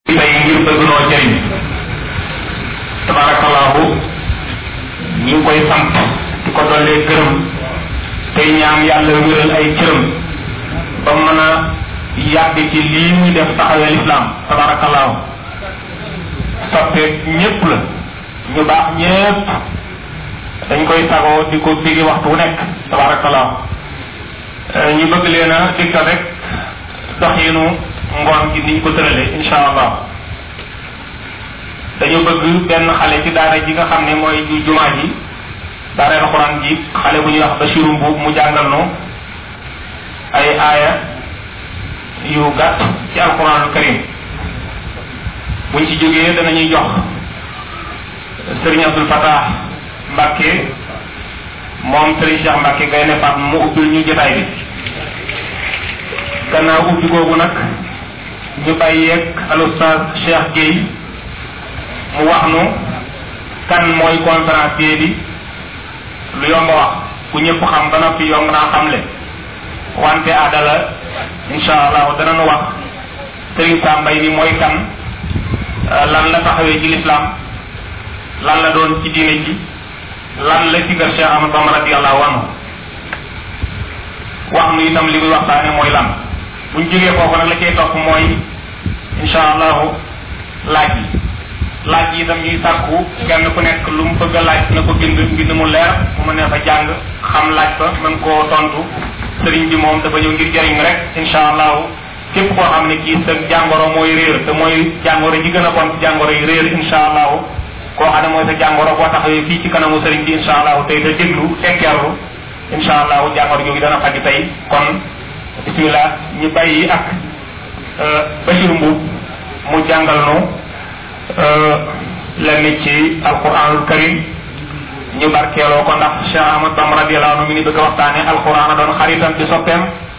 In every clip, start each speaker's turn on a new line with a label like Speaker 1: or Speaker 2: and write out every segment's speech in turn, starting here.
Speaker 1: di may ngir bëgg noo jëriñ tabarakallahu ñu ngi koy sant di ko dollee gërëm tey ñaan yàlla wéral ay cërëm ba mën a yàgg ci lii muy def taxawee lislaam tabarakallahu soppe ñépp la ñu baax ñépp dañ koy sagoo di ko bigi waxtu wu nekk tabarakallahu ñu bëgg leen a dikkal rek doxinu ngoon gi niñ ko tërale insha allah dañu bëgg benn xale ci daara ji nga xam ne mooy ju jumaa ji daara alxuraan ji xale bu ñuy wax Basiru Mbuub mu jàngal nu ay aaya yu gàtt ci alxuraanul karim buñ ci jógee danañuy jox Sëriñ Abdul Fatah Mbàkke moom Serigne Cheikh Mbacke Gaynde Fatma mu ubbil ñu jotaay bi gannaaw ubbi googu nag ñu bàyyeeg al oustaz Cheikh Gueye mu wax nu kan mooy conférencier bi lu yomb a wax ku ñëpp xam ba noppi yomb naa xamle wante aada la incha allahu danañu wax Serigne Sam Mbaye ni mooy kan lan la taxawee ci lislaam lan la doon ci diine ji lan la ci kër Cheikh Ahmad Bamba radiyallahu anhu wax nu itam li muy waxtaane mooy lan buñ jógee foofu nag la cay topp mooy insha allahu laaj yi laaj yi itam ñuy sàkku kenn ku nekk lu mu bëgg a laaj na ko bind mbind mu leer mu mën a fa jàng xam laaj ba mën koo tontu sëriñ bi moom dafa ñëw ngir jëriñ rek insha allahu képp koo xam ne kii sa jàngoro mooy réer te mooy jàngoro ji gën a bon ci jàngoro yi réer insha allahu koo xam ne mooy sa jàngoro boo taxawee fii ci kanamu sëriñ bi insha allahu tey da déglu tekkeerlu insha allahu jàngoro jooju dana faj tey kon bismillah ñu bàyyi ak Bachir Mbuub mu jàngal nu lenn ci alquranul karim ñu barkeeloo ko ndax Cheikh Ahmad Bamba radiyallahu anhu mi ni bëgg a waxtaane alquran a doon xaritam di soppeem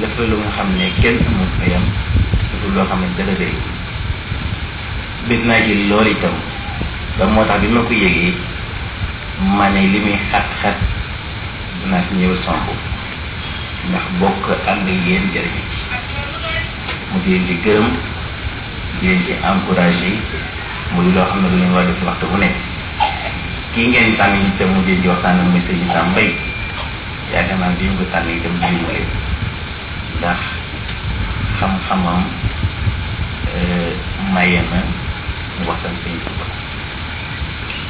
Speaker 2: lépp lu nga xam ne kenn amul fayam surtout loo xam ne dara day bëgg naa ci loolu itam ba moo tax bi ma ko yëgee ma ne li muy xat-xat dinaa si ñëw sama bopp ndax bokk ànd ak yéen jërëjëf ci mu di leen ci gërëm di leen ci encouragé muy loo xam ne lu leen war def waxtu bu nekk kii ngeen tànn itam mu di leen ci waxtaan muy sëñ Sam Mbaye Yaakaar naa bi ñu ko tànnee itam jiwu leen ndax xam-xamam maye na mu waxtaan sëñ Tuuba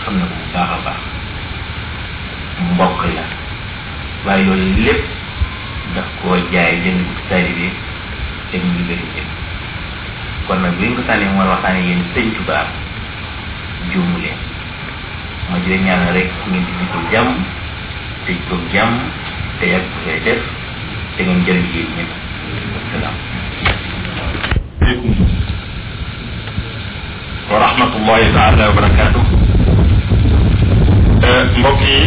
Speaker 2: xam na ko bu baax a baax mbokk la waaye loolu lépp daf koo jaay jënd ko taalibe te ñu ngi bëri jëm kon nag bu ñu ko tànnee mooy waxtaanee yéen sëñ Tuuba juumu leen ma di leen ñaanal rek ngeen di ko jàmm Tëj ko ak jàmm te yàgg ko fee def te ngeen jëriñ yéen ñëpp wasalaam.
Speaker 3: aleykum wa rahmatullahi taala wa barakaatu mbokk yi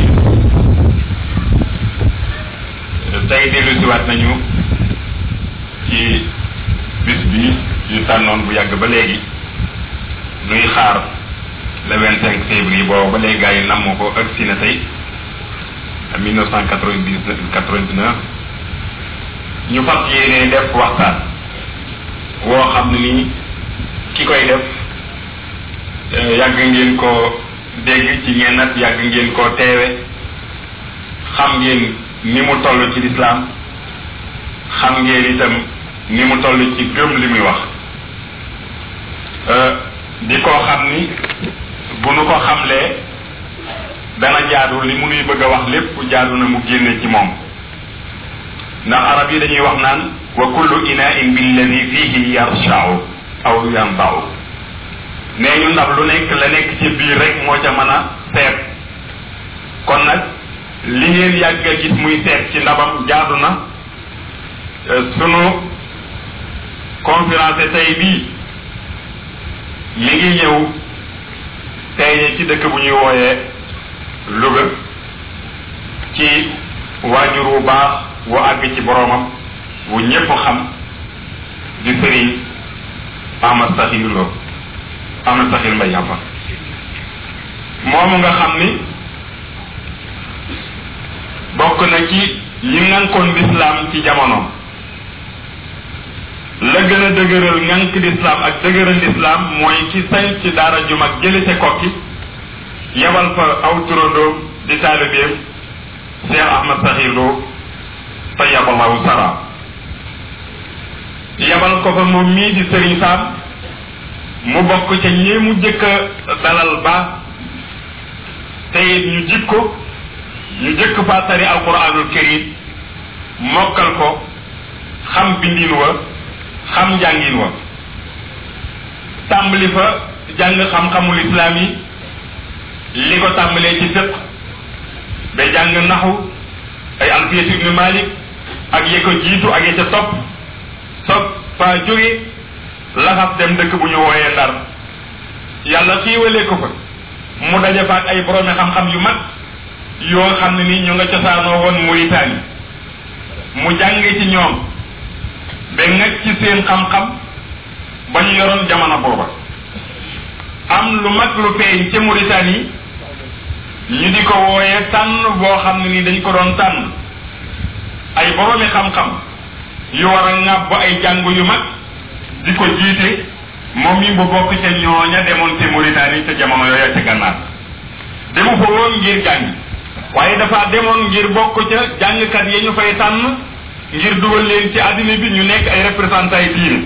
Speaker 3: tey dellu siwaat nañu ci bis bi ñu tànnoon bu yàgg ba léegi nuy xaar le 25 février boobu ba léegi gars yi namm ko ak si na tey 1999 89 ñu fas yéene def waxtaan woo xam ne nii ki koy def yàgg ngeen ko dégg ci ñenn at yàgg ngeen ko teewe xam ngeen ni mu toll ci lislaam xam ngeen itam ni mu toll ci gëm li muy wax di koo xam ni bu nu ko xamlee dana jaadu li mu nuy bëgg a wax lépp jaadu na mu génne ci moom ndax arab yi dañuy wax naan wa kullu inain billadi fihi yarshau aw yanbau nee ñu ndab lu nekk la nekk ci biir rek moo ca mën a seet kon nag li ngeen yàgg a gis muy seet ci ndabam jaadu na sunu conférence tey bii mi ngi ñëw tey ci dëkk bu ñuy wooyee Louga ci waajur wu baax wu àgg ci boroomam wu ñépp xam di sëriñ Ahmad Saxiir Lo Ahmad Saxiir Mbay Yàmba moomu nga xam ni bokk na ci ñi ŋànkoon lislaam ci jamonoom la gën a dëgëral ŋànk lislaam ak dëgëral lislaam mooy ci sañ ci daara ju mag jële ca kokki yebal fa aw turandoom di taalibeem Cheikh Ahmad Saxiir Lo tayyaballahu sara yebal ko fa moom mii di Sëriñ Saam mu bokk ca ñi mu jëkk a dalal ba te it ñu jib ko ñu jëkk faa tari alquranul karim mokkal ko xam bindin wa xam njàngin wa tàmbali fa jàng xam-xamul islaam yi li ko tàmbalee ci fiq ba jàng naxu ay alfiyatu ibnu malik ak ye ko jiitu ak ye ca topp soog faa jóge laxas dem dëkk bu ñu wooyee ndar yàlla xiiwalee ko fa mu daje fa ak ay boroomi xam-xam yu mag yoo xam ne ni ñu nga cosaanoo woon Mauritanie mu jànge ci ñoom ba ngag ci seen xam-xam ba ñu yoroon jamono booba am lu mag lu feeñ ca Mauritanie ñu di ko wooyee tànn boo xam ne ni dañ ko doon tànn ay boroomi xam-xam yu war a ŋàbb ay jàngu yu mag di ko jiite Moom mii mu bokk ca ñooña demoon ca Mauritanie ca jamono yooya ca Gànnaar. Demu fa woon ngir jàngi. Waaye dafa demoon ngir bokk ca jàngkat ya ñu fay tànn ngir dugal leen ci àddina bi ñu nekk ay représentant yi diine.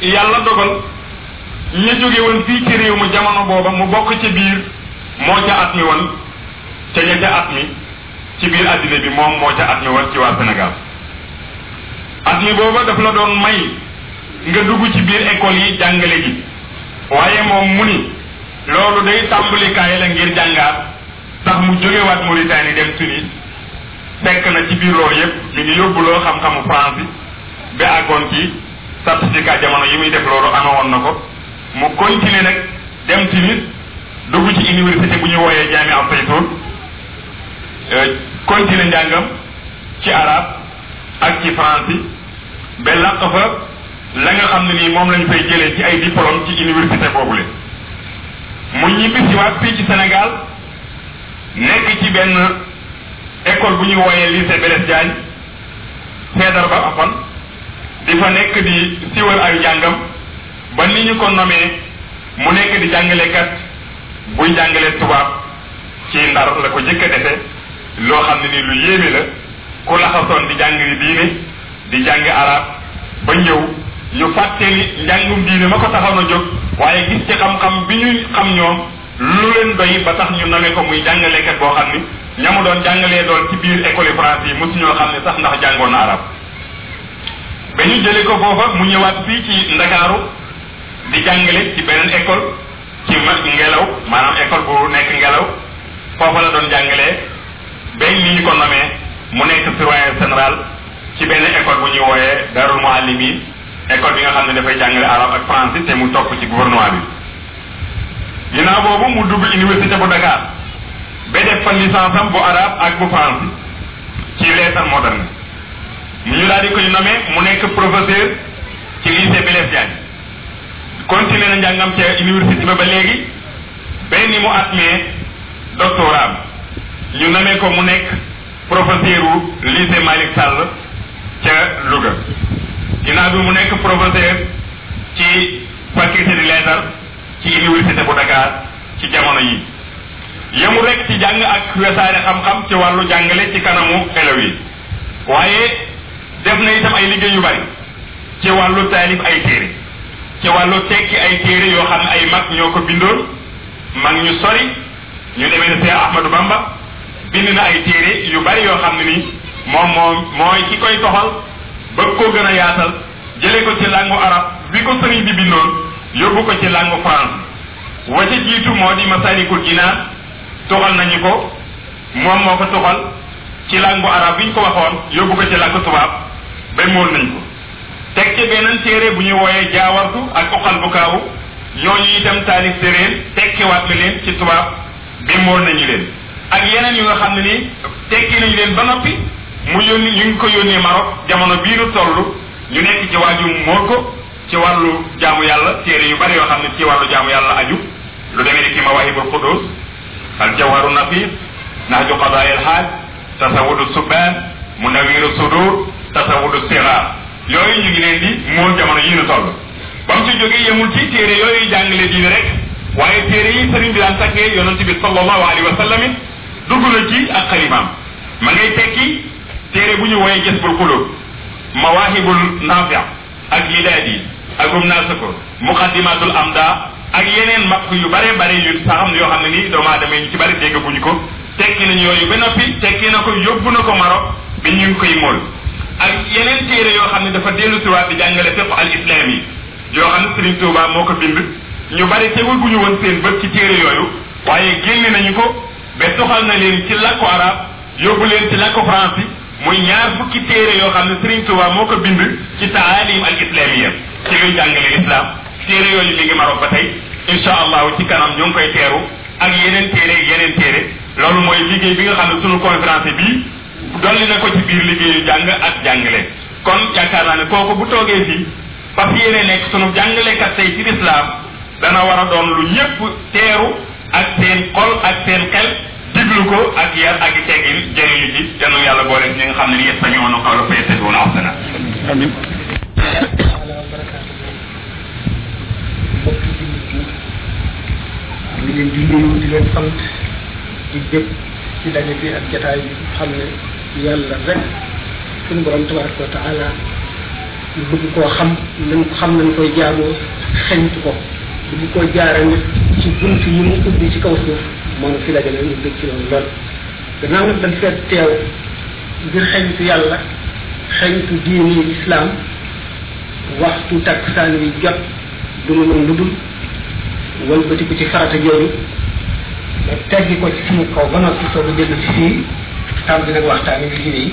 Speaker 3: Yàlla dogal ña jóge woon fii ci réew mu jamono booba mu bokk ci biir moo ca at mi woon ca ña ca at mi ci biir àddina bi moom moo ca at mi woon ci waa Sénégal. At mi booba daf la doon may nga dugg ci biir école yi jàngale ji waaye moom mu ni loolu day tàmbalikaay la ngir jàngaat tax mu jógewaat Mauritanie dem Tunis fekk na ci biir loolu yépp mi ngi yóbbuloo xam-xamu France bi ba àggoon ci certificat jamono yi muy def loolu amewoon na ko mu continuer nag dem Tunis dugg ci université bu ñu wooyee Jaami al Saytoun continuer njàngam ci arab ak ci France ba làq fa la nga xam ne nii moom lañ fay jëlee ci ay diplôme ci université boobule mu ñibbi si waat fii ci Sénégal nekk ci benn école bu ñu wooyee lycée Blaise Diagne feedar ba afan di fa nekk di siiwal ay njàngam ba ni ñu ko nomee mu nekk di jàngalekat buy jàngale tubaab ci ndar la ko jëkk a defee loo xam ne nii lu yéeme la ku laxasoon di jàng diine di jàng arab ba ñëw ñu fàtteli njàngum diine ma ko taxaw a jóg waaye gis ci xam-xam bi ñuy xam ñoom lu leen doy ba tax ñu nawee ko muy jàngalekat boo xam ni ñamu doon jàngalee doon ci biir école français yi mosu ñoo xam ne sax ndax jàngoon na arab ba ñu jëlee ko foofa mu ñëwaat fii ci ndakaaru di jàngale ci beneen école ci ma ngelaw maanaam école bu nekk ngelaw foofa la doon jàngalee ba ni ñu ko nommé mu nekk surveillant général ci benn école bu ñuy wooyee Darul Muallimin école bi nga xam ne dafay jàngale arabe ak français te mu topp ci gouvernement bi. ginnaaw boobu mu dugg université bu Dakar ba def fa licence am bu arabe ak bu français ci lettres modernes ñu daal di koy nommé mu nekk professeur ci lycée Blaise Diagne continué na njàngam ca université ba ba léegi benn ni mu atmee doctorat ñu namee ko mu nekk professeur u lycée Malick Sall ca Louga ginnaaw bi mu nekk professeur ci faculté de lettres ci université bu Dakar ci jamono yi yemu rek ci jàng ak wesaare xam-xam ci wàllu jàngale ci kanamu élèves yi waaye def na itam ay liggéey yu bari ci wàllu taalif ay téere ci wàllu tekki ay téere yoo xam ne ay mag ñoo ko bindoon mag ñu sori ñu demee ne Seex Ahmadu Bamba bind na ay téere yu bari yoo xam ne ni moom moom mooy ki koy toxal ba ko gën a yaatal jële ko ci làngu arab bi ko sëriñ bi bindoon yóbbu ko ci làngu France wa ca jiitu moo di Masaalikul Jinaan toxal nañu ko moom moo ko tuxal ci làng bu arab bi ñu ko waxoon yóbbu ko ci làng tubaab ba mool nañ ko teg ci beneen téere bu ñu wooyee jaawartu ak uqal bu kaawu ñooñu itam taalif te leen tekkiwaat na leen ci tubaab ba mool nañu leen ak yeneen yu nga xam ne nii tekki nañu leen ba noppi mu yónni ñu ngi ko yónnee Maroc jamono bii nu toll ñu nekk ci waaju mool ko ci wàllu jaamu yàlla téere yu bari yoo xam ne ci wàllu jaamu yàlla aju lu demee ni ki mawahibul qudus al jawharu nafis nahju qadaayil haaj tasawudu subaan munawiru sudur tasawudu siraar yooyu ñu ngi leen di mool jamono yi ñu toll ba mu ci jógee yemul ci téere yooyu jàngale diine rek waaye téere yi sëriñ bi daan takkee yonent bi sallallahu alayhi wa sallam it dugg na ci ak xalimaam ma ngay tekki téere bu ñu woyee jës bul xulub mawahibul nafia ak lidaadi ak um naa sako muqaddimatul amda ak yeneen makk yu bare bare yu saxam yoo xam ne nii doomu aadama yi ñu ci bari déggaguñu ko tekki nañu yooyu ba noppi tekki na ko yóbbu na ko Maroc bi ñu ngi koy mool ak yeneen téere yoo xam ne dafa dellu si waat di jàngale fiqh al islam yi yoo xam ne Serigne Touba moo ko bind ñu bari teguguñu woon seen bët ci téere yooyu waaye génne nañu ko ba toxal na leen ci làkku arab yóbbu leen ci làkku français muy ñaar fukki téere yoo xam ne Serigne Touba moo ko bind ci taalim al islamiya ci luy jàngale islam téere yooyu mi ngi Maroc ba tey incha allahu ci kanam ñu ngi koy teeru ak yeneen téere ak yeneen téere loolu mooy liggéey bi nga xam ne sunu conférence bii dolli na ko ci biir liggéeyu jàng ak jàngale kon yaakaar naa ne kooku bu toogee fii parce que yéene nekk sunu jàngalekat tey ci lislaam dana war a doon lu ñëpp teeru ak seen xol ak seen xel diglu ko ak yar ak i teggin jëriñu ci yàlla na yàlla boole ci ñi nga xam ne li yastami'uuna qawla fa yattabi'uuna ahsana
Speaker 4: amin ñu leen di nuyu di leen sant di dégg ci daje bi ak jataay bi xam ne yàlla rek suñu borom tabaraka wa taala bëgg koo xam nañ xam nañ koy jaamoo xeñtu ko bëgg koo jaara nit ci bunt yi mu ubbi ci kaw suuf moo nu fi dajale ñu bëgg ci loolu lool gannaaw nag dañ fee teew ngir xeñtu yàlla xeñtu diine yi islaam waxtu takkusaan wi jot du nu mën lu dul walbatiku ci farata jooju teggi ko ci suñu kaw ba noppi soog a dellu ci fii
Speaker 5: tàmbali nag waxtaan yi diine yi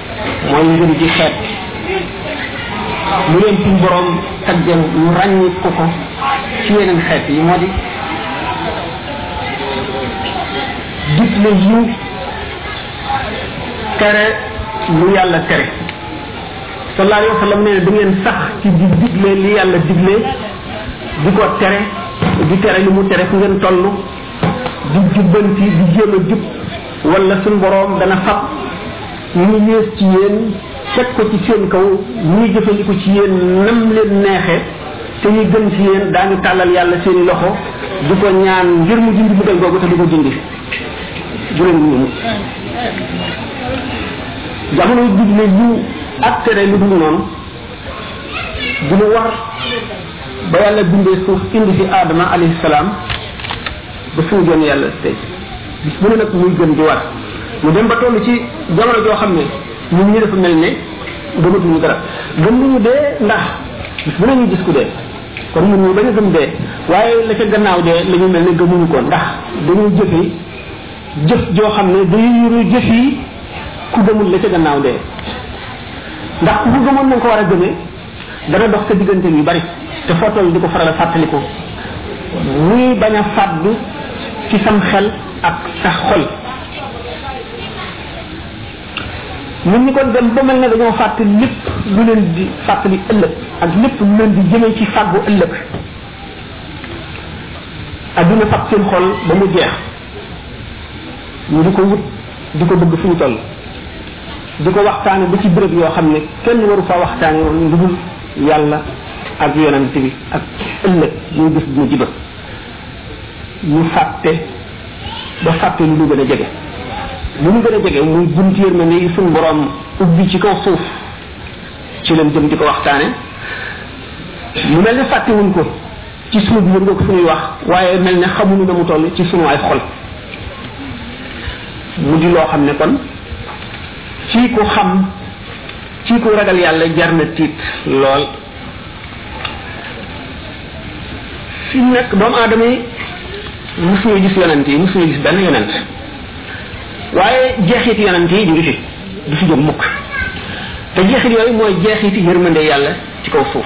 Speaker 5: mooy ngën ji xeet mu leen suñ borom taggal ñu ràññi ko ko ci yeneen xeet yi moo di gis la yiw tere lu yàlla tere sallallahu alayhi wa sallam nee na da ngeen sax ci di digle li yàlla digle di ko tere di tere li mu tere fu ngeen toll di jubbanti di jéem a jub wala suñ boroom dana fab ñu yées ci yéen teg ko ci seen kaw ñuy jëfandiku ci yéen nam leen neexe te ñu gën ci yéen daañu tàllal yàlla seen i loxo di ko ñaan ngir mu dindi mbugal googu te du ko dindi du leen ñëw jamono digle yu ak tere lu dul noonu bu nu war ba yàlla bindee suuf indi fi aadama alayhi salaam ba suñu gën yàlla tey bis bu ne nag muy gën di war mu dem ba toll ci jamono joo xam ne ñun ñi dafa mel ne gëmatuñu dara gëm nañu dee ndax bis bu ne ñu gis ku dee kon mun ñu bañ a gëm dee waaye la ca gannaaw dee la ñu mel ne gëmuñu ko ndax dañuy jëfe jëf joo xam ne day yuru jëf yi ku gëmul la ca gannaaw dee ndax ku ko gëmoon na nga ko war a gëmee dana dox sa diggante yu bari te foo toll di ko faral a fàttaliku muy bañ a fàddu ci sam xel ak sa xol nit ñi kon dem ba mel ne dañoo fàtte lépp lu leen di fàttali ëllëg ak lépp lu leen di jëmee ci fàggu ëllëg adduna fab seen xol ba mu jeex ñu di ko wut di ko bëgg fu ñu toll di ko waxtaane ba ci béréb yoo xam ne kenn waru fa waxtaane woon lu dul yàlla ak yonent bi ak ëllëg muy bés bu mu jiba ñu fàtte ba fàtte lu ñu gën a jege lu ñu gën a jege muy bunt yërmande yi suñu borom ubbi ci kaw suuf ci leen jëm di ko waxtaane mu mel ne fàttewuñ ko ci sunu biir nga ko suñuy wax waaye mel ne xamuñu na mu toll ci sunu ay xol mu di loo xam ne kon ci ku xam ci ku ragal yàlla jar na tiit lool fi mu nekk doomu aadama yi mosuñu gis yonent yi mosuñu gis benn yonent waaye jeexit yonent yi ñu ngi fi du fi jóg mukk te jeexit yooyu mooy jeexiti yërmande yàlla ci kaw suuf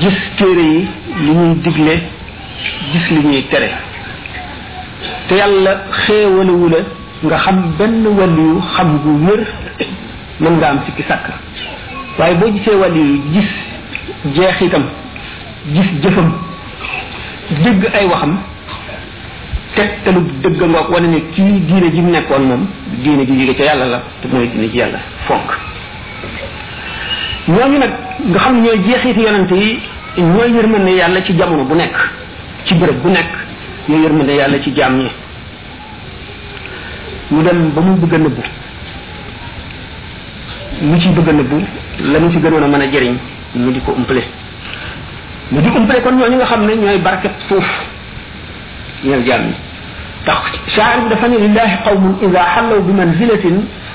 Speaker 5: gis téere yi li ñuy digle gis li ñuy tere te yàlla xéewalewu la nga xam benn wàlliyu xam gu wér mën nga am sikki sàkk waaye boo gisee wàlliyu gis jeexitam gis jëfam dégg ay waxam tegtalu dëgg nga wane ne kii diine ji mu nekkoon moom diine ji jóge ca yàlla la te mooy diine ji yàlla fonk ñooñu nag nga xam ne ñooy jeexiiti yonent yi ñooy yërmande yàlla ci jamono bu nekk ci bërëb bu nekk ñooy yërmande yàlla ci jaam ñi mu dem ba mu bëgg a nëbbu lu ci bëgg a nëbbu la mu ci gënoon a mën a jëriñ mu di ko umpale mu di umpale kon ñooñu nga xam ne ñooy barket suuf ñeel jaam ñi tax shaar bi dafa ne lillahi qawmun ida xallaw bi manzilatin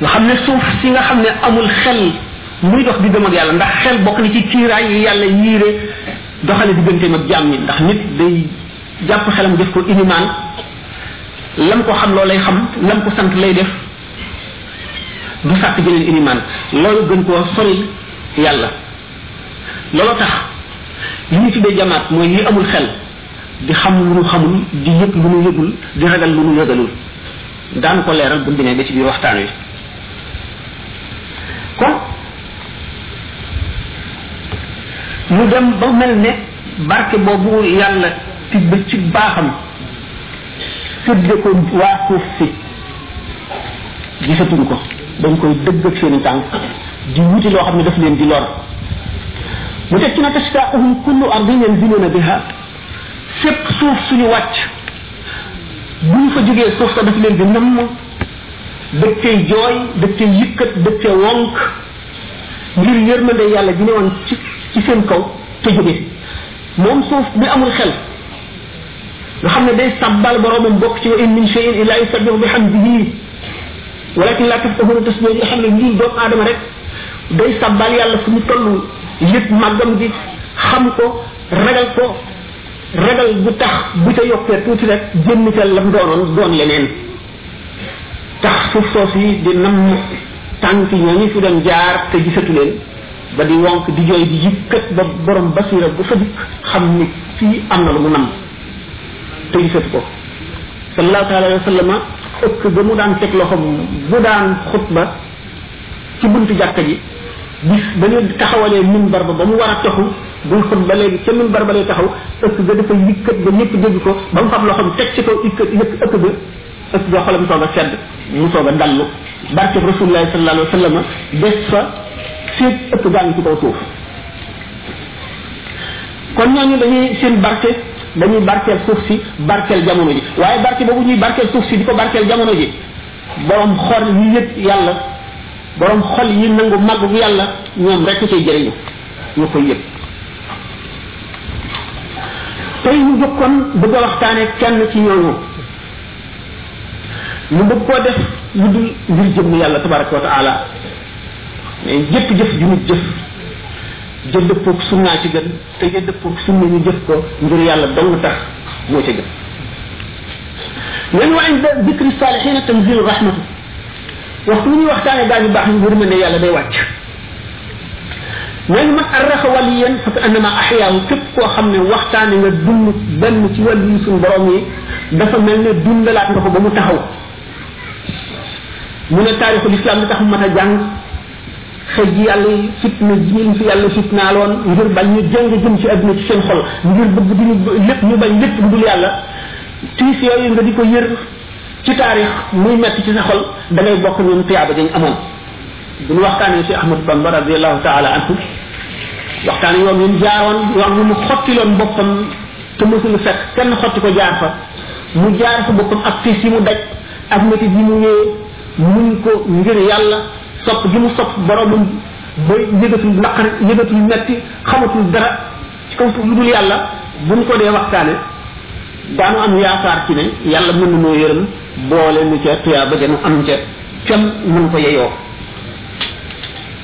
Speaker 5: nga xam ne suuf si nga xam ne amul xel muy dox diggam ak yàlla ndax xel bokk na ci kiiraay yi yàlla yiire doxale digganteem ak jaam ñi ndax nit day jàpp xelam def ko inimaan lam ko xam loolu lay xam lam ko sant lay def du sàkk jeneen inimaan loolu gën koo sori yàlla loolu tax li ñu tuddee jamaat mooy yi amul xel di xam lu nu xamul di yëg lu nu yëgul di ragal lu nu ragalul daan ko leeral bu ñu demee ba ci biir waxtaan wi kon mu dem ba mel ne barke boobu yàlla tibb ci baaxam tudde ko waa suuf si gisatuñ ko dañ koy dëgg ak seen i tànk di wuti loo xam ne daf leen di lor mu teg ci na tashtaahum kullu ardin yanziluna biha fépp suuf suñu wàcc bu ñu fa jógee suuf sa daf leen di namm dëkkee jooy dëkkee yëkkat dëkkee wonk ngir yërmande yàlla ji ne woon ci ci seen kaw te jóge moom suuf bi amul xel nga xam ne day sabbal boromam bokk ci wa in min shay'in illa yusabbihu bihamdihi walakin la tafqahuna tasbih nga xam ne ñun doomu aadama rek day sabbal yàlla fu ñu toll yëpp màggam gi xam ko ragal ko ragal bu tax bu ca yokkee tuuti rek génn ca lam doonoon doon leneen tax suuf soos yi di namm tànk ñooñu fi doon jaar te gisatu leen ba di wonk di jooy di yëkkat ba borom basira bu fa dikk xam ni fii am na lu mu namm te gisatu ko sallallahu taala wa sallama ëkk ba mu daan teg loxoom bu daan xutba ci buntu jàkka ji bis ba ñu taxawalee minbar ba ba mu war a toxu buy xut ba léegi ca minbar ba lay taxaw ëkk ga dafa yëkkat ba ñëpp dégg ko ba mu fab loxoom teg ci kaw yëkkat yëkk ëkk ga ëkk ga xolam soog a sedd mu soog a dallu barke rasulullahi sallallahu alayhi wa sallam des fa seet ëkk gaa ngi ci kaw suuf kon ñooñu dañuy seen barke dañuy barkeel suuf si barkeel jamono ji waaye barke boobu ñuy barkeel suuf si di ko barkeel jamono ji borom xol yi yëg yàlla borom xol yi nangu màgg bu yàlla ñoom rekk cay jëriñu ñu koy yëg tey ñu jóg kon bëgg a waxtaane kenn ci ñooñu ñu bëgg koo def lu dul ngir jëmm yàlla tabaraka wa taala mais jëpp jëf ju nit jëf jëndëppoog sunnaa ci gën te ja dëppoog sunna ñu jëf ko ngir yàlla dong tax moo ca jëf leen wa inda dikri salihina tanzilu rahmatu waxtu wu ñuy waxtaane gaa ñu baax ñu wër ma ne yàlla day wàcc leen man arraxa waliyan fa ka annama axyaahu képp koo xam ne waxtaane nga dund benn ci wàll yi suñ borom yi dafa mel ne dundalaat nga ko ba mu taxaw mu ne taarixul islam li tax mu mat a jàng xëj ji yàlla yi fitna ji leen fi yàlla fitnaaloon ngir bañ ñu jàng jëm ci àdduna ci seen xol ngir bëgg di ñu lépp ñu bañ lépp lu dul yàlla tiis yooyu nga di ko yër ci taarix muy metti ci sa xol da ngay bokk ñoom tiyaaba dañ amoon bu ñu waxtaanee ci ahmad bamba radiallahu taala anhu waxtaan yoon yu jaaroon yoon wu mu xottiloon boppam te mësul fekk kenn xotti ko jaar fa mu jaar fa boppam ak tiis yi mu daj ak métit yi mu wéyee muñ ko ngir yàlla sopp gi mu sopp boromam ba yëgatul naqar yëgatul metti xamatul dara ci kaw suuf lu dul yàlla buñ ko dee waxtaane daanu am yaakaar ci ne yàlla mën na noo yërëm boole nu ca tuyaa ba gën a am ca cam mën ko yeyoo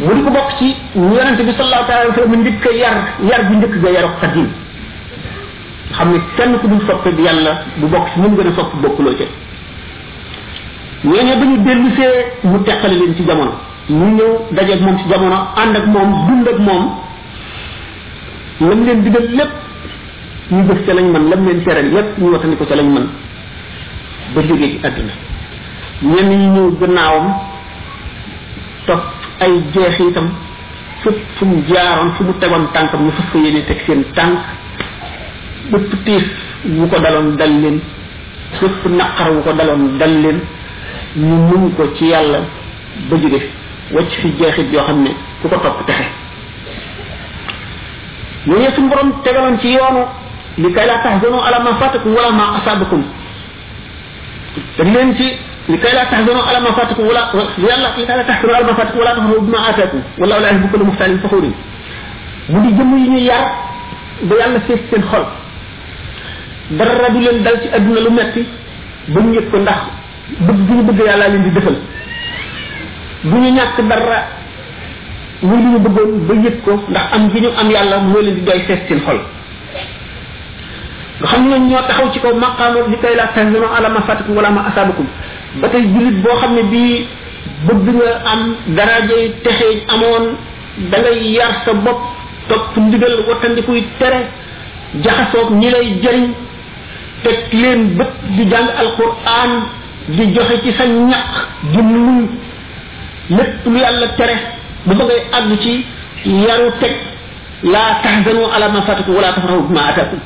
Speaker 5: mu di ko bokk ci ñu yonente bi sallallahu alayhi wa sallam njëkk a yar yar bu njëkk ga yaru xadim xam ne kenn ku dul soppe bi yàlla bu bokk ci ñu gën a sopp bokkuloo ca ñooñu ba ñu dellu see mu teqale leen ci jamono ñu ñëw dajeeg moom ci jamono ànd ak moom dund ak moom lam leen digal lépp ñu def ca lañ man lam leen tere lépp ñu watandi ko ca lañ man ba jóge ci àdduna ñenn ñi ñëw gannaawam topp ay jeex itam fépp fu mu jaaroon fu mu tegoon tànkam ñu fas ko yéene teg seen tànk bépp tiis wu ko daloon dal leen bépp naqar wu ko daloon dal leen ñu muñ ko ci yàlla ba jóge wacc fi jeexit yoo xam ne ku ko topp texe ñooñu suñu borom tegaloon ci yoonu li kay laa tahzanu ala ma fatakum wala ma asabakum dañ leen ci li kay laa tahzanu ala ma fatakum wala yàlla li kay laa tahzanu ala ma fatakum wala tahzanu bima atakum wallahu la yuhibbu kulla muxtaalin faxurin mu di jëmm yi ñuy yar ba yàlla fees seen xol dara du leen dal ci adduna lu metti ba ñu yëg ko ndax bëgg bu ñu bëgg yàlla leen di defal bu ñu ñàkk dara muy li ñu bëggoon ba yëg ko ndax am gi ñu am yàlla moo leen di doy fees seen xol nga xam ñoom ñoo taxaw ci kaw maqaama li kay la tahzanu ala ma fatakum wala ma asabakum ba tey julit boo xam ne bii bëgg nga am darajay texe amoon da ngay yar sa bopp topp ndigal wattandikuy tere jaxasoog ñi lay jëriñ teg leen bët di jàng alquran di joxe ci sa ñaq di muñ lépp lu yàlla tere bu bëggee àgg ci yaru teg laa tahzanu ala ma fatakum wala tafrahu bima atakum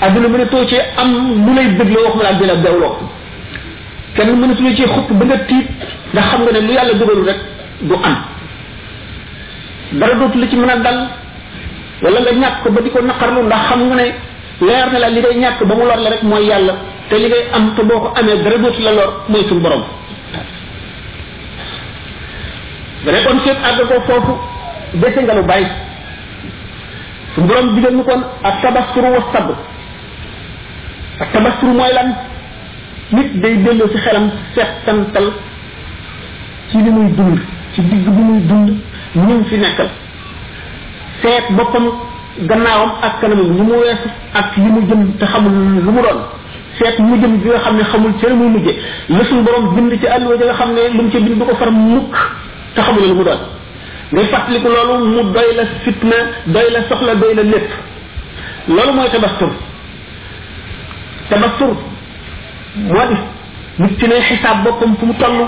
Speaker 5: adduna mën a too ci am lu lay bëggloo wax ma laa di la bewloo kenn mënatu la ci xupp ba nga tiit ndax xam nga ne lu yàlla dugalu rek du am dara dootu la ci mën a dal wala nga ñàkk ko ba di ko naqarlu ndax xam nga ne leer na la li ngay ñàkk ba mu lor la rek mooy yàlla te li ngay am te boo ko amee dara dootu la lor mooy suñu borom nga ne kon seet àgg ko foofu dese nga lu bàyyi su borom digal nu kon ak tabassuru wa sabr ak tabassuru mooy lan nit day delloo ci xelam settantal ci li muy dund ci digg bi muy dund ñu fi nekkal seet boppam gannaawam ak kanamam li mu weesu ak li mu jëm te xamul lu mu doon seet mu jëm bi nga xam ne xamul ci mu mujje la suñu borom bind ci àlluwa ji nga xam ne lu mu ci bind du ko far mukk te xamul lu mu doon ngay fàttaliku loolu mu doy la fitna doy la soxla doy la lépp loolu mooy tabastur tabastur moo di nit ci ne xisaab boppam fu mu toll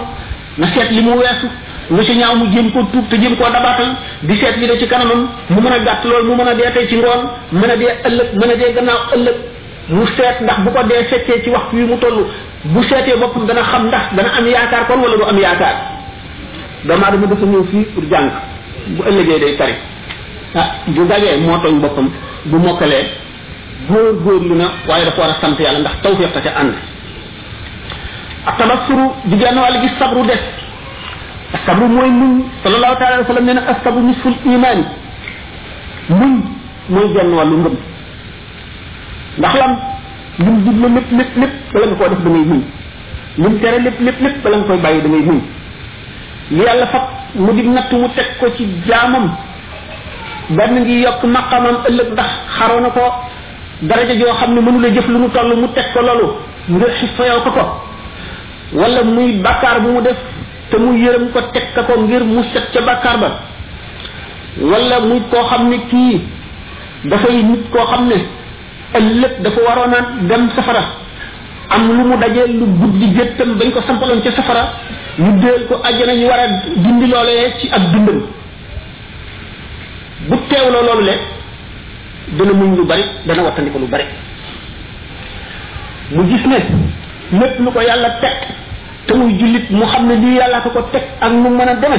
Speaker 5: na seet li mu weesu lu ci ñaaw mu jéem ko tuub te jéem koo dabaatal di seet li de ci kanamam mu mën a gàtt lool mu mën a dee tey ci ngoon mën a dee ëllëg mën a dee gannaaw ëllëg mu seet ndax bu ko dee fekkee ci waxtu wi mu toll bu seetee boppam dana xam ndax dana am yaakaar kon wala du am yaakaar doomu aadama dafa ñëw fii pour jàng bu ëllëgee day tari ah bu gagee moo tooñ boppam bu mokkalee góor góorlu na waaye dafa war a sant yàlla ndax tawfiq ca ànd ak tabassuru di genn wàll gi sabru des asabru mooy muñ sallallahu taala wa sallam nee na asabru nisful imaani muñ mooy genn wàllu ngëm ndax lan lim digle lépp lépp lépp bala nga koo def da ngay muñ lim tere lépp lépp lépp bala nga koy bàyyi da ngay muñ li yàlla fab mu di natt mu teg ko ci jaamam benn ngi yokk maqamam ëllëg ndax xaroo na ko daraja joo xam ne mënula jëf lu mu toll mu teg ko loolu ngir xistoyoo ko ko wala muy bakkaar bu mu def te mu yërëm ko teg ka ko ngir mu set ca bakkaar ba wala muy koo xam ne kii dafay nit koo xam ne ëllëg dafa waroon a dem safara am lu mu dajee lu guddi géttam bañ ko sampaloon ca safara ñu déel ko àjjana ñu war a dindi loolee ci ak dundam bu teewloo loolu le dana muñ lu bari dana wattandi ko lu bari mu gis ne lépp lu ko yàlla teg te muy jullit mu xam ne lii yàlla ko ko teg ak nu mën a deme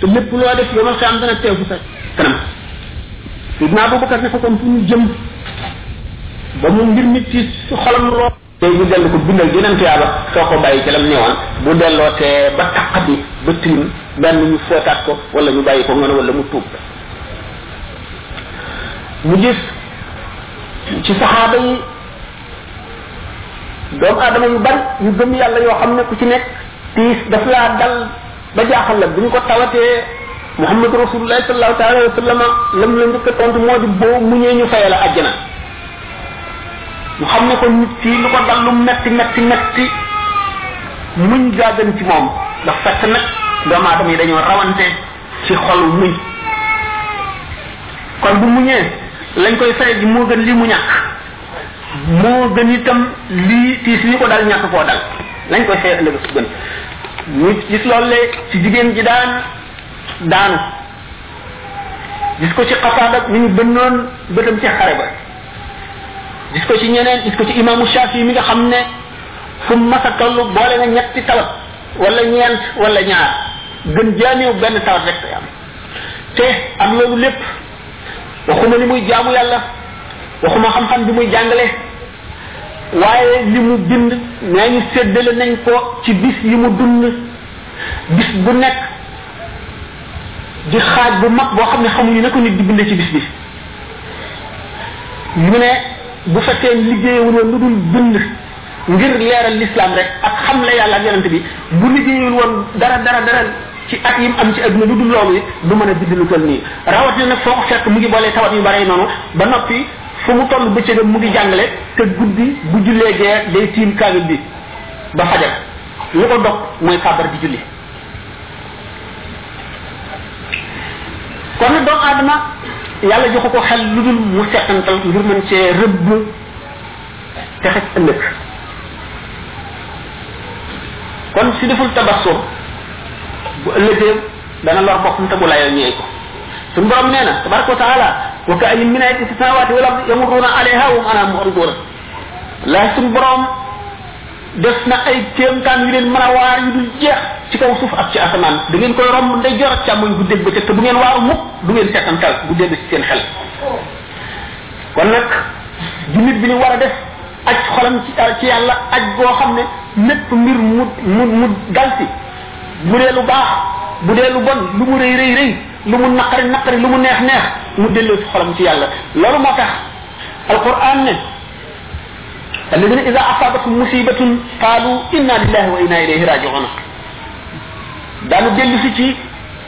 Speaker 5: te lépp loo def yomal xiyam dana teew ci sa kanam sidna abubakar ne ko kon fu ñu jëm ba mu ngir nit ci xolam loo tey ñu dellu ko bindal yeneen tuyaaba soo ko bàyyi ci lam newoon bu delloo te ba taq bi ba tilim benn ñu footaat ko wala ñu bàyyi ko ngoon wala mu tuub mu gis ci saxaaba yi doomu aadama yu bari yu gëm yàlla yoo xam ne ku ci nekk tiis daf laa dal ba jaaxal la bu ñu ko tawatee muhammad rasulullah sallallahu taala wa sallam lam la njëkk a tontu moo di boo muñee ñu fayal a àjjana mu xam ne ko nit ki lu ko dal lu metti metti metti muñ gaa gën ci moom ndax fekk nag doomu aadama yi dañoo rawante ci xol muñ kon bu muñee lañ koy fay ji moo gën li mu ñàkk moo gën itam lii tiis lii ko dal ñàkk koo dal lañ koy fee ëllëg su gën ñu gis loolu le ci jigéen ji daan daanu gis ko ci xasaada mi ñu bënnoon bëtam ci xare ba gis ko ci ñeneen gis ko ci imaamu Shafi mi nga xam ne fu mu mas a toll boole na ñetti tawat wala ñeent wala ñaar gën jaameew benn tawat rek koy am te am loolu lépp waxuma li muy jaamu yàlla waxuma xam-xam bi muy jàngale waaye li mu bind nee ñu séddale nañ ko ci bis yi mu dund bis bu nekk di xaaj bu mag boo xam ne xamuñu ne ko nit di binde ci bis bi mu ne bu fekkee liggéeyewul woon lu dul bind ngir leeral l'islam rek ak xam la yàlla ak yonent bi bu liggéeyul woon dara dara dara ci at yim am ci aduna lu dul loolu it du mën a bind lu toll nii rawat na nag foo ko fekk mu ngi boolee tawat yu bare noonu ba noppi fu mu toll bëccëgam mu ngi jàngale te guddi bu jullee gee day tiim kaamil bi ba fajar lu ko dog mooy kàbbar di julli kon doomu aadama yàlla joxu ko xel lu dul mu settantal ngir mën cee rëbb texeg ëllëg kon su deful tabassum bu ëllëgee dana lor boppam te bu layoo ñëwee ko suñu borom nee na tabaraka wa taala wa ka ayin min ayatin fi samawati wal ardi yamurruna alayha wa hum anha mu'ridun la suñu borom def na ay kéemtaan yu leen mën a waar yu dul jeex ci kaw suuf ak ci asamaan da ngeen koy romb ndey jor ak càmmoñ bu dégg ba te bu ngeen waaru mukk du ngeen seetantal bu dégg ci seen xel kon nag jullit bi ni war a def aj xolam ci ci yàlla aj goo xam ne lépp mbir mu mu mu dal si bu dee lu baax bu dee lu bon lu mu rëy rëy rëy lu mu naqari naqari lu mu neex neex mu delloo si xolam ci yàlla loolu moo tax alquran ne alladina ida asabatum musibatun qaalu inna lillahi wa inna ilayhi rajiuna daanu dellu si ci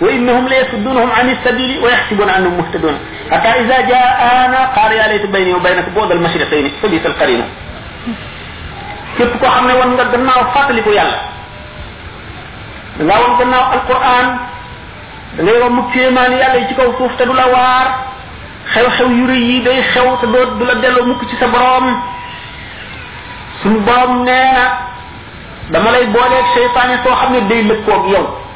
Speaker 5: wa innahum la yasuddunahum an sabili wa yaxsibuna annahum muhtadun hatta ida jaana qaala yaa layta bayni wa baynaka boodal mashriqayni fa bisa al qarinu képp koo xam ne wan nga gannaaw fàttaliku yàlla da ngaa wan gannaaw alquran da ngay romb kéemaan yàlla yi ci kaw suuf te du la waar xew-xew yu rëy yi day xew te doo du la delloo mukk ci sa borom suñu borom nee na dama lay booleeg seytaane soo xam ne day lëkkoog yow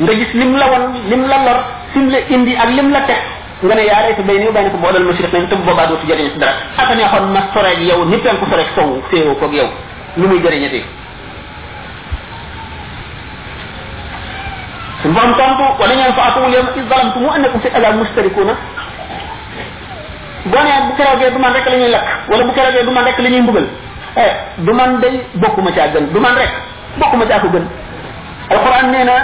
Speaker 5: nga gis lim la won lim la lor sim la indi ak lim la teg nga ne yaa layta bayni wa baynaka boolal mashriq nañ te bu boobaa dootu jëriñ si dara aka neexoon ma soreeg yow ni penku soreeg sowu féewoo koog yow lu muy jëriñati suñu borom tontu wala ñeen fa atumul yawma iz zalamtum wa annakum fi ala mustarikuna boo nee bu keroogee du man rek la ñuy lakk wala bu keroogee du man rek la ñuy mbugal eh du man day bokkuma caa gën du man rek bokk ma caa ko gën alquran nee na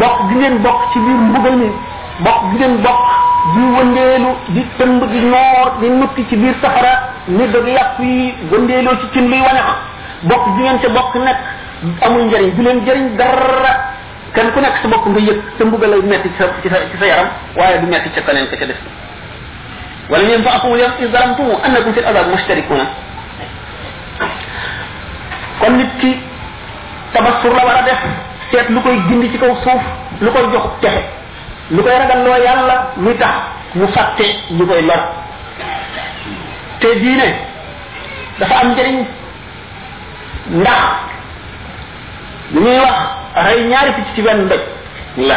Speaker 5: bokk gi ngeen bokk ci biir mbugal mi bokk gi ngeen bokk di wëndeelu di tëmb di noor di nukki ci biir safara ni dog yàpp yi wëndeeloo ci cin luy wañax bokk gi ngeen ca bokk nekk amul njëriñ du leen jëriñ dara kenn ku nekk sa bopp nga yëg sa mbugal lay metti ci sa ci sa ci sa yaram waaye du metti ca keneen ka ca des wala yéen fa akum yam is zalamtum annakum fil azab mushtarikuna kon nit ki tabassur la war a def seet lu koy gindi ci kaw suuf lu koy jox texe lu koy ragal loo yàlla muy tax mu fàtte lu koy lor te diine dafa am njëriñ ndax li ñuy wax rey ñaari picc ci benn mbéj la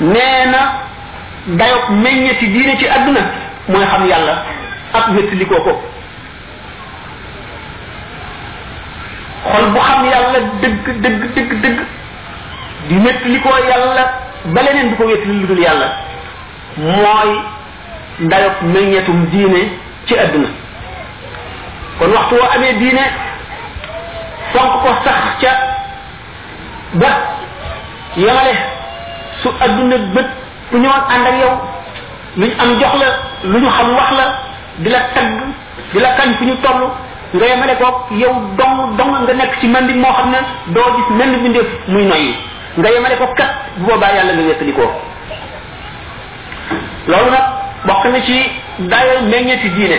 Speaker 5: nee na dayob meññeti diine ci àdduna mooy xam yàlla ak wéttalikoo ko xol bu xam yàlla dëgg dëgg dëgg dëgg di wéttalikoo yàlla ba leneen du ko wéttali lu dul yàlla mooy dayob meññetum diine ci àdduna kon waxtu woo amee diine fonk ko sax ca ba yemale su adduna bët ku ñëwoon ànd ak yow luñ am jox la lu ñu xam wax la di la tagg di la kañ fu ñu toll nga yemale ko yow dong dong nga nekk ci mandi moo xam ne doo gis mel ni bindeef muy noyyi nga yemale ko kat bu boobaa yàlla nga wettali ko loolu nag bokk na ci dayo meññeeti diine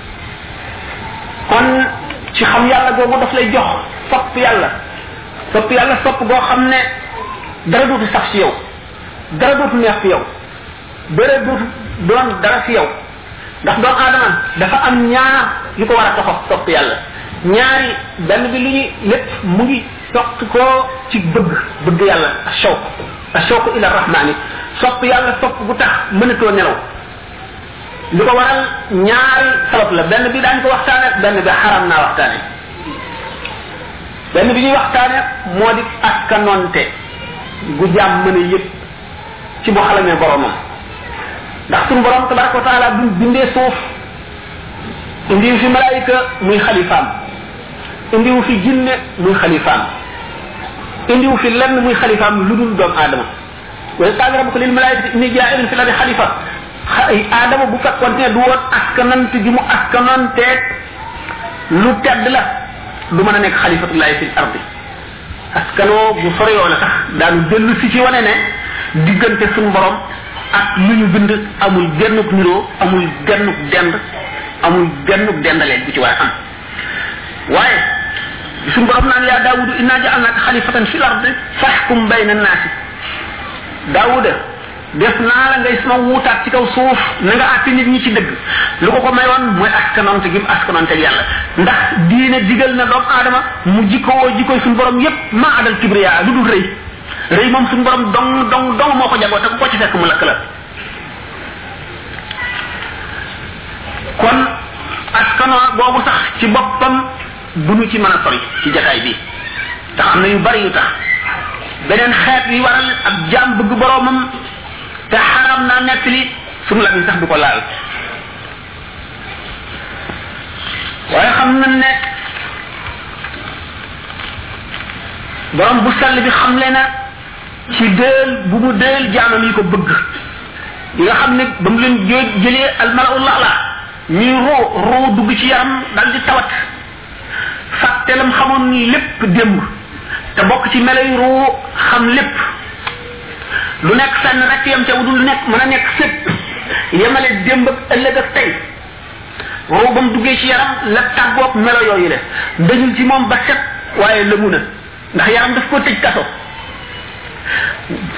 Speaker 5: kon ci xam yàlla googu daf lay jox sopp yàlla sopp yàlla sopp goo xam ne dara dootu sax ci yow dara dootu neex ci yow dara dootu doon dara ci yow ndax doomu aadama dafa am ñaar yu ko war a taxaw sopp yàlla ñaari benn bi lu ñuy lépp mu ngi soq ko ci bëgg bëgg yàlla ashawq ashawq ila rahmani sopp yàlla sopp bu tax mënatoo nelaw li ko waral ñaari sabab la benn bi daañ ko waxtaane benn bi xaram naa waxtaane benn bi ñuy waxtaane moo di askanonte gu jàmm mën a yëg ci bu xalamee boromam ndax suñu borom tabaraka wa taala bi bindee suuf indiwu fi malaayika muy xalifaam indiwu fi jinne muy xalifaam indiwu fi lenn muy xalifaam lu dul doomu aadama wa iz qaala rabbuka lil malaa'ikati inni jaa'ilun fil ardi xalifa aadama bu fekkoon ne du woon askanante gi mu askananteeg lu tedd la du mën a nekk xalifatullahi fil ardi askanoo bu soreyoo la sax daanu dellu si ci wane ne diggante suñu borom ak lu ñu bind amul gennuk niroo amul gennuk dend amul gennuk dendaleen bu ci war a am waaye suñu borom naan yaa daawudu innaa ja'alnaaka xalifatan fil ardi fahkum bayna naasi daawuda def naa la ngay sama wuutaat ci kaw suuf na nga àtte nit ñi ci dëgg lu ko ko mayoon mooy askanante gi mu askanante ak yàlla ndax diine digal na doomu aadama mu jikkoo jikkooy suñu borom yépp maa adal kibriya lu dul rëy rëy moom suñu borom dong dong dong moo ko jagoo te ku ko ci fekk mu lakk la kon askanoo boobu sax ci boppam bu ñu ci mën a sori ci jataay bi ndax am na yu bari yu tax beneen xeet yi waral ab jaam bëgg boroomam te xaram naa nekk li sunu la sax du ko laal waaye xam na ne borom bu sell bi xamle na ci deel bu mu deel jaamam yi ko bëgg yi nga xam ne ba mu leen joo jëlee almalaul ala ñuy roo roo dugg ci yaram dal di tawat fàtte lam xamoon lépp démb te bokk ci melay roo xam lépp lu nekk fenn rek yam ca wudul nekk mën a nekk sëpp yemale démb ak ëllëg ak tey roo ba mu duggee ci yaram la tàggoog melo yooyu le dañul ci moom ba set waaye lëmu na ndax yaram daf ko tëj kaso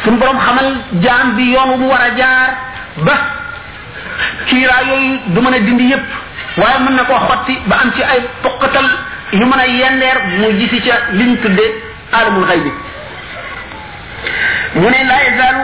Speaker 5: suñ borom xamal jaam bi yoon wu mu war a jaar ba kiiraa yooyu du mën a dindi yépp waaye mën na koo xotti ba am ci ay poqatal yu mën a yendeer mu gisi ca liñ tudde alamul xay bi mu ne laa yazaalu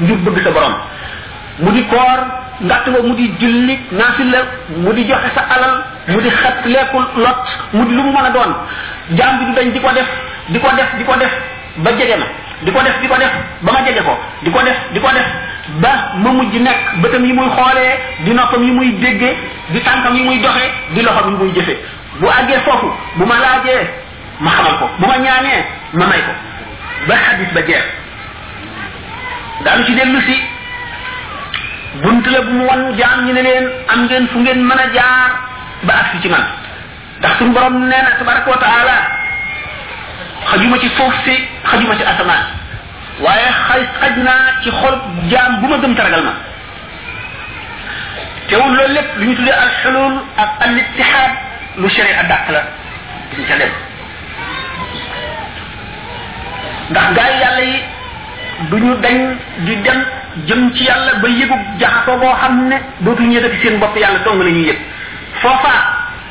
Speaker 5: ngir bëgg sa borom mu di koor ngàtt ba mu di julli naafila mu di joxe sa alal mu di xat lekku lot mu di lu mu mën a doon jaam bi du dañ di ko def di ko def di ko def ba jege ma di ko def di ko def ba ma jege ko di ko def di ko def ba ma mujj nekk bëtam yi muy xoolee di noppam yi muy déggee di tànkam yi muy doxee di loxam yi muy jëfee bu àggee foofu bu ma laajee ma xamal ko bu ma ñaanee ma may ko ba xadis ba jeex daanu ci dellu si bunt la bu mu wan jaam ñi ne leen am ngeen fu ngeen mën a jaar ba agsi ci man ndax suñu borom nee na tabaraka wa taala xajuma ci suuf si xajuma ci asamaan waaye xaj xaj naa ci xol jaam bu ma gëm taragal ma teewul loolu lépp lu ñu tuddee al xulul ak al ittihaad lu sharia dàq la duñ ca dem ndax gaa yi yàlla yi du ñu dañ di dem jëm ci yàlla ba yëgu jaxasoo boo xam ne dootuñu yëgati seen bopp yàlla dong la ñuy yëg foofa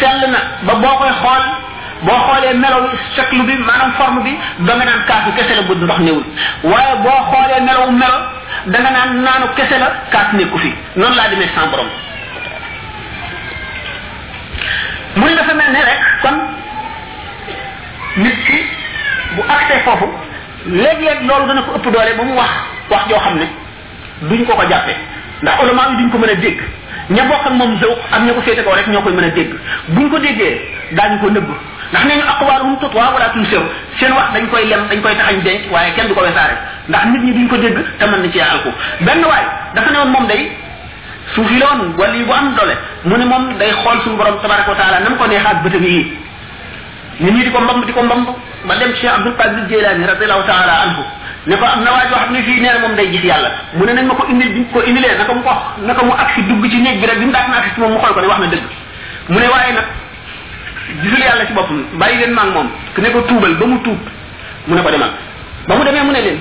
Speaker 5: sell na ba boo koy xool boo xoolee melaw shaklu bi maanaam forme bi da nga naan kaasu kese la bu ndox newul waaye boo xoolee melaw melo da nga naan naanu kese la kaas nekku fi noonu laa demee sans borom mu ne dafa mel ne rek kon nit ki bu accès foofu léeg-léeg loolu dana ko ëpp doole ba mu wax wax joo xam ne duñ ko ko jàppe ndax ulama yi duñ ko mën a dégg ña bokk ak moom zawq ak ña ko féete kaw rek ñoo koy mën a dégg buñ ko déggee daañu ko nëbb ndax nee ñu aqwaaluhum tutwa wala tunsew seen wax dañ koy lem dañ koy taxañ denc waaye kenn du ko wesaare ndax nit ñi duñ ko dégg te mën na ci alku benn waay dafa ne woon moom day suuf yi la woon wala yi bu am doole mu ne moom day xool suñu borom tabaraka wa taala nam ko neexaat bëtam yi nit ñi di ko mbamb di ko mbamb ba dem Cheikh Abdul Qadir Jilani radiallahu taala anhu ne ko am na waaj wax ni fii nee na moom day gis yàlla mu ne nañ ma ko indil bi ko indilee naka mu ko naka mu agsi dugg ci néeg bi rek bi mu daat na agsi ci moom mu xool ko ne wax na dëgg mu ne waaye nag gisul yàlla ci boppam bàyyi leen maag moom ku ne ko tuubal ba mu tuub mu ne ko demal ba mu demee mu ne leen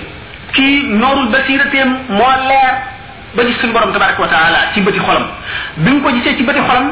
Speaker 5: kii noorul basirateem moo leer ba gis suñu borom tabaraka wa taala ci bëti xolam bi mu ko gisee ci bëti xolam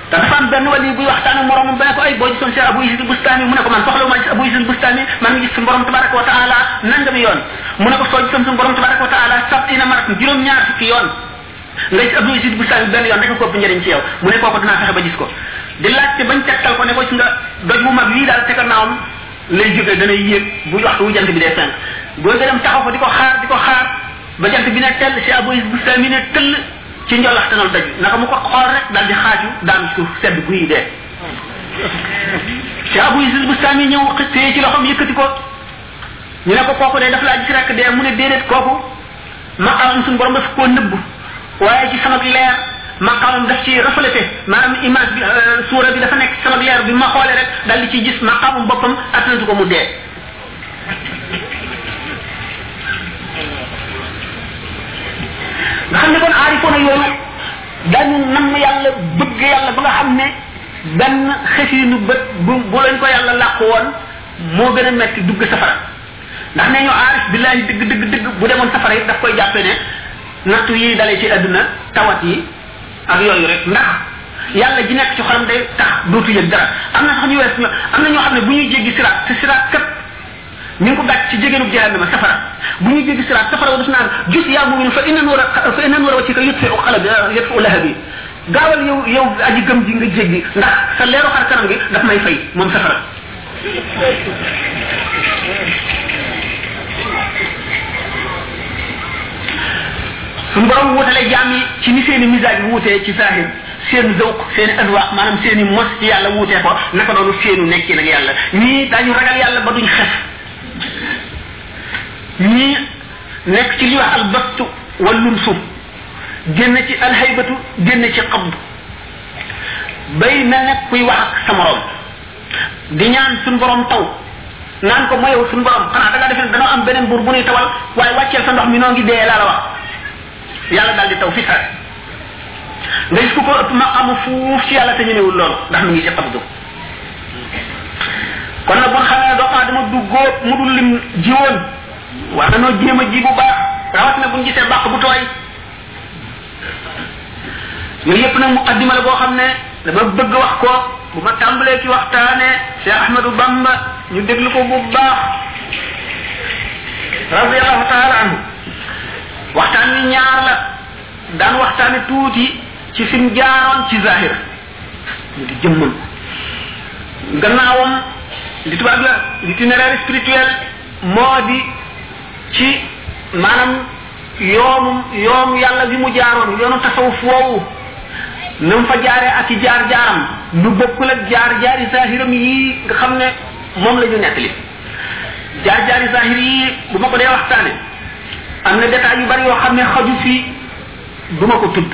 Speaker 5: te dafa am benn wali buy waxtaan ak moromam ba ne ko ay boo gisoon Cheikh Abou Yazid Bustami mu ne ko man soxla ma gis Abou Yazid Bustami man ngi gis suñu borom tabaraka wa taala nangami yoon mu ne ko soo gisoon suñu borom tabaraka wa taala sabtina marat juróom ñaar fukki yoon nga gis Abou Yazid Bustami benn yoon rek ko ëpp njëriñ ci yow mu ne kooku dinaa fexe ba gis ko di laajte bañ tegtal ko ne ko ci nga doj bu mag lii daal te gannaawam lay jógee dana yéeg bu waxtu wu jant bi dee fenk boo gërëm taxaw ko di ko xaar di ko xaar ba jant bi ne tell si Abou Yazid Bustami ne tëll ci njolaxtanal doj naka mu ko xool rek dal di xaaju daanu suuf sedd guy dee ci abu isil bu sami ñëw xëttee ci loxom yëkkati ko ñu ne ko kooku de daf laa gis rek dee mu ne déedéet kooku maqaamam suñu borom daf koo nëbb waaye ci sama leer maqaamam daf ci reflété maanaam image bi suura bi dafa nekk sama leer bi ma xoolee rek dal di ci gis maqaamam boppam attanatu ko mu dee nga xam ne kon aarifoona yooyu dañu nam yàlla bëgg yàlla ba nga xam ne benn xësiinu bët bu bu lañ ko yàlla làq woon moo gën a metti dugg safara ndax ne ñu aarif billahi dëgg dëgg dëgg bu demoon safara yi daf koy jàppe ne nattu yi dalee ci àdduna tawat yi ak yooyu rek ndax yàlla ji nekk ci xolam day tax dootu yëg dara am na sax ñu wees am na ñoo xam ne bu ñuy jéggi siraat te siraat kat ñu ngi ko gàcc ci jégéenub jahannama safara bu ñuy jéggi siraat safara wa def naan jus yaa mumin fa inna nuura fa inna nuura wacci ka yutfi u xalabi yutfi u lahabi gaawal yow yow aji gëm ji nga jéggi ndax sa leeru xar kanam gi daf may fay moom safara suñu borom wutale jaam yi ci ni seen i misaaj wuutee ci saahir seen zawq seen anwaax maanaam seen i mos ci yàlla wuutee ko naka noonu seenu nekki nag yàlla ñii dañu ragal yàlla ba duñ xef ñii nekk ci li wax albastu wallun suuf génn ci alhaybatu génn ci qabdu bay mel ne kuy wax ak sa morom di ñaan suñu borom taw naan ko moyow suñu borom xanaa da nga defee danoo am beneen buur bu nuy tawal waaye wàcceel sa ndox mi noo ngi dee laa la wax yàlla daal di taw fi saa nga gis ku ko ëpp ma amu fuuf ci yàlla te ñemewul loolu ndax mu ngi ci xabdu kon nag bu ñu xamee ne doomu aadama du góob mu dul lim jiwoon war na noo jéem a ji bu baax rawat na bu ñu gisee bàq bu tooy yooyu yëpp nag muqaddima la boo xam ne dama bëgg wax ko bu ma tàmbalee ci waxtaane Cheikh Ahmadou Bamba ñu déglu ko bu baax radiallahu taala anhu waxtaan wi ñaar la daan waxtaane tuuti ci fi mu jaaroon ci zahir mu di jëmmam gannaawam li tubaab la l'itinéraire spirituel moo di ci maanaam yoonu yoonu yàlla bi mu jaaroon yoonu tasawuf woowu na mu fa jaaree ak i jaar-jaaram lu bokkul ak jaar-jaari saahiram yi nga xam ne moom la ñu nettali jaar-jaari saahir yi bu ma ko dee waxtaane am na détails yu bari yoo xam ne xaju fii du ma ko tudd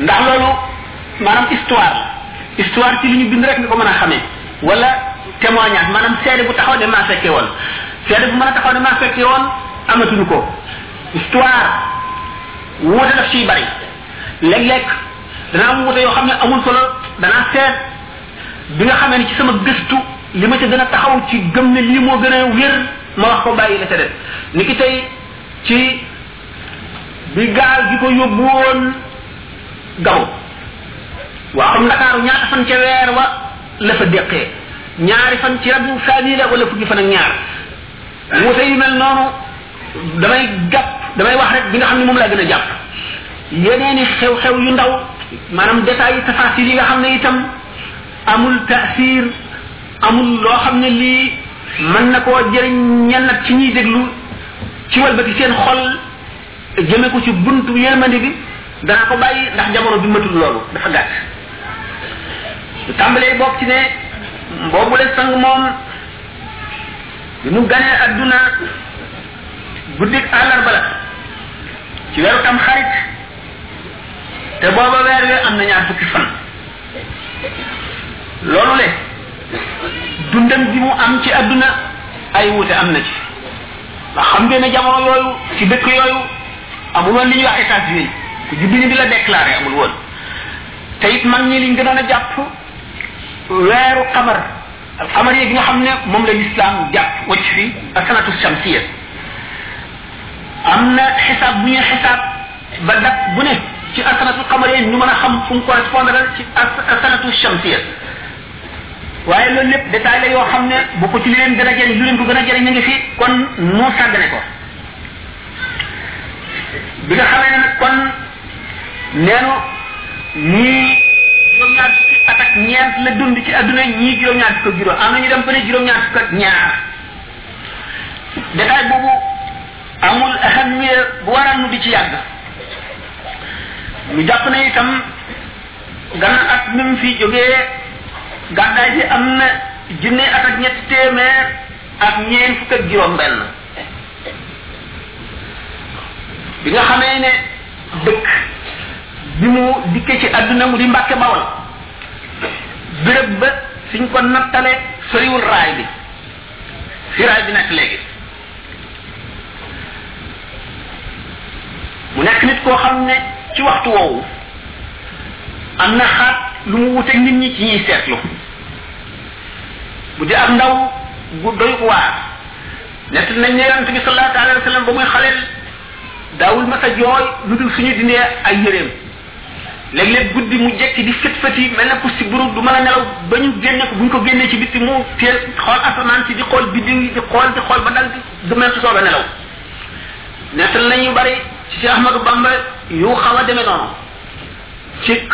Speaker 5: ndax loolu maanaam histoire la histoire ci li ñu bind rek nga ko mën a xamee wala témoignage maanaam seede bu taxaw ne maa fekkee woon seede bu mën a taxaw ne maa fekkee woon amatuñu ko histoire wuute daf ciy bari léeg-léeg danaa am wuute yoo xam ne amul solo danaa seet bi nga xamee ni ci sama gëstu li ma ca gën a taxaw ci gëm ne lii moo gën a wér ma wax ko bàyyi la ca def ni ki tey ci bi gaal gi ko yóbbu woon Gabon waa xam Ndakaaru ñaata fan ca weer wa la fa déqee ñaari fan ci rabu saani la wala fukki fan ak ñaar wuute yu mel noonu damay jàpp damay wax rek bi nga xam ne moom laa gën a jàpp yeneeni xew-xew yu ndaw maanaam détails yi tafasil yi nga xam ne itam amul taasir amul loo xam ne lii mën na koo jëriñ ñenn ci ñuy déglu ci walbati seen xol jëme ko ci buntu yërmande bi dana ko bàyyi ndax jamono bi matul loolu dafa gàtt tàmbalee bokk ci ne boobu la sang moom bi mu ganee adduna guddik àllarba la ci weeru tam xarit te booba weer wi am na ñaar fukki fan loolu le dundam bi mu am ci àdduna ay wuute am na ci ndax xam ngeen ne jamono yooyu ci dëkk yooyu amul woon li ñuy wax état civil ku juddu ñu di la déclaré amul woon te it mag ñi liñ gënoon a jàpp weeru xamar alxamar yi bi nga xam ne moom la lislaam jàpp wacc fi asanatu shamsiya am na xisaab bu ñuy xisaab ba dat bu ne ci asanatu xamar yi ñu mën a xam fu mu correspondre ci asanatu shamsiya waaye loolu lépp détail la yoo xam ne bu ko ci li leen gën a jëriñ lu leen ko gën a jëriñ ñu ngi fi kon nu sàggane ko bi nga xamee ne nag kon nee na ñii juróom-ñaar fukki at ak ñeent la dund ci adduna ñii juróom-ñaar fukk ak juróom am na ñu dem ba ne juróom-ñaar fukk ak ñaar détail boobu amul ahamiya bu waral nu di ci yàgg ñu jàpp ne itam gannaaw at mi mu fi jógee gàddaay bi am na junne at ak ñetti téeméer ak ñeent fukk ak juróom benn bi nga xamee ne dëkk bi mu dikke ci àdduna mu di mbàkke bawal béréb ba suñ ko nattale soriwul raay bi fi raay bi nekk léegi mu nekk nit koo xam ne ci waxtu woowu am na xaat lu mu wuteeg nit ñi ci ñuy seetlu bu di am ndaw bu doy waar nett nañ ne yonent bi sallallahu alayhi wa sallam ba muy xaleel daawul ma sa jooy lu dul suñu dindee ay yëreem léeg-léeg guddi mu jekki di fët fët yi mel na ku si buru du mën a nelaw ba ñu génne ko bu ñu ko génnee ci bitti mu teel xool asamaan si di xool biddiw yi di xool di xool ba dal di du mel su soog a nelaw nettal nañu bari ci Cheikh Ahmadou Bamba yu xaw a demee noonu cikk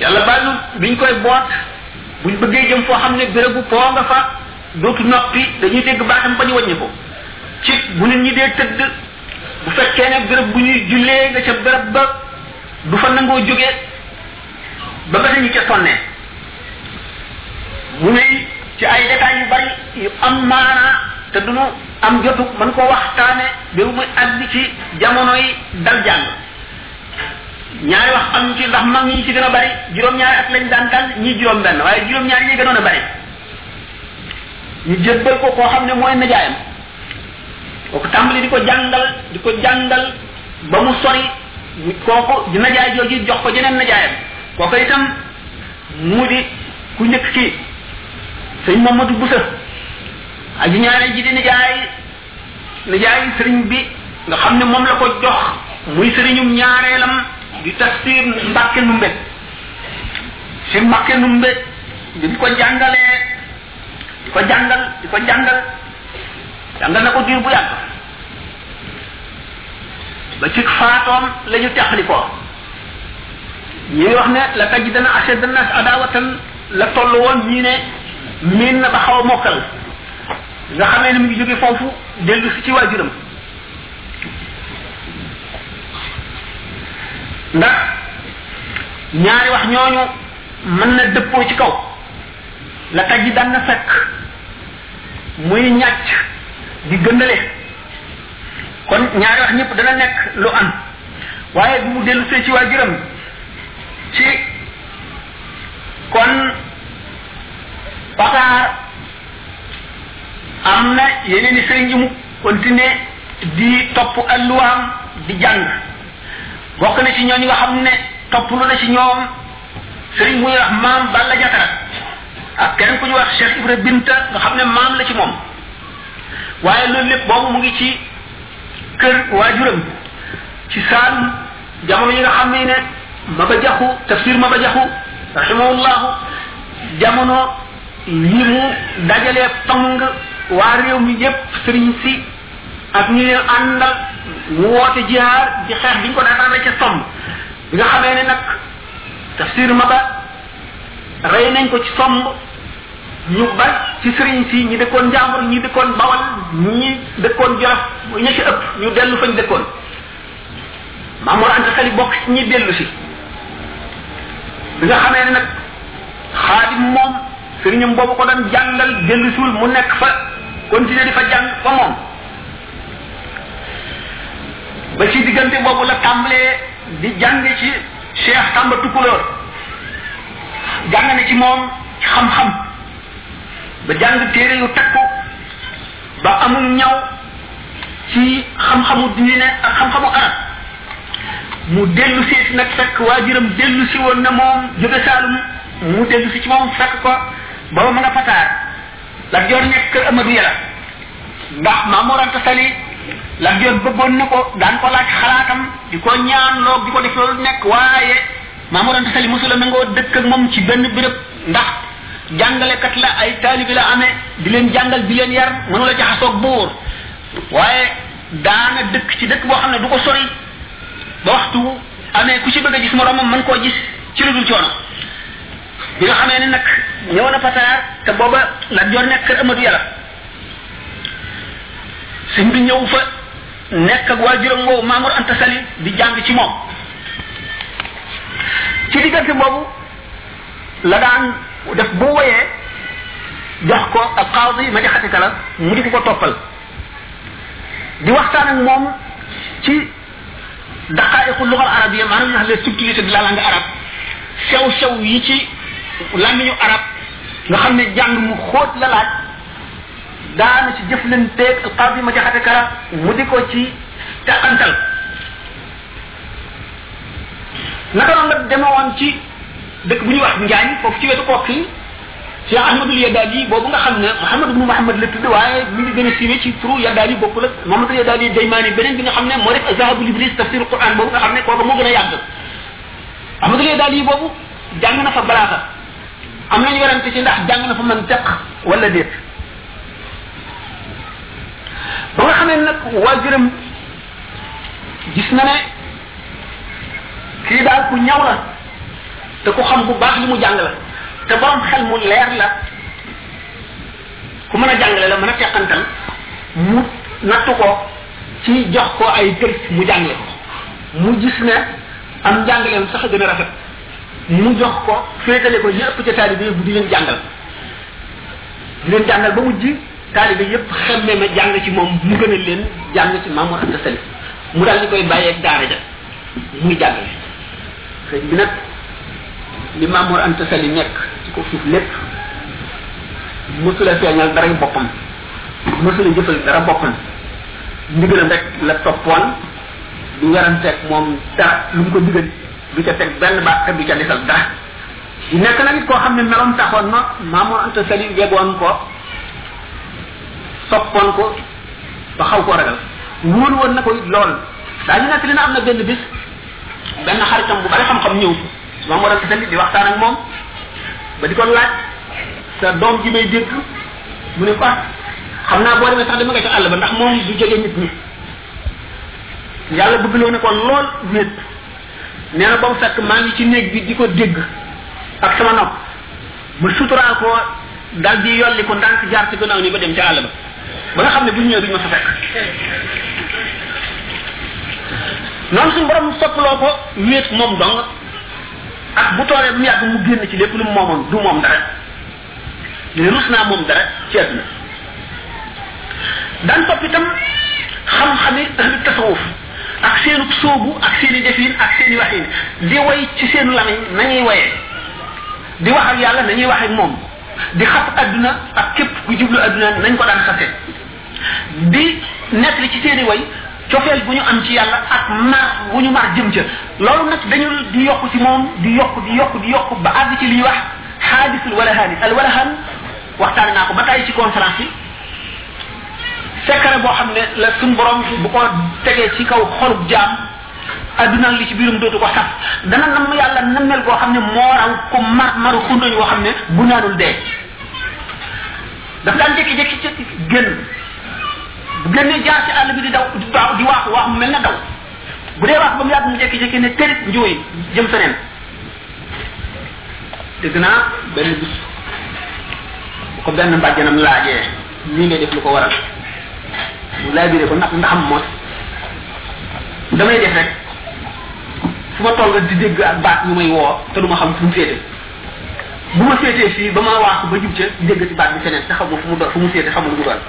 Speaker 5: yàlla baal nu biñ koy boot buñ bëggee jëm foo xam ne bérébu poo nga fa dootu noppi dañuy dégg baatam ba ñu wàññi ko ci bu nit ñi dee tëdd bu fekkee ne béréb bu ñuy jullee nga ca béréb ba du fa nangoo jóge ba ba nañu ca sonnee mu wéy ci ay détails yu bari yu am maanaa te duñu am jotu mën ko waxtaane béw muy àgg ci jamono yi dal jàng ñaari wax am ci ndax mag ñi ci gën a bari juróom-ñaari at lañ daan dal ñi juróom benn waaye juróom-ñaari ñi gënoon a bari ñu jébbal ko koo xam ne mooy najaayam kooku tàmbali di ko jàngal di ko jàngal ba mu sori kooku di najaay jooju jox ko jeneen najaayam kooku itam mu di ku njëkk kii sëñ Mamadou Boussa aji ñaareel ji di nijaay nijaay sëriñ bi nga xam ne moom la ko jox muy sëriñum ñaareelam di tafsir Mbàkke Numbe si Mbàkke Numbe bi mu ko jàngalee di ko jàngal di ko jàngal jàngal na ko diir bu yàgg ba ci faatoom la ñu teqli ko ñuy wax ne la taj dana achad nas adawatan la toll woon ñii ne miin na ba xaw a mokkal nga xamee ne mu ngi jóge foofu dellu si ci waajuram ndax ñaari wax ñooñu mën na dëppoo ci kaw la taj dan na fekk muy ñàcc di gëndale kon ñaari wax ñëpp dana nekk lu am waaye bu mu dellu see ci waajuram ci kon bakaar am na yeneen i sëriñ yu mu continuer di topp alluwaam di jàng bokk na ci ñooñu nga xam ne topp lu na ci ñoom sëriñ bu ñuy wax maam Balla Jatara ak keneen ku ñu wax Cheikh Ibra Binta nga xam ne maam la ci moom waaye loolu lépp boobu mu ngi ci kër waajuram ci saan jamono yi nga xam ne ne Maba Jaxu tafsir Maba Jaxu rahimahullahu jamono yi mu dajalee pang waa réew mi yépp sëriñ si ak ñi leen àndal mu woote jihaar di xeex bi ñu ko daan amee ca somb bi nga xamee ne nag tafsir maba rey nañ ko ci somb ñu bari ci sëriñ si ñi dëkkoon njàmbur ñi dëkkoon bawal ñi dëkkoon jolof ña ci ëpp ñu dellu fañ dëkkoon Mamour Anta Sali bokk ci ñi dellu si bi nga xamee ne nag xaadim moom sëriñam boobu ko doon jàngal dellu suul mu nekk fa continuer di fa jàng fa moom ba ci diggante boobu la tàmbalee di jàng ci Cheikh Tamba Tukulóor jàng na ci moom xam-xam ba jàng téere yu takku ba amul ñaw ci xam-xamu diine ak xam-xamu arab mu dellu si nag fekk waajuram dellu si woon na moom jóge Saalum mu dellu si ci moom fekk ko booba ma nga fataar la joor nekk kër amadu yàlla ndax Mamour Anta Sali la joor bëggoon na ko daan ko laaj xalaatam di ko ñaan loog di ko def loolu nekk waaye Mamour Anta Sali mosula nangoo dëkk ak moom ci benn béréb ndax jàngalekat la ay taalibi la amee di leen jàngal di leen yar mënu la jaxasoog buur waaye daana dëkk ci dëkk boo xam ne du ko sori ba waxtu amee ku ci bëgg a gis moromam mën koo gis ci lu dul coono bi nga xamee ne nag ñëw na Pataar te booba Lat Joor nekk kër Amadu Yàlla sëñ bi ñëw fa nekk ak waajuram woowu Maamor Anta Sali di jàng ci moom ci diggante boobu la daan def bu woyee jox ko ak xaadi ma jaxati kala mu di ko ko toppal di waxtaan ak moom ci daqaayiqu luxal arab yi maanaam ñu xam les subtilités de la langue arabe sew sew yi ci làmmiñu arab nga xam ne jàng mu xóot la laaj daana ci jëflanteeg alqaadi ma jaxate kara mu di ko ci teqantal naka noonu la demewoon ci dëkk bu ñuy wax njaañ foofu ci wetu kokki Cheikh Ahmadul Yadali boobu nga xam ne Mouhamad ibnu Mouhamad la tudd waaye mi ngi gën a siiwee ci turu Yadali bokkul ak Mouhamadul Yadali Daymaani beneen bi nga xam ne moo def Zahabul Ibris tafsir Quran boobu nga xam ne kooku moo gën a yàgg Ahmadul Yadali boobu jàng na fa balaaxa am nañu werante ci ndax jàng na fa man teq wala déet ba nga xamee nag waajuram gis na ne kii daal ku ñaw la te ku xam bu baax li mu jàng la te borom xel mu leer la ku mën a jàngale la mën a teqantal mu nattu ko ci jox ko ay kër mu jàngale ko mu gis ne am jàngaleem sax a gën a rafet mu jox ko féetale ko ñëpp ca taalibe yi bu di leen jàngal di leen jàngal ba mujj taalibe yépp xemme ma jàng ci moom mu gën a leen jàng ci Mamour Anta Sali mu daal di koy bàyyeeg daara ja muy jàngale sëñ bi nag li Mamour Anta Sali nekk ci ko suuf lépp mësula feeñal dara boppam mësula jëfal dara boppam ndigalam rek la toppoon du weranteeg moom dara lu mu ko digal du ca teg benn baat te du ca desal dara nekk na nit koo xam ne meloom taxoon na maamu anta sali yegoon ko soppoon ko ba xaw koo ragal wóolu woon na ko it lool daañu nekk li na am na benn bis benn xaritam bu bari xam-xam ñëw maamu anta sali di waxtaan ak moom ba di ko laaj sa doom ji may dégg mu ne ko ah xam naa boo demee sax dama nga ca àll ba ndax moom du jege nit ñi yàlla bëggloo ne ko lool wéet nee na ba mu fekk maa ngi ci néeg bi di ko dégg ak sama nopp ma suturaal ko dal di yolli ko ndànk jaar ci gannaaw ni ba dem ci àll ba ba nga xam ne bu ñu ñëwee duñ ma fa fekk noonu suñu borom soppaloo ko wéet moom dong ak bu toolee bu mu yàgg mu génn ci lépp lu mu moomoon du moom dara ne rus naa moom dara ci àdduna daan topp itam xam-xami ahlu tasawuf ak seenu soobu ak seeni defin ak seeni waxin di way ci seenu lamiñ nañuy wayee di wax ak yàlla nañuy wax ak moom di xas adduna ak képp ku jublu adduna nañ ko daan xase di nekk li ci seeni way cofeel bu ñu am ci yàlla ak mar bu ñu mar jëm ca loolu nag dañu di yokk ci moom di yokk di yokk di yokk ba àgg ci li ñuy wax xaadisul walahaani al walahaan waxtaane naa ko ba tey ci conférence yi sekkare boo xam ne la suñ borom bu ko tegee ci kaw xolub jaam adduna li ci biirum dootu ko sax dana nam yàlla nammel boo xam ne moo raw ku mar maru xundoñ boo xam ne bu naanul dee daf daan jékki-jékki ci génn bu génnee jaar ci àll bi di daw di baax di waaxu waax mu mel na daw bu dee waax ba mu yàgg mu jékki-jékki ne tërit njuuy jëm feneen dégg naa benn bis bu ko benn mbàjjanam laajee lii ngay def lu ko waral mu laaj bi ko ndax ndaxam mos damay def rek fu ma toll di dégg ak baat ñu may woo te du ma xam fu mu féete bu ma féetee fii ba ma waaxu ba jub ca déggati baat bi feneen te xamu fu mu doon fu mu féete xamu lu mu doon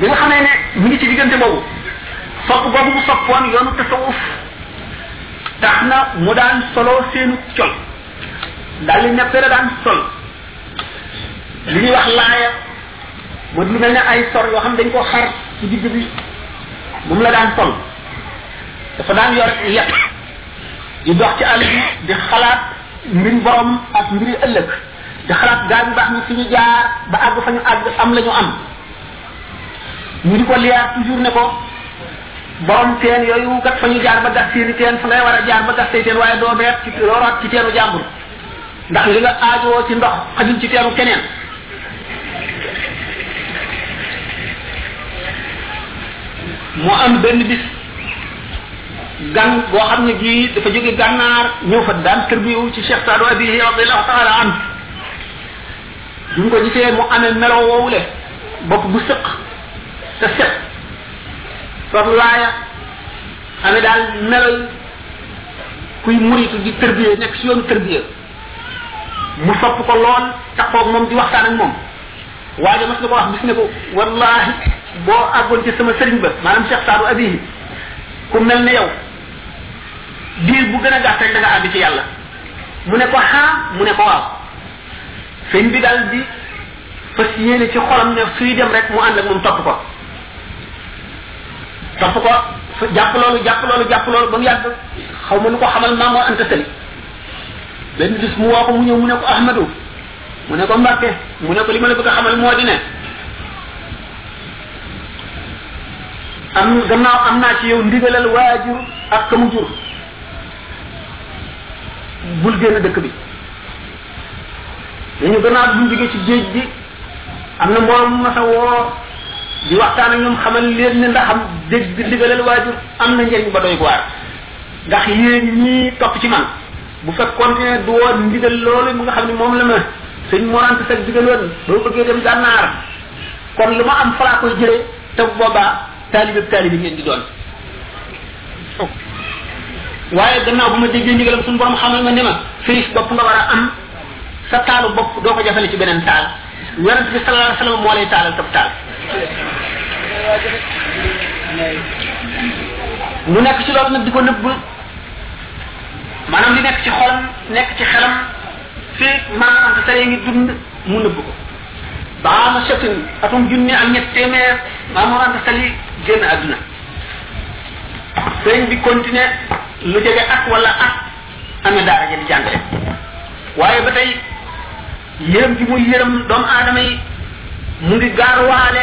Speaker 5: bi nga xamee ne mu ngi ci diggante boobu sopp boobu mu soppoon yoonu tasawuf tax na mu daan solo seenu col daal di neppe la daan sol li ñuy wax laaya moo di lu mel ne ay sor yoo xam dañ ko xar ci digg bi moom la daan sol dafa daan yor yet di dox ci àll bi di xalaat mbiri borom ak mbiri ëllëg di xalaat gaa ñu baax ñi fi ñu jaar ba àgg fa ñu àgg am la ñu am ñu di ko liyaar toujours ne ko borom teen yooyu kat fa ñu jaar ba gas seeni teen fa ngay war a jaar ba gas say teen waaye doo beet ci doo root ci teenu jàmbur ndax li nga aajoo ci ndox xajul ci teeru keneen mu am benn bis gan boo xam ne gii dafa jóge gànnaar ñëw fa daan tërbiwu ci cheikh saadu abihi radiallahu taala an bi mu ko gisee mu amee melo woowule bopp bu sëq te set fab laaya amee daal melo kuy muritu di tërbiye nekk si yoonu tërbiye mu sopp ko lool taxoog moom di waxtaan ak moom waaye mas na ko wax bis ne ko wallahi boo àggoon ci sama sëriñ ba maanaam Cheikh Sadou Abihi ku mel ne yow diir bu gën a gàtt rek da nga àgg ci yàlla mu ne ko xaa mu ne ko waaw sëñ bi daal di fas yéene ci xolam ne suy dem rek mu ànd ak moom topp ko topp ko jàpp loolu jàpp loolu jàpp loolu ba mu yàgg xaw ma lu ko xamal maa moo anta sëli benn bis mu woo ko mu ñëw mu ne ko ahmadu mu ne ko mbàkke mu ne ko li ma la bëgg a xamal moo di ne am gannaaw am naa ci yow ndigalal waajur ak ka mu jur bul génn dëkk bi nee ñu gannaaw bu ñu jógee ci géej gi am na mbooloo mu mas a woo di waxtaan ak ñoom xamal leen ne ndax am dégg bi ndigalal waajur am na njëriñ ba doy ko waar ndax yéen ñii topp ci man bu fekkoon ne du woon ndigal loolu mu nga xam ne moom la ma sëñ morante sa digaloon boo bëggee dem gànnaar kon lu ma am falaa koy jëlee te boobaa taalibe taalibe ngeen di doon waaye gannaaw bu ma déggee ndigalam suñu borom xamal ma ne ma firis bopp nga war a am sa taalu bopp doo ko jafale ci beneen taal yonent bi sallallahu alayhi wasallam moo lay taalal tab taal mu nekk ci loolu nag di ko nëbb maanaam li nekk ci xolam nekk ci xelam fii maanaam te tey ngi dund mu nëbb ko baama shatin atum junni ak ñett téeméer maam Mor Anta Sali génn àdduna sëriñ bi continué lu jege at wala at amee daara ja di jàngale waaye ba tey yërëm ji muy yërëm doomu aadama yi mu ngi gaaruwaale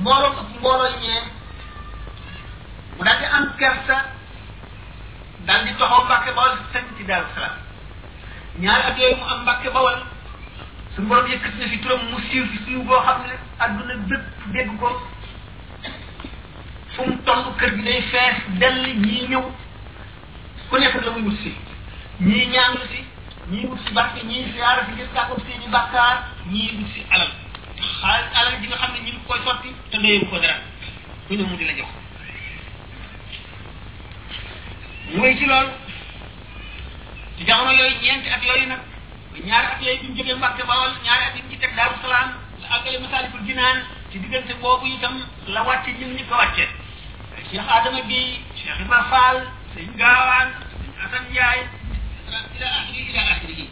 Speaker 5: mbooloo ëpp mbooloo ñee mu daal di am kersa daal di toxoo Mbàkke Bawol sañ ci Daaru Salaam ñaari at yooyu mu am Mbàkke Bawol suñu borom yëkkati na fi turam mu siiw fi siiw boo xam ne adduna bépp dégg ko fu mu toll kër gi day fees dell ñii ñëw ku nekk la muy wut si ñii ñaanlu si ñii wut si barke ñii siyaara si ngir tàggoog seen i bàkkaar ñii wut si alal xaal alal ji nga xam ne ñu ngi koy sotti te doyewu ko dara ku ñëw mu di la jox mu wéy ci loolu ci jamono yooyu ñeenti at yooyu nag ñaari at yooyu bi mu jógee Mbàkke Bawol ñaari at yi mu ci teg Daaru Salaam la àggale Masaalikul Jinaan ci diggante boobu itam la wàcce ñun ñi ko wàcce Cheikh Adama Guèye Cheikh Ibra Fall sëñ Gaawaan sëñ Assane Ndiaye ila axiri ila axiri yi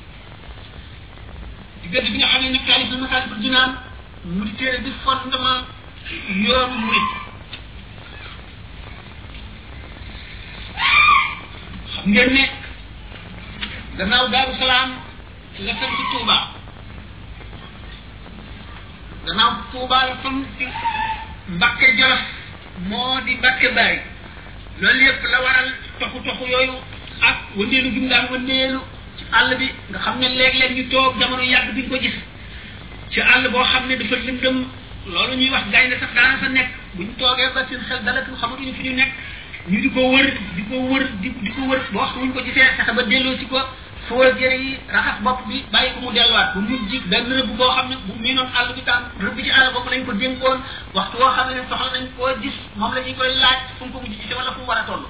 Speaker 5: diggante bi nga xam ne nag taalif na Masaalikul Jinaan mu di téere bi fondement yoonu murit xam ngeen ne gannaaw Daaru Salaam fi nga sant Touba gannaaw Touba la sant Mbàkke Jolof moo di Mbàkke Bari loolu yëpp la waral toxu toxu yooyu ak wëndeelu gi mu daan wëndeelu ci àll bi nga xam ne léeg-léeg ñu toog jamono yàgg duñ ko gis ci àll boo xam ne dafa lëndëm loolu ñuy wax gaynde sax daana fa nekk bu ñu toogee ba seen xel dalatul xamatuñu fi ñu nekk ñu di ko wër di ko wër di di ko wër boo xam ñu ko gisee fexe ba delloo si ko fóor jëre yi raxas bopp bi bàyyi ko mu delluwaat bu mujj benn rëbb boo xam ne bu miinoon àll bi tam rëbb ci àll boobu lañ ko dénkoon waxtu woo xam ne soxla nañ koo gis moom la ñuy koy laaj fu mu ko mujj gisee wala fu mu war a toll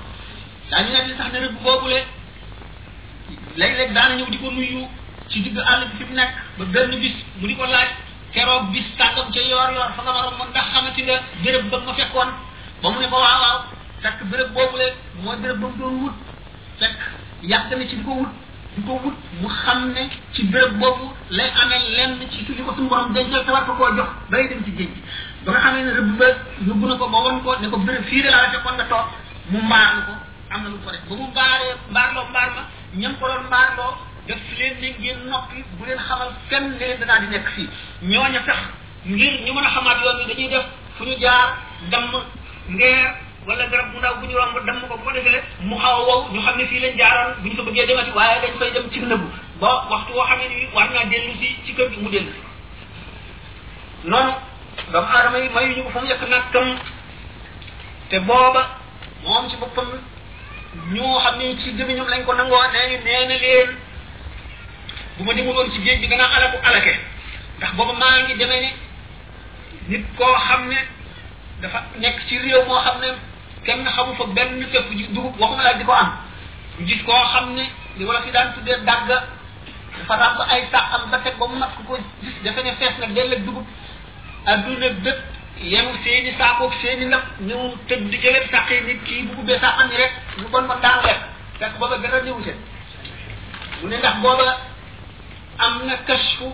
Speaker 5: daañu nekk li sax ne rëbb boobule léeg-léeg daana ñëw di ko nuyu ci digg àll bi fi mu nekk ba benn bis mu di ko laaj keroog bis tàggam ca yoor yoor fa nga waroon mën ndax xamati nga béréb ba ma fekkoon ba mu ne ko waaw waaw fekk béréb boobule mooy béréb ba mu doon wut fekk yàgg na ci di ko wut di ko wut mu xam ne ci béréb boobu lay amee lenn ci ci li ko suñu borom dencal te war ko koo jox bay dem ci géej gi ba nga xamee ne rëbb ba yóbbu na ko ba won ko ne ko béréb fii de laa la fekkoon nga toog mu mbaar ko am na lu ko def ba mu mbaaree mbaarloo mbaar ma ñam ko doon mbaarloo def leen ne ngeen noppi bu leen xamal kenn ne leen danaa di nekk fii ñooña sax ngir ñu mën a xamaat yoon bi dañuy def fu ñu jaar damm ngeer wala garab bu ndaw bu ñu romb damm ko bu ko defee mu xaw a wow ñu xam ne fii lañ jaaroon bu ñu ko bëggee demati waaye dañ fay dem ci nëbbu ba waxtu woo xam ne ni war naa dellu si ci kër gi mu dellu si noonu doomu aadama yi mayuñu ko fa mu yekk nàkkam te booba moom ci boppam ñoo xam ne ci jëmi ñoom lañ ko nangoo nee nee na leen bu ma demul woon ci géej bi danaa alaku alake ndax booba maa ngi demee ni nit koo xam ne dafa nekk ci réew moo xam ne kenn xamu fa benn fépp ji dugub waxuma laa di ko am ñu gis koo xam ne li wala fi daan tuddee dàgga dafa ràbb ay sàqam ba teg ba mu mat ku ko gis defe ne fees na dell ak dugub adduna bépp yenu seeni saakoog seeni ndab ñëw tëdd di jëlee sàqee nit kii bu ubbee sàqam ni rek lu bon bon daan lekk fekk booba gën a néew seen mu ne ndax booba am na kashfu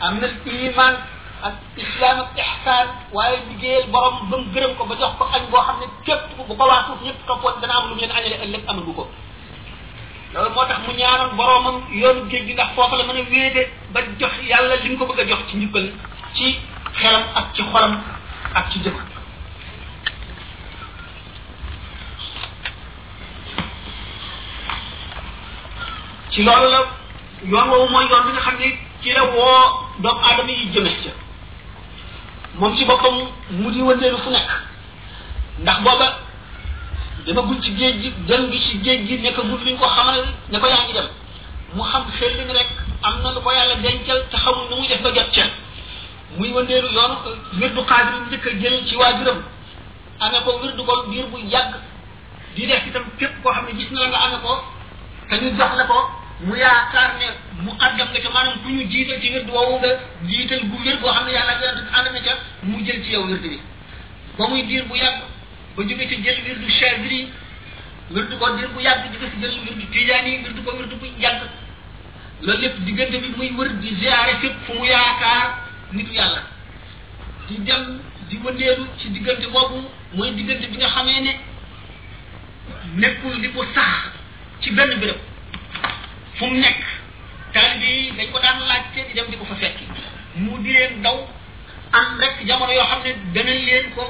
Speaker 5: am na iman ak islam ak ihsan waaye liggéeyal borom ba mu gërëm ko ba jox ko añ boo xam ne képp bu ko waa suuf ñëpp toppoon dana am lu mu leen añale ëllëg amagu ko loolu moo tax mu ñaanoon boromam yoonu géej gi ndax foofu la mën a wéede ba jox yàlla li mu ko bëgg a jox ci njukkal ci xelam ak ci xolam ak ci jëfam ci loolu la yoon woowu mooy yoon bi nga xam ne ci la woo doomu aadama yi jëme ca moom ci boppam mu di wëndeelu fu nekk ndax booba dama guñ ci géej gi dem gi ci géej gi nekk guñ luñ ko xamal ne ko yaa ngi dem mu xam xel li ni rek am na lu ko yàlla dencal te xamul nu muy def ba jot ca muy wëndeelu yoonu wér du xaadir njëkk a jël ci waajuram amee ko wirdu ko diir bu yàgg di def itam képp koo xam ne gis na la nga amee ko te ñu jox la ko mu yaakaar ne mu xaddam nga ca maanaam ku ñu jiital ci wird woowu nga jiital bu wér boo xam ne yàlla ak yonent bi ànd na ca mu jël ci yow wird bi ba muy diir bu yàgg ba jóge ci jël wirdu chadri wirdu ko diir bu yàgg jóge ci jël wirdu tijaan yi wirdu ko wirdu bu yàgg loolu lépp diggante bi muy wër di ziare fépp fu mu yaakaar nitu yàlla di dem di wëndeelu ci diggante boobu mooy diggante bi nga xamee ne nekkul di ko sax ci benn béréb fu mu nekk taalibe yi dañ ko daan laajte di dem di ko fa fekki mu di leen daw am rek jamono yoo xam ne danañ leen ko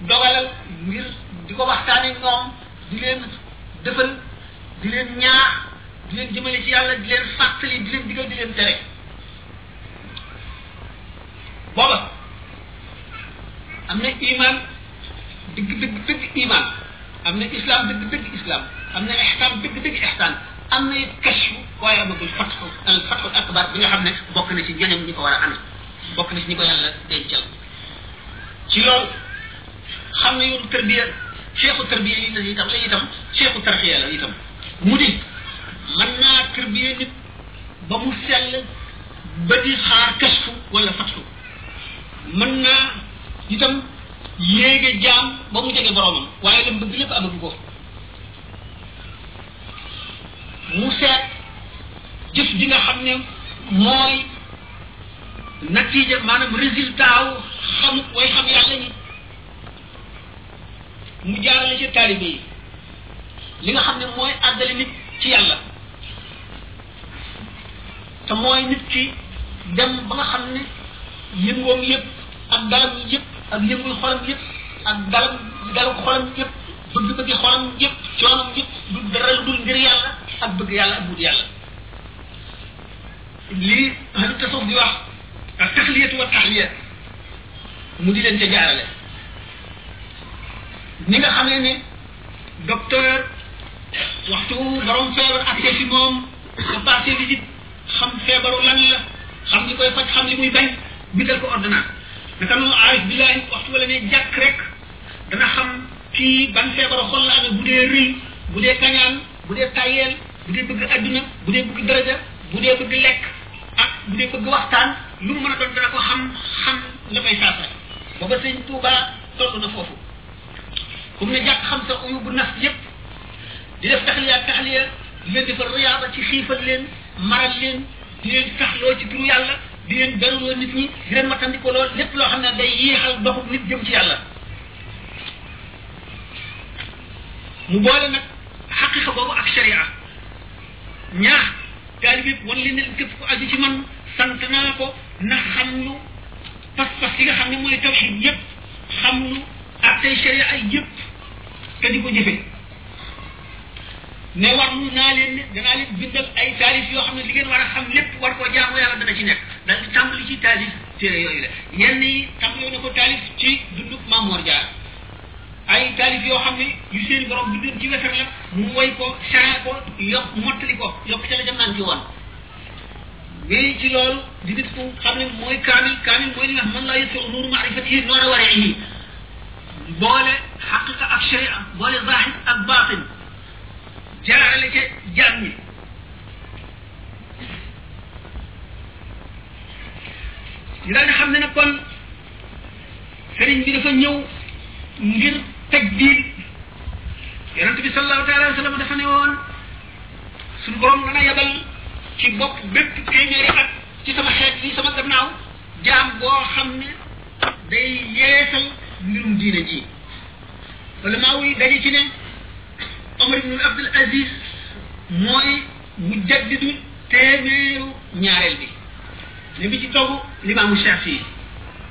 Speaker 5: dogalal ngir di ko waxtaane ñoom di leen dëfal di leen ñaax di leen jëmale ci yàlla di leen fàttali di leen digal di leen tere booba am na iman dëgg dëgg dëgg iman am na islam dëgg dëgg islam am na ihsan dëgg dëgg ihsan am na it kashfu waaye amagul fatxu al fatxul akbar bi nga xam ne bokk na ci ñoñam ñi ko war a amee bokk na ci ñi ko yàlla dencal ci loolu xam na yoonu tarbiya cheikhu tarbiya yi itam la itam cheikhu tarxiya la itam mu ni mën naa tarbiya nit ba mu sell ba di xaar kasfu wala fatfu mën naa itam yéege jaam ba mu jege boroomam waaye lam bëgg lépp amagu ko mu seet jëf ji nga xam ne mooy natiija maanaam résultat wu xamu way xam yàlla ñi mu jaarale ci taalibe yi li nga xam ne mooy àggale nit ci yàlla te mooy nit ki dem ba nga xam ne yëngoom yëpp ak dalam yëpp ak yënguy xolam yëpp ak dalam dalu xolam yëpp bëgg-bëggi xolam yëpp coonam yëpp du dara lu dul ngir yàlla ak bëgg yàlla ak wut yàlla lii ahlu tasawuf di wax ak taxliyatu wa taxliya mu di leen ca jaarale ni nga xamee ne docteur waxtu borom feebar ak fi moom nga passé visite xam feebaru lan la xam li koy faj xam li muy bañ bindal ko ordonnance naka noonu aarif billahi waxtu wala ne jàkk rek dana xam kii ban feebaru xol la amee bu dee rëy bu dee kañaan bu dee tàyyeel bu dee bëgg adduna bu dee bëgg daraja bu dee bëgg lekk ak bu dee bëgg waxtaan lu mu mën a doon dana ko xam xam la koy saafara booba sëñ Tuuba toll na foofu comme ne jàkk xam sa uyu bu naf yépp di def taxliya taxliya di leen defal riyaaba ci xiifal leen maral leen di leen saxloo ci turu yàlla di leen daruloo nit ñi di leen mattandiko lool lépp loo xam ne day yéexal doxub nit jëm ci yàlla mu boole nag xaqiqa boobu ak sharia ñaax taalib yëpp wan leen ne képp ku aju ci man sant naa ko na xam lu pas-pas yi nga xam ne mooy tawxid yëpp xam lu ak tey sharia ay yëpp te di ko jëfee ne war lu naa leen ne danaa leen bindal ay taalif yoo xam ne li ngeen war a xam lépp war koo jaamu yàlla dana ci nekk daal di tàmbali ci taalif téere yooyu la yenn yi tàmbali na ko taalif ci dundub Maam Mor Jaara ay taalif yoo xam ne yu seen borom bi doon ci wetam la mu woy ko sara ko yokk mottali ko yokk ca la jam naan ci woon wéy ci loolu di nit ku xam ne mooy kaamil kaamil mooy li nga xam man laa yëstu nuuru maarifatihi noora waree yi boole xaqiqa ak sharia boole zahir ak baatin jaarale ca jaam ñi ñu daal di xam ne nag kon sëriñ bi dafa ñëw ngir teg diin yonent bi sallallahu taala wa sallam dafa ne woon suñu borom dana yabal ci bopp bépp téeméeri at ci sama xeet yi sama gannaaw jaam boo xam ne day yeesal mbirum diine ji wala maa wuy daje ci ne Omar ibn Abdul Aziz mooy mu jaddidu téeméeru ñaareel bi ne bi ci tegu limaamu Shafii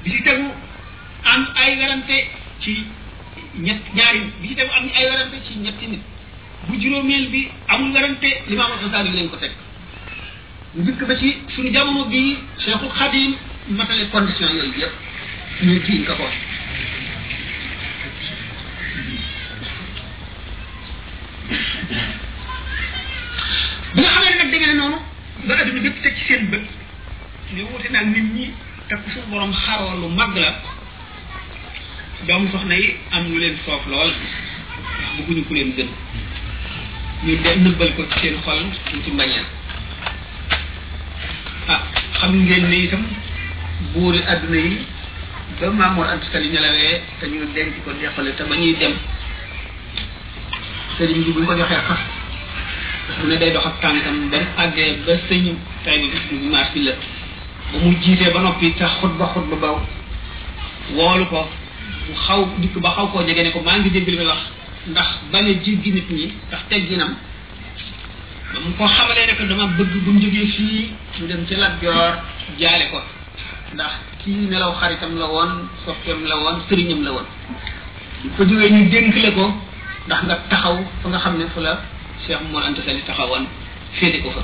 Speaker 5: bi ci tegu am ay werante ci ñett ñaari nit bi ci tegu am ay werante ci ñetti nit bu juróomeel bi amul werante limaamu Xasaali lañ ko teg ñu dikk ba ci suñu jamono bii Cheikhul Xadim matale condition yooyu yëpp ñu jiiñ ko ko bi nga xamee ne nag demee noonu ba adduna bépp teg ci seen bët ne wuute nag nit ñi te ku suñu borom xaroo lu mag la doomu soxna yi am lu leen soof lool ndax bëgguñu ku leen gën ñu de nëbbal ko ci seen xol tuuti mbañeel ah xam ngeen ne itam buuri adduna yi ba Maamoor Anta Sali ñelawee te ñu denc ko deqale te ba ñuy dem sëriñ bi bu ñu ko joxee fas mu ne day dox ak tànkam ba mu àggee ba sëñ tay bi gis ñu maar si la ba mu jiitee ba noppi te xutba xutba ba woolu ko mu xaw dikk ba xaw koo jege ne ko maa ngi dégg li muy wax ndax bañ a jéggi nit ñi ndax tegginam ba mu ko xamalee ne ko dama bëgg bu mu jógee fii mu dem ci Lat Joor jaale ko ndax kii nelaw xaritam la woon soppeem la woon sëriñam la woon fa jógee ñu dénk la ko ndax nga taxaw fa nga xam ne fa la Cheikh Mor Anta Sali taxawoon féete ko fa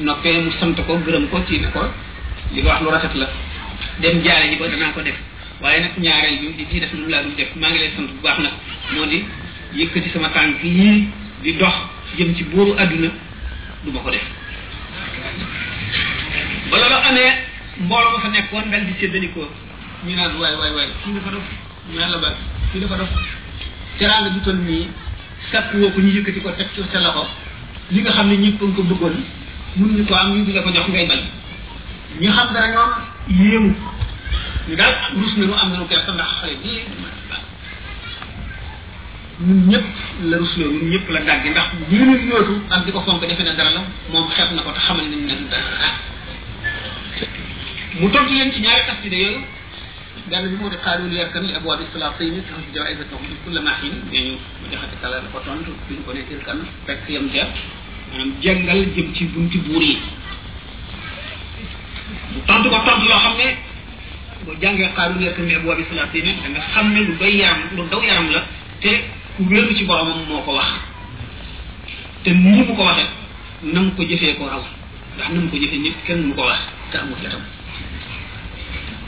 Speaker 5: noppee mu sant ko gërëm ko ci ne ko li nga wax lu rafet la dem jaare ji ko danaa ko def waaye nag ñaareel bi di ci def lu laa dul def maa ngi lay sant bu baax nag moo di yëkkati sama tànk yii di dox jëm ci buuru àdduna du ma ko def ba loolu amee mbooloo ma fa nekkoon dal di séddalikoo ñu naan waay waay waay kii dafa dof ñu naan la ba kii dafa dof teraanga du toll nii sàkk woo ko ñu yëkkati ko teg ci sa loxo li nga xam ne ñëpp nga ko bëggoon mun ñu ko am ñu di la ko jox ngay bañ ñu xam dara ñoom yéemu ñu daal rus nañu am nañu kersa ndax xale bi ñun ñëpp la rusloo ñun ñëpp la dàggi ndax li ñu yóotu ak di ko fonk defe na dara la moom xeeb na ko te xamal nañ ne du dara mu tontu leen ci ñaari xasida yooyu benn bi moo di xaalul yarkan li abwaabi salaatini sax ci jawaay sa tox ku la maaxin nee ñu mu jaxate kala la ko tontu bi ñu ko ne tirkan fekk yam ja maanaam jàngal jëm ci bunti buur yi mu tontu ko tontu loo xam ne boo jàngee xaaru nekk mais boo bi salaat yi ne da nga xam ne lu doy yaram lu daw yaram la te ku wéeru ci boromam moo ko wax te nii mu ko waxee na mu ko jëfee ko raw ndax na mu ko jëfee nit kenn mu ko wax te amul yatam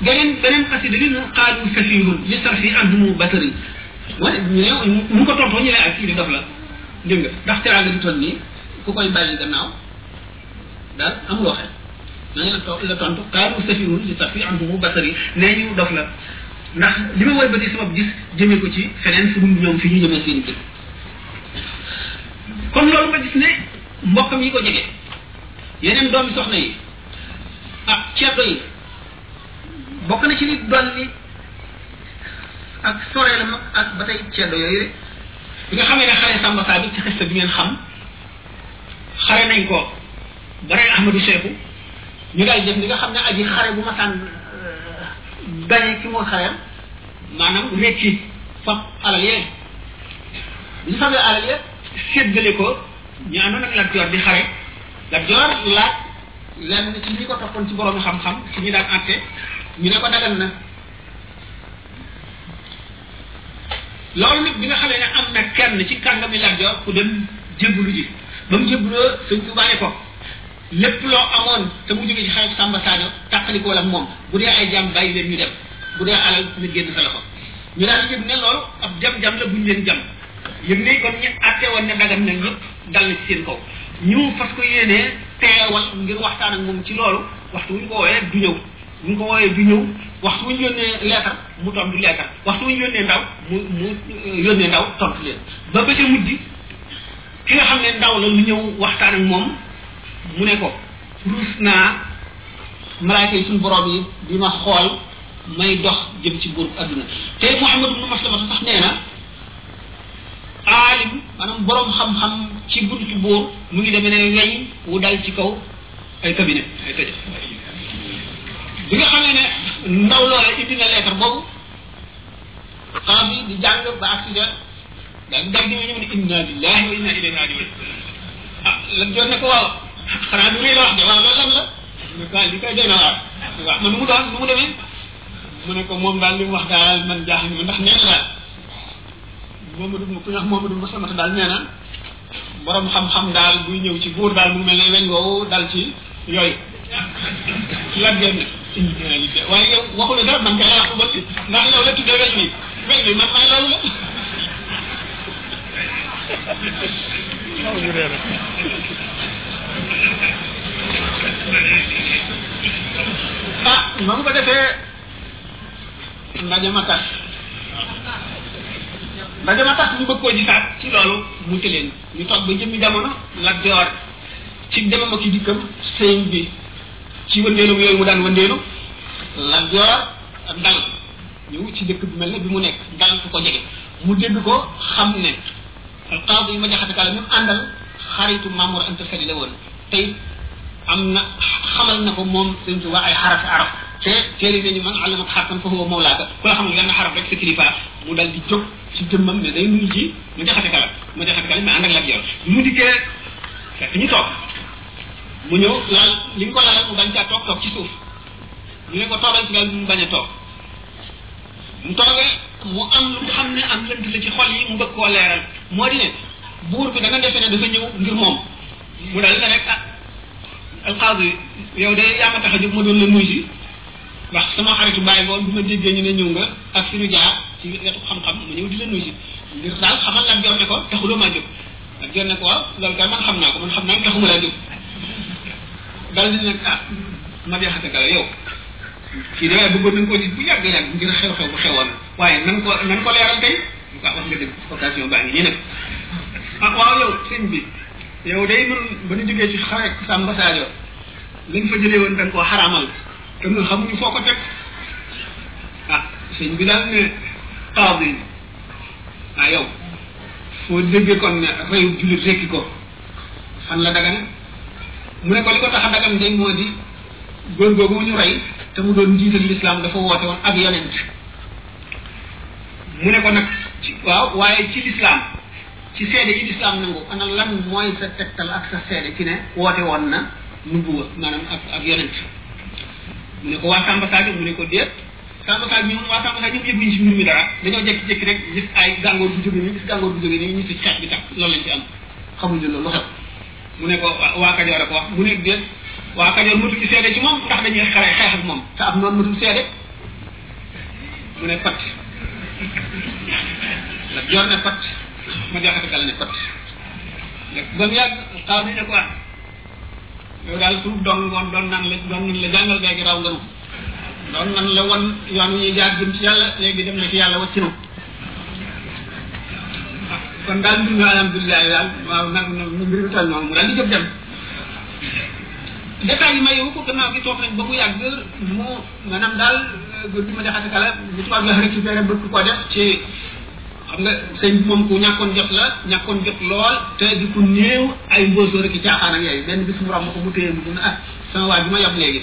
Speaker 5: beneen beneen xasida bi mu xaalu safirun li sarfi anhumu batari wala ñu ne mu ko tontoo ñu ne ak kii di dof la dégg nga ndax teraanga di toll nii ku koy bàyyi gannaaw daal amuloo xel ma ngi la to la tontu xaaru safirun li sax fi am bu basari nee ñu dof la ndax li ma war ba di sama gis jëmee ko ci feneen fu dul ñoom fi ñu jëmee seen gis kon loolu ma gis ne mbokkam yi ko jege yeneen doomi soxna yi ah ceerto yi bokk na ci li doon ni ak soree la mag ak ba tey ceerto yooyu rek bi nga xamee ne xale sàmbasaa bi ci xista bi ngeen xam xare nañ ko ba rey ahmadu seexu ñu daal def li nga xam ne aji xare bu masaan gañe ki moo xareel maanaam récci fab alal yee bu ñu fabee alal yee séddale ko ñu àndoon ak Lat Joor di xare Lat Joor laaj lenn ci ñi ko toppoon ci borom xam-xam ci ñi daan àtte ñu ne ko dagan na loolu nag bi nga xamee ne am na kenn ci kàngami Lat Joor ku dem jébbalu ji ba mu jébbaloo sëñ Tuubaa ne ko lépp loo amoon te mu jóge ci xarit Samba Sadio tàqalikoo ak moom bu dee ay jàmm bàyyi leen ñu dem bu dee alal na génn sa loxo ñu daal yëg ne loolu ab jam-jam la buñ leen jam yëg ne kon ñu àtte woon ne dagan na ñëpp dal na ci seen kaw ñu fas ko yéenee teewal ngir waxtaan ak moom ci loolu waxtu wu ñu ko wooyee du ñëw bu ñu ko wooyee du ñëw waxtu wu ñu yónnee leetar mu tontu leetar waxtu wu ñu yónnee ndaw mu mu yónnee ndaw tontu leen ba ba ca mujj ki nga xam ne ndaw la lu ñëw waxtaan ak moom mu ne ko ruus naa malaaka yi suñu borom yi di ma xool may dox jëm ci buur adduna te Muhammad ibn Maslama sax nee na aalim maanaam borom xam-xam ci buntu buur mu ngi demee ne weñ wu dal ci kaw ay cabinet ay tëj bi nga xamee ne ndaw loola indi na lettre boobu xaam bi di jàng ba accident daal di dal di ñëw ne inna lillahi wa inna ilayhi rajiun ah lan joon ne ko waaw xanaa du rëy la wax de waaw loolu lan la mu ko li koy doy na waar waaw man nu mu doon nu mu demee mu ne ko moom daal li mu wax daal man jaaxle ma ndax nee na daal Momadou ku ñax Momadou Moussa Mata daal nee na borom xam-xam daal buy ñëw ci buur daal mu mel ne weñ woowu dal ci yooyu lan ngeen ne waaye yow waxu la dara man kay laa ko bëgg ndax yow la tuddee weñ bi weñ bi man may loolu la ah ba mu ko defee ndaje ma tas ndaje ma tas ñu bëgg koo gisaat ci loolu mu tëleen ñu toog ba jëmmi jamono la joor ci demam ak i dikkam sëñ bi ci wëndeelu yooyu mu daan wëndeelu la joor dal ñëw ci dëkk bu mel ne bi mu nekk dal fu ko jege mu dégg ko xam ne alqaadi ma jaxate kala ñu àndal xaritu Mamour Anta Sali la woon tey am na xamal na ko moom sëñ Tuba ay xarafi arab te téere nañu man àllam ak xarfan fa huwa mawlaaka ku la xamul yenn xaraf rek sa kilifa mu dal di jóg ci jëmmam ne day nuyu ji ma jaxate kala ma jaxate kala mais ànd ak la yor mu dikkee fekk ñu toog mu ñëw laal li nga ko laalal mu bañ caa toog toog ci suuf ñu ne ko toogal ci daal mu bañ a toog mu toogee mu am lu nga xam ne am lënt la ci xol yi mu bëgg koo leeral moo di ne buur bi dana defe ne dafa ñëw ngir moom mu daal ne rek ah alxaasi yow de yaa ma tax a jóg ma doon la nuyu si ndax sama xaritu bàyyi boobu bi ma déggee ñu ne ñëw nga ak fi ñu jaar ci wetu xam-xam ma ñëw di la nuyu si ngir daal xamal lan joor ne ko taxuloo maa jóg lan joor ne ko waaw loolu kay man xam naa ko man xam naa ne taxuma laa jóg dal di nag ah ma jeexate kala yow kii da waaye bëggoon nañ koo gis bu yàgg yàgg ngir xew-xew bu xewoon waaye nan ko nan ko leeral tey bu baax wax nga dëgg occasion baa ngi nii nag ah waaw yow sëñ bi yow day nun ba ñu jógee ci xare Samba Sadio lañ fa jëlee woon dañ koo xaraamal te ñun xamuñu foo ko teg ah sëñ bi daal ne xaw bi ah yow foo déggee kon ne reyu jullit rekki ko fan la dagan mu ne ko li ko tax a dagan day moo di góor googu ñu rey te mu doon njiital lislaam dafa woote woon ak yonent mu ne ko nag ci waaw waaye ci lislaam ci seede yi lislaam nangu ana lan mooy sa tegtal ak sa seede ci ne woote woon na nubuwa maanaam ak ak yonent mu ne ko waa Samba Sadio mu ne ko déet Samba Sadio ñoom waa Samba Sadio ñoom yëguñu ci mbir mi dara dañoo jékki-jékki rek gis ay gàngoor bu jóge nii gis gàngoor bu jóge nii ñu si xeex bi tax loolu lañ ci am xamuñu loolu lu xew mu ne ko waa Kajoor a ko wax mu ne déet waa Kajoor matu ci seede ci moom ndax dañuy xare xeex ak moom te am noonu matul seede mu ne pat la joor ne pat ma jaxate kala ne pat ba mu yàgg xaw ni ne ko yow daal suuf dong ngoon doon naan la doon nañ la jàngal gaa gi raw nga nu doon nan la won yoon wi ñuy jaar jëm ci yàlla léegi dem na ci yàlla wàcc na kon daal mbir mi alhamdulilah daal waaw nag nag mbir mi toll noonu mu daal di jóg dem détails yi may yow ko gannaaw gi toog nañ ba mu yàgg mu maanaam daal góor gi ma jaxase kala bu tubaab la récupéré bëgg koo def ci xam nga sëñ bi moom ku ñàkkoon jot la ñàkkoon jot lool te di ku néew ay mbóosóor ak i caaxaan ak yooyu benn bis mu romb ko mu téye mu ne ah sama waa ji ma yab léegi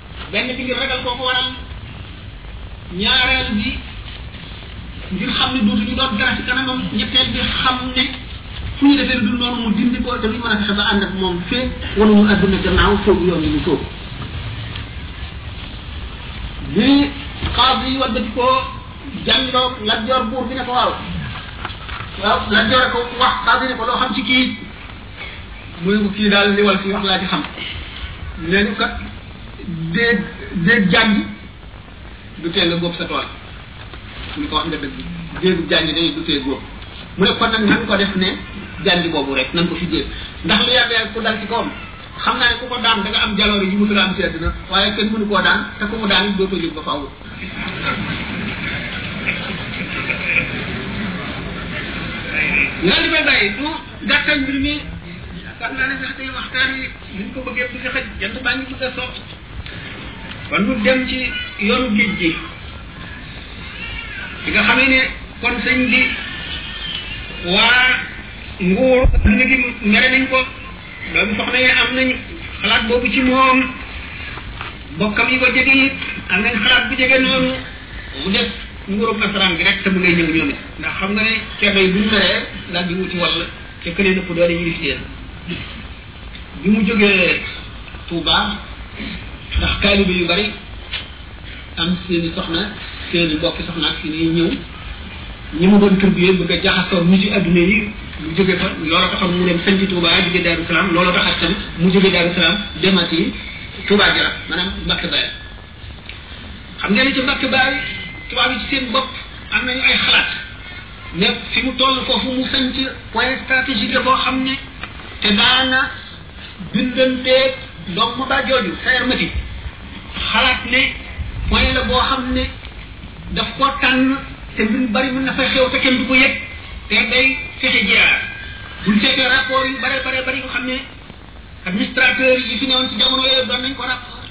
Speaker 5: benn bi ngir ragal koo ko waral ñaareel bi ngir xam ne dootuñu doon dara ci kanamam ñetteel bi xam ne fu ñu defee lu dul noonu mu dindi ko te duñ mën a fexe ba ànd ak moom fee waruñu àdduna gannaaw foofu yoon yi ñu sóobu bi xaas yi wàlbati ko jàngloo la jor buur bi ne ko waaw waaw la jor ko wax xaas yi ne ko loo xam ci kii mu ne ko kii daal li wal fi wax laa ci xam nee ñu kat déeg déeg jàngi du tee nga góob sa tool mu ne ko wax nga dëgg déegu jàngi day du tee góob mu ne kon nag nan ko def ne jàngi boobu rek nan ko fi déeg ndax lu yàgg yàgg ku dal ci kawam xam naa ne ku ko daan da nga am jaloore yi musul am ci àddina waaye kenn mënu koo daan te ku mu daan it dootoo jóg ba faaw nga li may bàyyi gàttal mbir mi sax naa ne sax tey waxtaan yi ni ñu ko bëggee du fi xaj jant baa ngi bëgg a sopp kon ñu dem ci yoonu géej gi bi nga xamee ne kon sëñ bi waa nguur dina gi mere nañ ko doomu soxna yi am nañ xalaat boobu ci moom bokkam yi ko jege it am nañ xalaat bu jege noonu mu def nguurum nasaraan gi rek te mu ngay ñëw ñoom it ndax xam nga ne ceddo yi bu ñu meree daal di wuti wàll te kële nëpp doole yi leen bi mu jógee Touba ndax taalibe yu bari am seeni soxna seeni mbokki soxna ak seeni ñëw ñi mu doon turbiyee bëgg a jaxasoo ñu ci adduna yi mu jóge fa loola taxam mu dem sanc Touba jóge Daaru Salaam loola tax ak tam mu jóge Daaru Salaam demati Touba Jara maanaam Mbacke Baye xam ngeen ni ci mbàkk baari tubaab yi ci seen bopp am nañu ay xalaat ne fi mu toll foofu mu sanc point stratégique la boo xam ne te daana bindanteeg ndox ma ba jooju Sayer Mati xalaat ne point la boo xam ne daf ko tànn te mbir bari mën na fa xew te kenn du ko yëg te day fexe jaar buñ seetee rapport yu bare bare bari yoo xam ne administrateur yi fi newoon ci jamono yooyu doon nañ ko rapport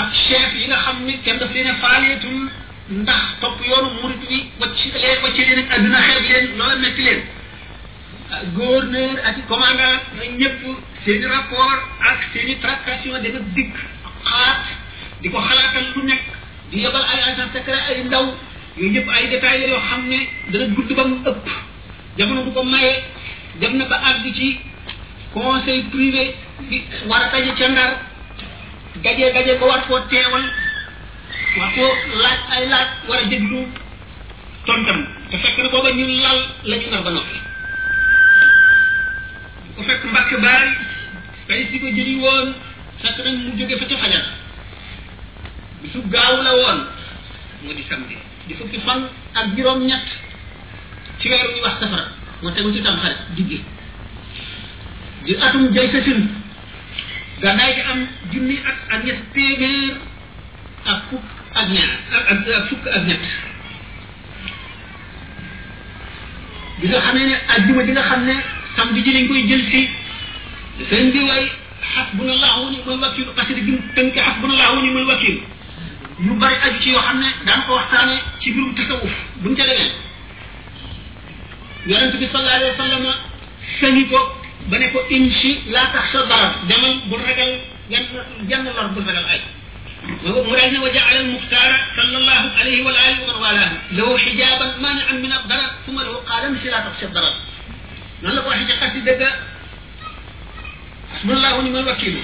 Speaker 5: ak chef yi nga xam ni kenn daf leen a faaleetul ndax topp yoonu murit wi wacc leen wacc leen ak àdduna xeeb leen loola metti leen gouverneur ak commandant ñëpp seen i rapport ak seen i tractation dana dikk xalaat di ko xalaatal lu nekk di yebal ay agent secret ay ndaw yooyu yëpp ay détails yoo xam ne dana gudd ba mu ëpp jamono du ko maye dem na ba àgg ci conseil privé bi war a daje ca ndar daje daje ko war koo teewal war koo laaj ay laaj war a déglu tontam te fekk na booba ñu lal la ñu nar ba noppi ko fekk mbàkke baari tey si ko jëli woon fekk nag mu jóge fa ca fajar bisu gaaw la woon moo di samedi di fukki fan ak juróom ñett ci weeru ñu wax safara moo tegu ci tamxarit diggi di atum jay sasin gàddaay gi am junni ak ak ñett téeméer ak fukk ak ñaar ak ak fukk ak ñett bi nga xamee ne ajjuma ji nga xam ne samedi ji lañ koy jël si seen bi way xasbunallahu wa ni'mal wakil xasida gi mu tënk xasbunallahu wa ni'mal wakil yu bari aju ci yoo xam ne daan ko waxtaane ci mbirum tasawuf buñ ca demee yonent bi sallallahu alayhi wa sallam sañu ko ba ne ko inchi laa tax sa darar demal bu ragal yan yan lor bu ragal ay mu daal ne wa jaala almuxtaara sallallahu alayhi wa alihi wa man walaahu lahu xijaaban maanian min addarar suma lahu qaala inchi laa tax sa darar noonu la ko waxee ci xasi dëgg asbunallahu ni mal wakiilu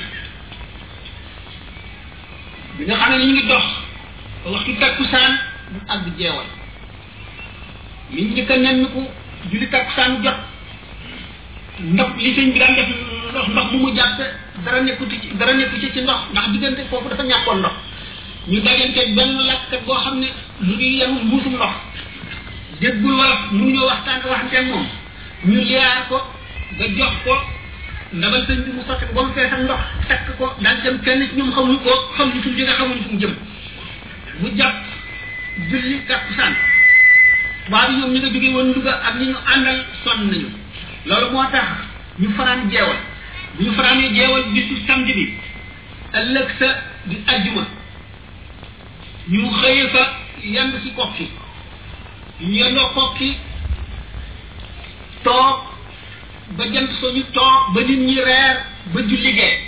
Speaker 5: bi nga xam ne ñu ngi dox ba waxtu takkusaan ñu àgg jeewal li ñu njëkk a nemmiku julli takkusaan jot ndox li sëñ bi daan def ndox ndox mu mu jàppe dara nekku ci dara nekku ci ci ndox ndax diggante foofu dafa ñàkkoon ndox ñu dajante benn làkkat boo xam ne lu ngi yenu mbuusum ndox déggul wala mënuñoo waxtaan waxante ak moom ñu liyaar ko ba jox ko ndabal sëñ bi mu sotti ko ba mu fees ak ndox takk ko daal dem kenn ci ñoom xamuñu ko xamuñu fu mu jóge xamuñu fu mu jëm mu jàpp julli takkusaan tubaab yi ñoom ñu nga jóge woon Louga ak ñi ñu àndal sonn nañu loolu moo tax ñu fanaan jeewal bu ñu fanaanee jeewal bisu samedi bi ëllëg sa di ajjuma ñu xëye fa yand si kokki ñu yendoo kokki toog ba jant so ñu toog ba nit ñi reer ba julli gee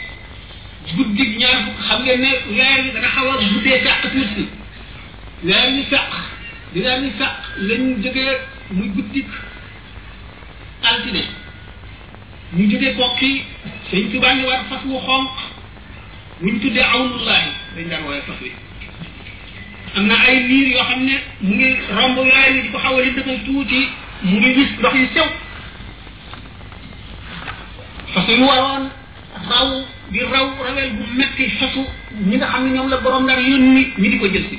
Speaker 5: guddig ñaar fukk xam ngeen ne weer bi dana xaw a guddee fàq tuuti weer ñu fàq di weer ñu fàq lañ jógee muy guddig altine ñu jógee kokki sëñ Tuubaa ngi war fas wu xonq buñ tuddee awnullahi dañ daan woowee fas wi am na ay niir yoo xam ne mu ngi romb laay yi di ko xaw a di dëggal tuuti mu ngi wis ndox yu sew fas yu waroon raw di raw rawel bu metti fasu ñi nga xam ne ñoom la borom ndar yónni ñi di ko jël si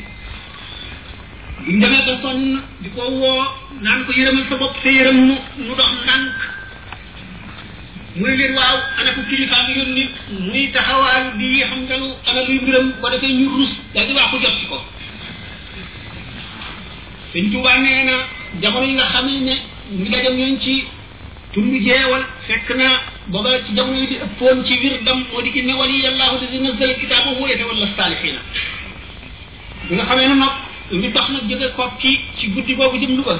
Speaker 5: buñ demee ba sonn di ko woo naan ko yërëmal sa bopp te yërëm nu nu dox ndànk mu ne leen waaw ana ko kilifa bi yónni muy taxawaayu di xam nga lu ana luy mbiram ko defee ñu rus daal di wax ko jot ci ko sëñ Tuubaa nee na jamono yi nga xam ne ñu daje ñooñ ci tund jeewal fekk na booba ci jamono yi di ëppoon ci wirdam moo di ki ne wali yàllaahu di nazzala kitaaba huwa yatawalla saalihiina bi nga xamee ne nag ñu dox nag jóge kokki ci guddi boobu jëm Louga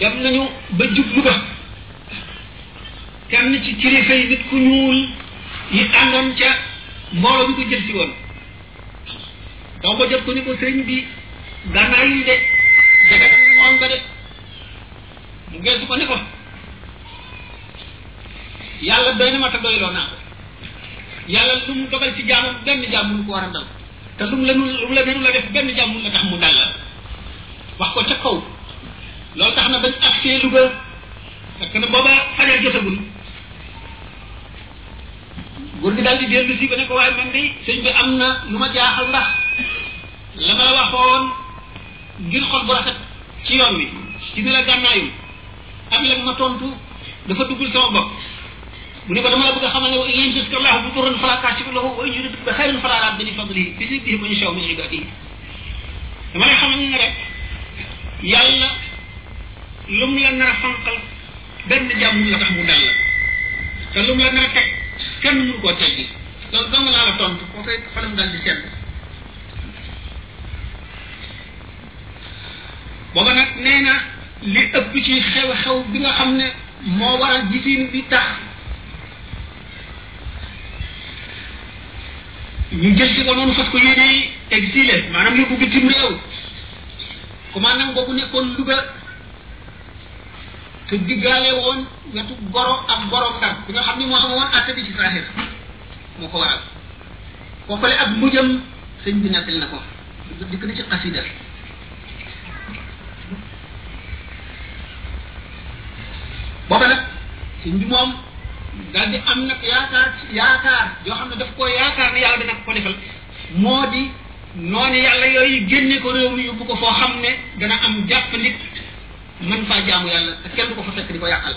Speaker 5: dem nañu ba jublu ba kenn ci kilifa yi nit ku ñuul yi àndoon ca mbooloo bi ko jël si woon donc ba jot ko ni ko sëriñ bi gànnaay yi de jege na moom ba de mu geesu ko ni ko yàlla doy na ma te doyloo naa ko yàlla lu mu dogal ci jaamam benn jaam mënu ko war a dal te lu mu la lu mu la lu la def benn jàmm mun la tax mu dal la wax ko ca kaw loolu tax na bañ agsee Louga fekk na booba fajar jotagul góor gi daal di dellu si ba ne ko waaye man de sëñ bi am na lu ma jaaxal ndax la ma la waxoon ngir xol bu rafet ci yoon wi ci ne la gànnaayu am la ma tontu dafa duggul sama bopp mu ne ko dama la bëgg a xamal ne wa in yamsaska allahu bi durrin fala kaashifa lahu wa in yuridka bi xayrin fala raadda li fadlihi yuzhibuhu man yashaa'u min ibaadihi dama lay xamal ne rek yàlla lu mu la nar a fanqal benn jàmm la tax mu dal la te lu mu la nar a teg kenn mënu koo teggi loolu dong laa la tontu koo koy fanam dal di sedd booba nag nee na li ëpp ci xew-xew bi nga xam ne moo waral gisin bi tax ñu jël si ko noonu fas ko yéene yi exilé maanaam yóbbu bitim réew commandant boobu nekkoon Louga te diggaale woon wetu goro ak borom ndar bi nga xam ne moo xam woon atte bi ci saaxir moo ko waral kookale ak mujjam sëñ bi nettali na ko du dikk na ci xasida booba nag sëñ bi moom daal di am nag yaakaar yaakaar yoo xam ne daf ko yaakaar ne yàlla dana ko defal moo di noonu yàlla yooyu génne ko réew mi yóbbu ko foo xam ne dana am jàpp nit mën faa jaamu yàlla te kenn du ko fa fekk di ko yàqal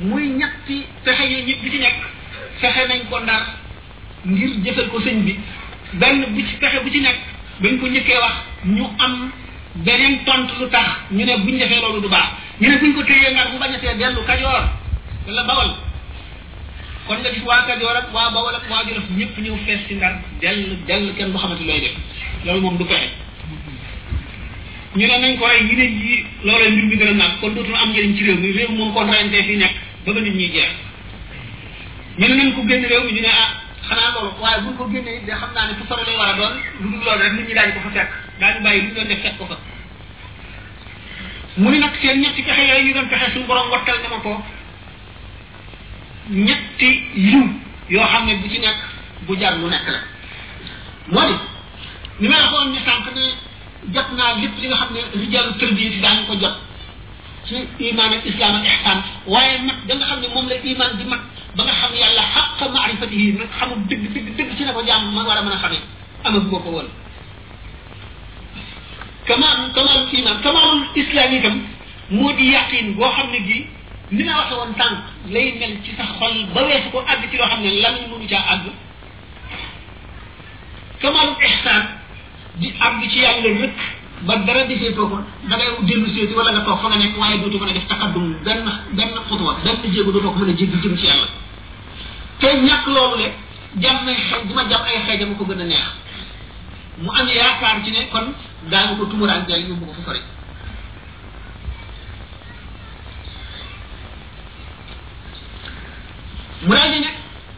Speaker 5: muy ñetti fexe yi ñi bi ci nekk fexe nañ ko ndar ngir jëfal ko sëñ bi benn bu ci fexe bu ci nekk bañ ko njëkkee wax ñu am beneen tont lu tax ñu ne buñ defee loolu du baax ñu ne buñ ko téyee ndar bu bañatee dellu kajoor wala bawal kon nga gis waa kajoor ak waa bawal ak waa jolof ñëpp ñëw fees ci ndar dell dell kenn du xamante looy def loolu moom du pexe ñu ne nañ ko rey yi ne yii loolee mbir mi gën a naat kon dootul am njëriñ ci réew mi réew moom kon reyantee fi nekk ba ba nit ñuy jeex ñu ne nañ ko génn réew mi ñu ne ah xanaa loolu waaye buñ ko génnee de xam naa ne fu sore lay war a doon lu dul loolu rek nit ñi daañu ko fa fekk daañu bàyyi lu ñu doon def fekk ko fa mu ni nag seen ñetti pexe yooyu ñu doon pexe suñu borom wattal na ma ko ñetti yiw yoo xam ne bu ci nekk bu jar lu nekk la moo di ni ma waxoon ñu sànq ne jot naa lépp li nga xam ne rijaalu tërbiya si daañu ko jot ci iman ak islam ak ihsan waaye mat da nga xam ne moom la iman di mat ba nga xam yàlla xaq maarifati yi nag xamul dëgg dëgg dëgg ci ne ko jàmm man war a mën a xamee amag boo ko woon kamaal kamaalu iman kamaalul islam itam moo di yaqin boo xam ne gii ni nga waxe woon tànk lay mel ci sa xol ba weesu ko àgg ci loo xam ne lan mënu caa àgg kamaalul ihsan di àgg ci yàlla rek ba dara deseetoo ko da ngay dellu seeti wala nga toog fa nga nekk waaye dootu mën a def taqaddum benn benn xutwa benn jéego dootoo ko mën a jéggi jëm ci yàlla te ñàkk loolu le jàmm ay xeej bu ma jàmm ay xeej dama ko gën a neex mu am yaakaar ci ne kon daañu ko tumuraan jaay yóbbu ko fa sori mu daal di ne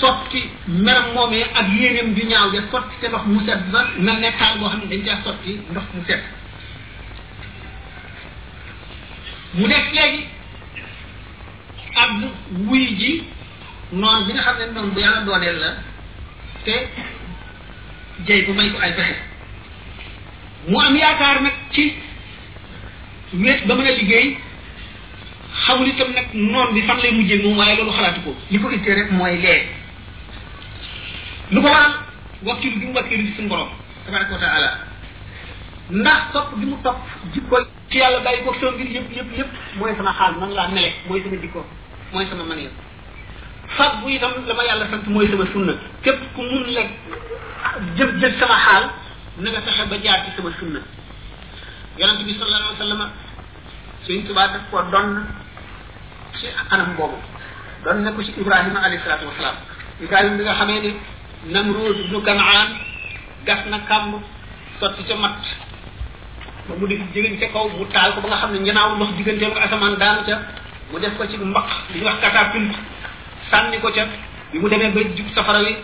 Speaker 5: sotti meram moomee ak yéeneem ju ñaaw ja sotti te ndox mu set ba mel ne taal boo xam ne dañ caa sotti ndox mu set mu nekk léegi ak wuy ji noonu bi nga xam ne noonu bu yàlla dooleel la te jay bu may ko ay pexe mu am yaakaar nag ci wéet ba mën a liggéey xamul itam nag noon bi fan lay mujjee moom waaye loolu xalaatu ko li ko ittee rek mooy lee lu ko waral wakkilu bi mu wakkilu ci suñu borom tabaraka wa taala ndax topp bi mu topp jikko ci yàlla bàyyi ko sama mbir yëpp yëpp yëpp mooy sama xaal man laa mele mooy sama jikko mooy sama manier fab bu itam la ma yàlla sant mooy sama sunna képp ku mun la jël jël sama xaal na nga fexe ba jaar ci sama sunna yonent bi sallallahu alayhi wa sallam Sëriñ Tuubaa daf ko donn ci anam boobu doon na ko ci Ibrahima alayhi salaatu wasalaam Ibrahima bi nga xamee ne Namruud ibnu Kanaan gas na kàmb sotti ca mat ba mu di jigéen ca kaw mu taal ko ba nga xam ne ñanaaw ndox digganteem ak asamaan daanu ca mu def ko ci mbaq li ñuy wax catapulte sànni ko ca bi mu demee ba jub safara wi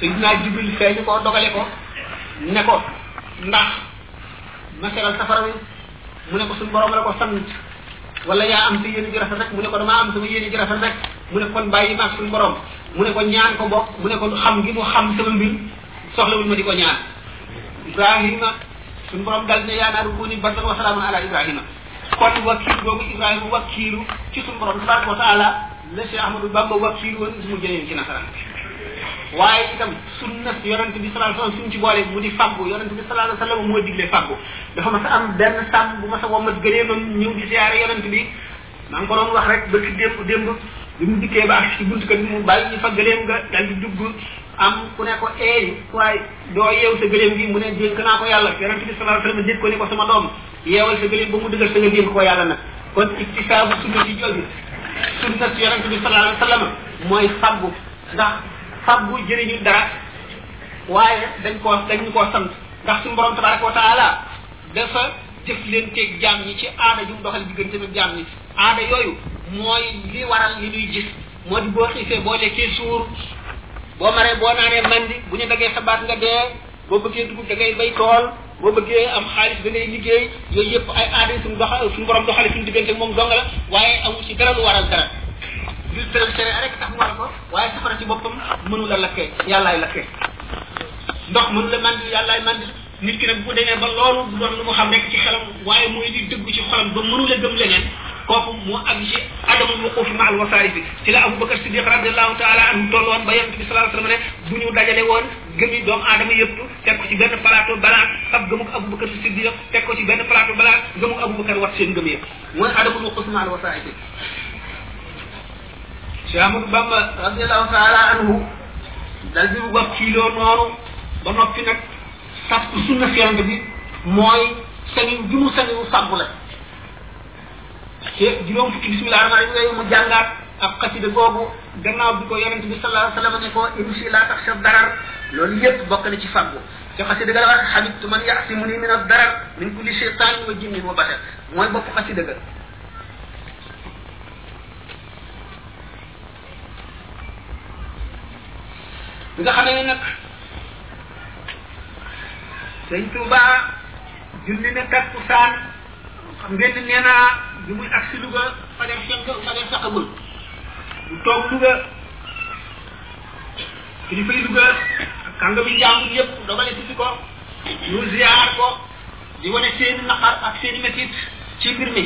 Speaker 5: Seydina Jibril feeñu ko dogale ko ne ko ndax ma seral safara wi mu ne ko suñu borom la ko sant wala yaa am sa yéene ji rafet rek mu ne ko damaa am sama yéene ji rafet rek mu ne kon bàyyi maag suñu borom mu ne ko ñaan ko bokk mu ne ko xam gi mu xam sama mbir soxlawul ma di ko ñaan ibrahima suñu borom dal ne yaa naaru kuuni bardan wa salaamun ala ibrahima kon wakiil boobu ibrahima wakiilu ci suñu borom tabaraka wa taala la cheikh ahmadou bamba wakiilu woon mu jëlee ci nasaraan waaye itam sunna yonent bi sallallahu alayhi wasallam suñ ci boole mu di faggu yonent bi sallallahu alayhi wasallam moo digle faggu dafa mas a am benn sàmm bu mas a wommat gëneemam ñëw di siyaare yonent bi maa ngi ko doon wax rek ba ci démb démb bi mu dikkee ba ak ci buntu kër bi mu bàyyi ñu fa gëleem nga dal di dugg am ku ne ko eey waaye doo yeew sa gëleem gi mu ne dénk naa ko yàlla yonent bi sallallahu alayhi wasallam dénk ko ni ko sama doom yeewal sa gëleem ba mu dëgër sa nga dénk ko yàlla nag kon iktisaabu sunna ci jooju sunna si yonent bi sallallahu alayhi wasallam mooy fabbu ndax fabbu jëriñu dara waaye dañ koo dañ ñu koo sant ndax suñu borom tabaraka wa taala dafa jëflanteeg jaam ñi ci aada ju mu doxal diggante ak jaam ñi aada yooyu mooy li waral li ñuy gis moo di boo xiifee boo lekkee suur boo maree boo naanee mandi bu ñu dagee sa baat nga dee boo bëggee dugub da ngay bay tool boo bëggee am xaalis da ngay liggéey yooyu yëpp ay aada yi suñu doxal suñu borom doxale suñu diggante moom dong la waaye amul ci dara lu waral dara li tëral sere rek tax mu war ko waaye safara ci boppam mënu la lakkee yàllaay lakkee ndox mënu la màndil yàllaay màndil nit ki nag bu demee ba loolu du doon lu mu xam rek ci xelam waaye muy di dëgg ci xolam ba mënu la gëm leneen kooku mu am ci adamul wuquuf ma al wasaayib bi ci la abubakar siddiq radiallahu taala anhu tolloon ba yonent bi salaa sallam ne bu ñu dajale woon gëmi doomu aadama yëpp teg ko ci benn plateau balance ab gëmuk abubakar siddiq teg ko ci benn plateau balance gëmuk abubakar wat seen gëm yëpp mooy adamul wuquuf ma al wasaayib bi Cheikh Ahmadou Bamba radiallahu taala anhu dal di wakkiloo noonu ba noppi nag sàpp sunna fiante bi mooy sañu gi mu sañu sàmp la te juróom fukki bismillah rahmaan rahim yooyu mu jàngaat ak xasida googu gannaaw bi ko yonent bi sallallahu alayhi wa sallam ne ko imsi laa tax sa darar loolu yépp bokk na ci fàggu te xasida ga la wax xabibtu man yaxsimuni min ad darar min kulli shaytanin wa jinnin wa basar mooy bopp xasida ga bi nga xamee ne nag sëñ Touba julli na takkusaan xam ngeen ne nee naa bi muy agsi Louga fajar fenk fajar saxagul mu toog Louga kilifa yi Louga ak kànga bi njàmbur yëpp dogale si ko ñu ziar ko di wane seen naqar ak seen métit ci mbir mi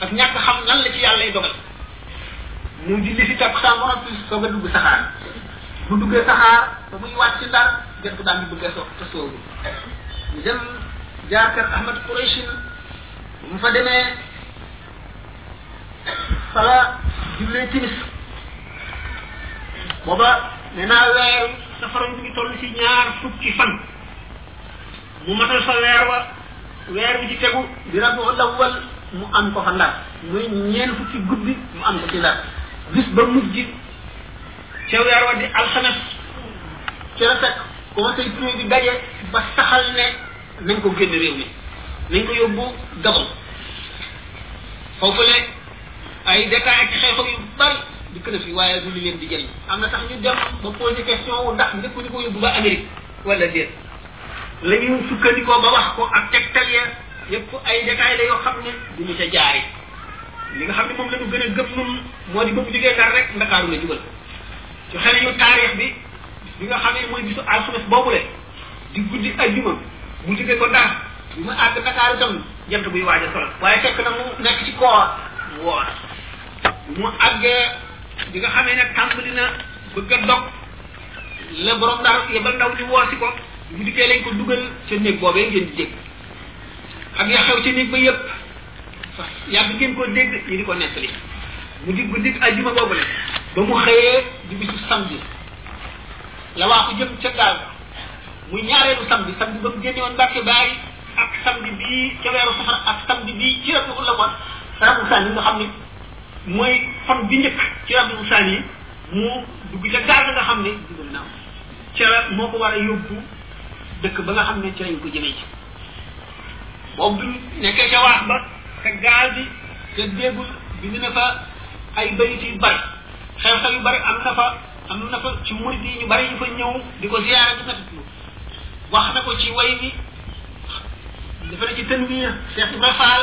Speaker 5: ak ñàkk xam lan la ci yàlla lay dogal mu julli fi takk saa borom bi soog a dugg saxaar bu duggee saxaar ba muy wàcc ndar jot bu daan bi bëggee soog te soobu ñu dem jaar kër Ahmad Qurayshin mu fa demee fala jullee timis booba nee naa weer safaram bi ngi toll ci ñaar fukki fan mu matal fa weer wa weer bi ci tegu di rabu lawal mu am ko fa ndar muy ñeen fukki guddi mu am ko ci ndar bis ba mujj ca weer wa di alxames ci la fekk conseil privé bi daje ba saxal ne nañ ko génn réew mi nañ ko yóbbu Gabon foofu le ay détails ak xew-xew yu bari dikk na fi waaye du li leen di jëriñ am na sax ñu dem ba posé question wu ndax njëkk ñu ko yóbbu ba Amérique wala déet la ñu sukkandikoo ba wax ko ak tegtal ya yëpp ay détails la yoo xam ne du ñu ca jaari li nga xam ne moom la ñu gën a gëm nun moo di ba mu jógee ndar rek ndakaaru la jubal ci xel yu taarix bi bi nga xam ne mooy bisu alxames boobule di guddi ajjuma mu jógee ko ndar bi ma àgg ndakaaru tam jant buy waaj a sol waaye fekk na mu nekk ci koor mu woor mu àggee bi nga xamee ne tàmbali na bëgg a dog la borom daal yebal ndaw di woosi ko bu dikkee lañ ko dugal ca néeg boobee ngeen di dégg ak ya xew ca néeg ba yépp sax yàgg ngeen ko dégg ñu di ko nettali mu di guddi ajjuma boobu la ba mu xëyee di bisu samedi la waa ko jëm ca gaal ba muy ñaareelu samedi samedi ba mu génne woon Mbàkke Baay ak samedi bii ca weeru safar ak samedi bii ci rabiul awwal rabiul saani nga xam ni mooy fan bi njëkk ci rabiul saani yi mu dugg ca gaal ba nga xam ne dugal naaw ca moo ko war a yóbbu dëkk ba nga xam ne ca lañ ko jëmee ci boobu bi mu nekkee ca waax ba te gaal bi te déggul bind na fa ay bayit yu bari xew-xew yu bari am na fa am na fa ci murid yi ñu bari ñu fa ñëw di ko ziyaara di metitlu wax na ko ci way bi dafa ne ci tën bi Cheikh Ibrahima Fall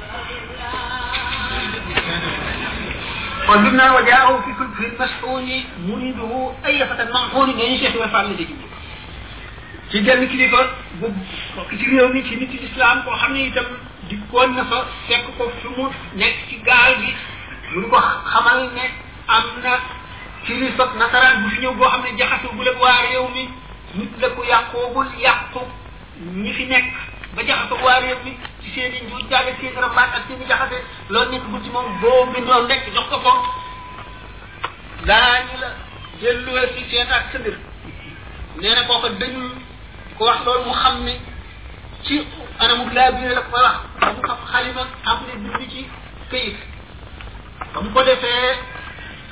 Speaker 5: kon bi mu naan wa jaahu fi kul fi masxuuni muriduhu ay yafatan manxuuni nee ñu Cheikh Ibrahima Fall la ci jublu ci genn kilifa bu bokk ci réew mi ci nit islam koo xam ne itam dikkoon na fa fekk ko fi mu nekk ci gaal gi lu ko xamal ne am na kilifa nasaraan bu fi ñëw boo xam ne jaxasoo bu la waa réew mi nit la ku yàqoogul yàqu ñi fi nekk ba jaxasoo waa réew mi ci seen i njuuj jaag ak seen i rambaat ak seen i jaxase loolu nit bu ci moom boo bindoon rek jox ko ko daañu la delluwe si seen ak sa mbir nee na kooka dañu ko wax loolu mu xam ne ci anamuk laa biir la ko wax mu xam xalima am ne bind ci këyit ba mu ko defee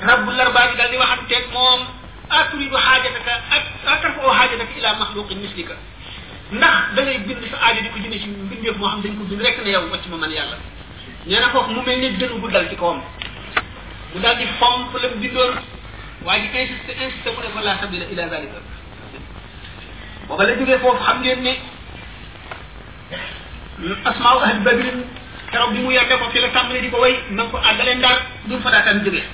Speaker 5: rabbul arbaabi daal di waxanteeg moom aturidu xaajataka ak atarfa oo xaajataka ila maxluqin mislika ndax da ngay bind sa aajo di ko jëmee ci mbindeef moo xam dañ ko bind rek ne yow wàcc ma man yàlla nee na foofu mu mel ni dënu bu dal ci kawam mu daal di fomp la mu bindoon waa ji insisté insisté mu ne ko la sabila ila zalika booba la jógee foofu xam ngeen ne asmaaw ahli badrin keroog bi mu yàggee ko fi la tàmbali di ko way na ko àggalee ndar du fa daataan jógee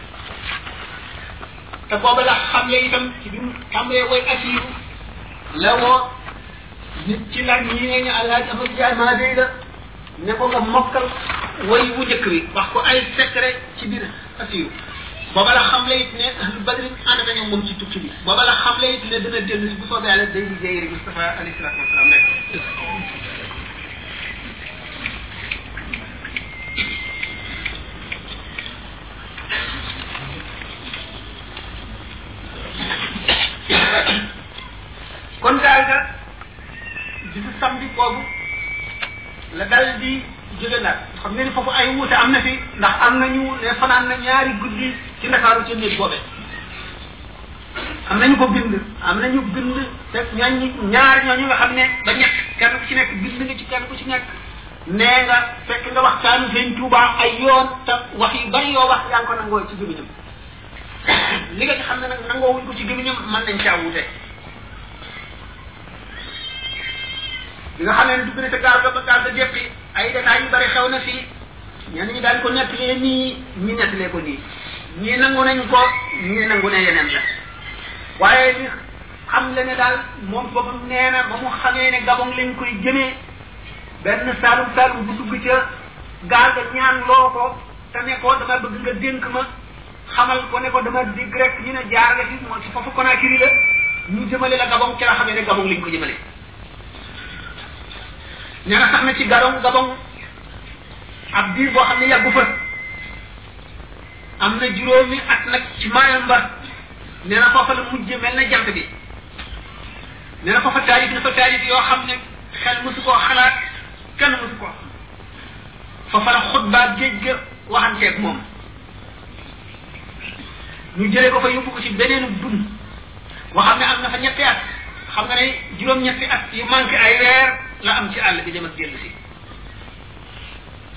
Speaker 5: te booba la xam le itam ci bi mu tàmbalee way asiru la woo nit ci lan ñi ne ñu àllaa dafa jaay maa day la ne ko nga mokkal way wu njëkk bi wax ko ay secret ci biir asiru booba la xam la it ne ahlu badrin ànd nañu moom ci tukki bi booba la xam la it ne dana dellu si bu soobee yàlla day liggéey rek Moustapha alayhi salaatu wasalaam rek kon daal nga bisu samedi boobu la dal di jóge nag xam ngeen ni foofu ay wuute am na fi ndax am na ñu ne fanaan na ñaari guddi ci ndakaaru ci néeg boobee am nañu ko bind am nañu bind te ñooñu ñaar ñooñu nga xam ne ba ñett kenn ku ci nekk bind nga ci kenn ku ci nekk nee nga fekk nga waxtaanu sëñ Tuubaa ay yoon te wax yu bari yoo wax yaa ngi ko nangoo ci gémmiñam li nga ci xam ne nag nangoo wuñ ko ci gémmiñam mën nañ caa wute li nga xam ne dugg na te gaal ba ba gaal ba jéppi ay détails yu bari xew na fii ñenn ñi daañu ko nettalee nii ñi nettalee ko nii ñii nangu nañ ko ñii nangu ne yeneen la waaye li xam le ne daal moom boppam nee na ba mu xamee ne gabon lañ koy jëmee benn saalum saalum bu dugg ca gaal ga ñaan loo ko te ne ko dama bëgg nga dénk ma xamal ko ne ko dama dégg rek ñu ne jaar nga fi moo ci foofu Conakry la ñu jëmale la Gabon ci la xamee ne Gabon lañ ko jëmale nee na sax na ci Gabon Gabon ab diir boo xam ne yàggu fa am na juróomi at nag ci maayam ba nee na foofa la mujj mel na jant bi nee na foofa taalif na fa taalif yoo xam ne xel mosu koo xalaat kenn mosu koo xam foofa la xutbaa géej ga waxanteeg moom ñu jëlee ko fa yóbbu ko ci beneen dund boo xam ne am na fa ñetti at xam nga ne juróom-ñetti at yu manqué ay weer la am ci àll bi dem ak génn si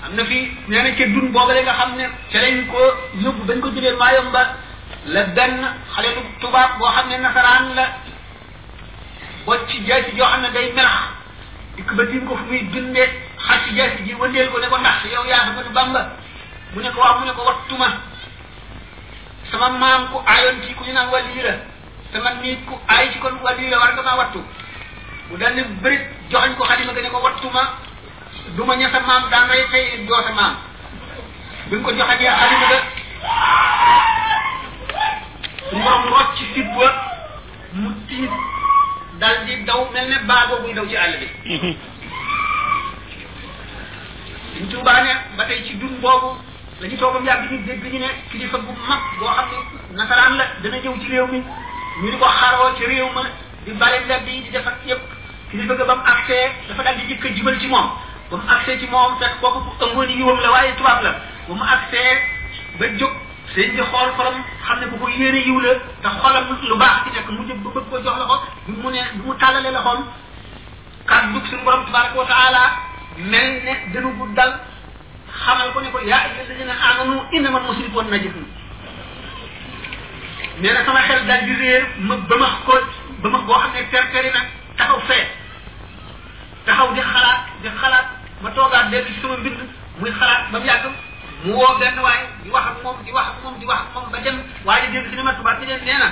Speaker 5: am na fi nee na ca dun boobale nga xam ne ca lañ ko yóbbu bañ ko jëlee maayom ba la benn xale lu tubaab boo xam ne nasaraan la bocc ci jaasi joo xam ne day melax dikk ba tiim ko fu muy dundee xar ci jaasi ji wëndeel ko ne ko ndax yow yaa ko bamba mu ne ko waaw mu ne ko wattuma sama maam ku aayoon ci ku ñu naan wàllu la sama nit ku aay ci kon wàllu la war nga maa wattu mu dal ne bërit joxañ ko xalima ga ne ko wattuma du ma ña sa maam daan rey tey doo sa maam bi mu ko joxañee xalima ga borom rocc sib wa mu tiit dal di daw mel ne baago buy daw ci àll bi Sëñ Tuubaa ne ba tey ci dun boobu la ñu toogam yàgg ñu dégg ñu ne kilifa bu mag boo xam ne nasaraan la dana ñëw ci réew mi ñu di ko xaroo ci réew ma di bale mbedd yi di def ak yëpp kilifa ga ba mu agsee dafa daal di jëkk a jubal ci moom ba mu agsee ci moom fekk kooku ku ëmboon yiwam la waaye tubaab la ba mu agsee ba jóg sëñ bi xool xolam xam ne bu ko yéene yiw la te xolam lu baax ci nekk mu jëm ba bëgg ko jox la ko bi mu ne bi mu tàllalee loxoom kàddu suñu borom tabaraka wa taala mel ne dënu bu dal xamal ko ne ko yaa ayyuha alladina amanu innama almusrikun najisun nee na sama xel dal di réer ma ba ma ko ba ma boo xam ne terteri nag taxaw fee taxaw di xalaat di xalaat ma toogaat dellu ci sama mbind muy xalaat ba mu yàgg mu woo benn waay di wax ak moom di wax ak moom di wax ak moom ba dem waa ji dellu si ne ma tubaab bi leen nee na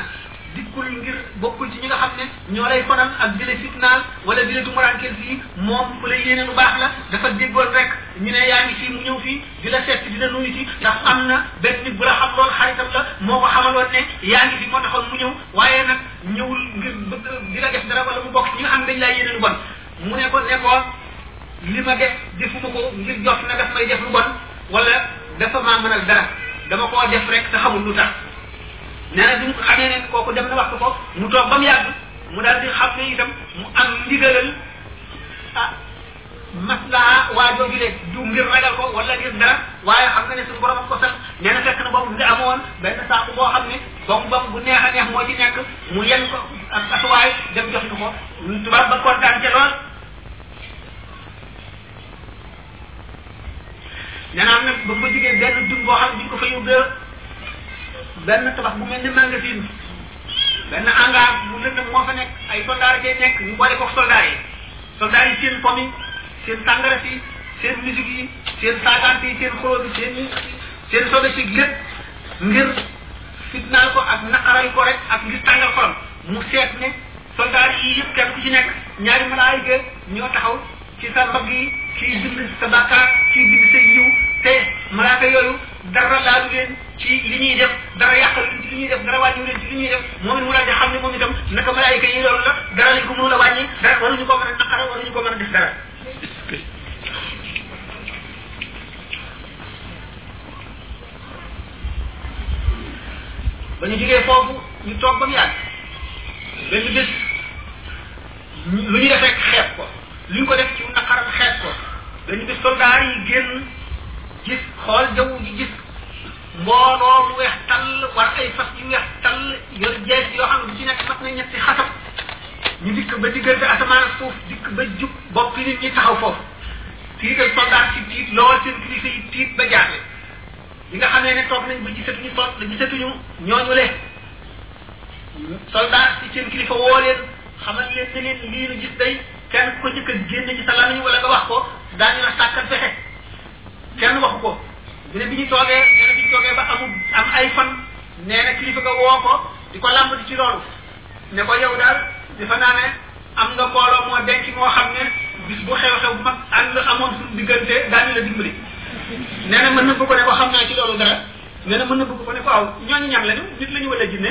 Speaker 5: dikkul ngir bokkul ci ñi nga xam ne ñoo lay fanal ak di la fitnaal wala di la tumuraankeel fii moom ku la yéene lu baax la dafa déggoon rek ñu ne yaa ngi fii mu ñëw fii di la seet di la nuyu si ndax am na benn nit bu la xam lool xaritam la moo ko xamaloon ne yaa ngi fi moo taxoon mu ñëw waaye nag ñëwul ngir bëgg di la def dara wala mu bokk ci ñu am dañ laa yéene lu bon mu ne ko ne ko li ma def defuma ko ngir jot na daf may def lu bon wala dafa maa mënal dara dama koo def rek te xamul lu tax nee na bi mu xamee ne kooku dem na wax ko ko mu toog ba mu yàgg mu daal di xam ne itam mu am ndigalal ah maslaha waa jooju le du ngir ragal ko wala ngir dara waaye xam nga ne suñu borom ak ko sax nee na fekk na boobu mu ngi amoon benn saaku boo xam ne bom bom bu neex a neex moo ci nekk mu yen ko ak atuwaay dem jox ko tubaab ba kontaan ca lool nee naa nag ba ma jógee benn dun boo xam ne duñ ko fa yóbbee benn tabax bu mel ni magasin benn hangar bu lëndëm moo fa nekk ay soldaar cay nekk ñu boole ko soldaar yi soldat yi seen pom yi seen sàngara si seen musique yi seen saagaante yi seen xoloo bi seen seen sobe si lépp ngir fitnaal ko ak naqaral ko rek ak ngir tàngal xolam mu seet ne soldat yi yëpp kenn ku ci nekk ñaari malaayika ñoo taxaw ci sa mbagg yi kii bind sa bàkkaar kii bind sa yiw te malaaka yooyu dara laalu leen ci li ñuy def dara yàqal leen ci li ñuy def dara wàññiw leen ci li ñuy def moom it mu daal di xam ne moom itam naka malaayika yi loolu la dara lañ ko mënul a wàññi dara waruñu ko mën a naqara waruñu ko mën a def dara ba ñu jógee foofu ñu toog ba mu yàgg benn bés lu ñu def rek xeeb ko lu ñu ko def ci naqaram xeeb ko benn bés soldaar yi génn gis xool jaww ji gis mbooloo mu weex tàll war ay fas yu weex tàll yor jees yoo xam ne bu ci nekk mat na ñetti xatam ñu dikk ba diggante asamaan ak suuf dikk ba jub bopp yi nit ñi taxaw foofu tiital soldat si tiit lool seen kilifa yi tiit ba jaaxle li nga xamee ne toog nañ ba gisatuñu sol la gisatuñu ñooñu le soldat si seen kilifa woo leen xamal leen ne leen lii nu gis day kenn ku ko njëkk a génn ci sa lamiñ wala nga wax ko daañu la sàkkal fexe kenn waxu ko ñu ne bi ñu toogee nee na bi ñu toogee ba amul am ay fan nee na kilifa nga woo ko di ko làmb di ci loolu ne ko yow daal dafa naa ne am nga mbooloo moo denc moo xam ne bis bu xew-xew bu mag ànd amoon suñu diggante daañu la dimbali nee na mën na bëgg ko ne ko xam naa ci loolu dara nee na mën na bëgg ko ne ko aw ñooñu ñam lañu nit lañu wala jinne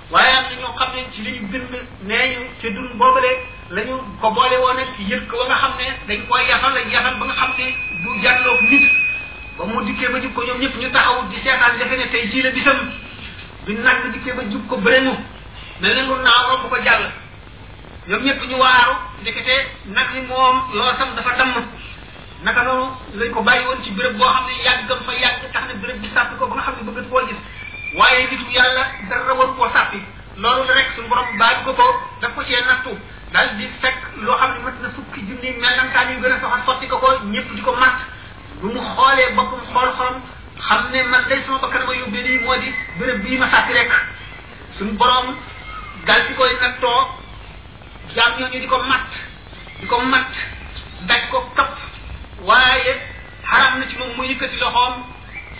Speaker 5: waaye am na ñoo xam ne ci li ñu bind nee ñu ca dun boobale la ñu ko boole woon ak yëg ko ba nga xam ne dañ koy yafal ak yafal ba nga xam ne du jàlloog nit ba mu dikkee ba jub ko ñoom ñëpp ñu taxaw di seetaan defe ne tey jii la bisam bi nag dikkee ba jub ko bëreñu mel ne lu naaw romb ko jàll ñoom ñëpp ñu waaru ndekete nag ni moom yoo sam dafa damm naka noonu lañ ko bàyyi woon ci béréb boo xam ne yàggam fa yàgg tax na béréb bi sàppi ko ba nga xam ne bëggat koo gis waaye nitu yàlla dara war koo sàppi loolu la rek suñu borom baal ko ko daf ko cee nattu daal di fekk loo xam ne mat na fukki junni melantaan yu gën a soxal sotti ko ko ñëpp di ko màtt bu mu xoolee boppam xool xolam xam ne man day sama bakkan ma yóbbee lii moo di béréb bii ma sàppi rek suñu borom dal di koy nattoo jaam ñooñu di ko màtt di ko matt daj ko kapp waaye xaraam na ci moom mu yëkkati loxoom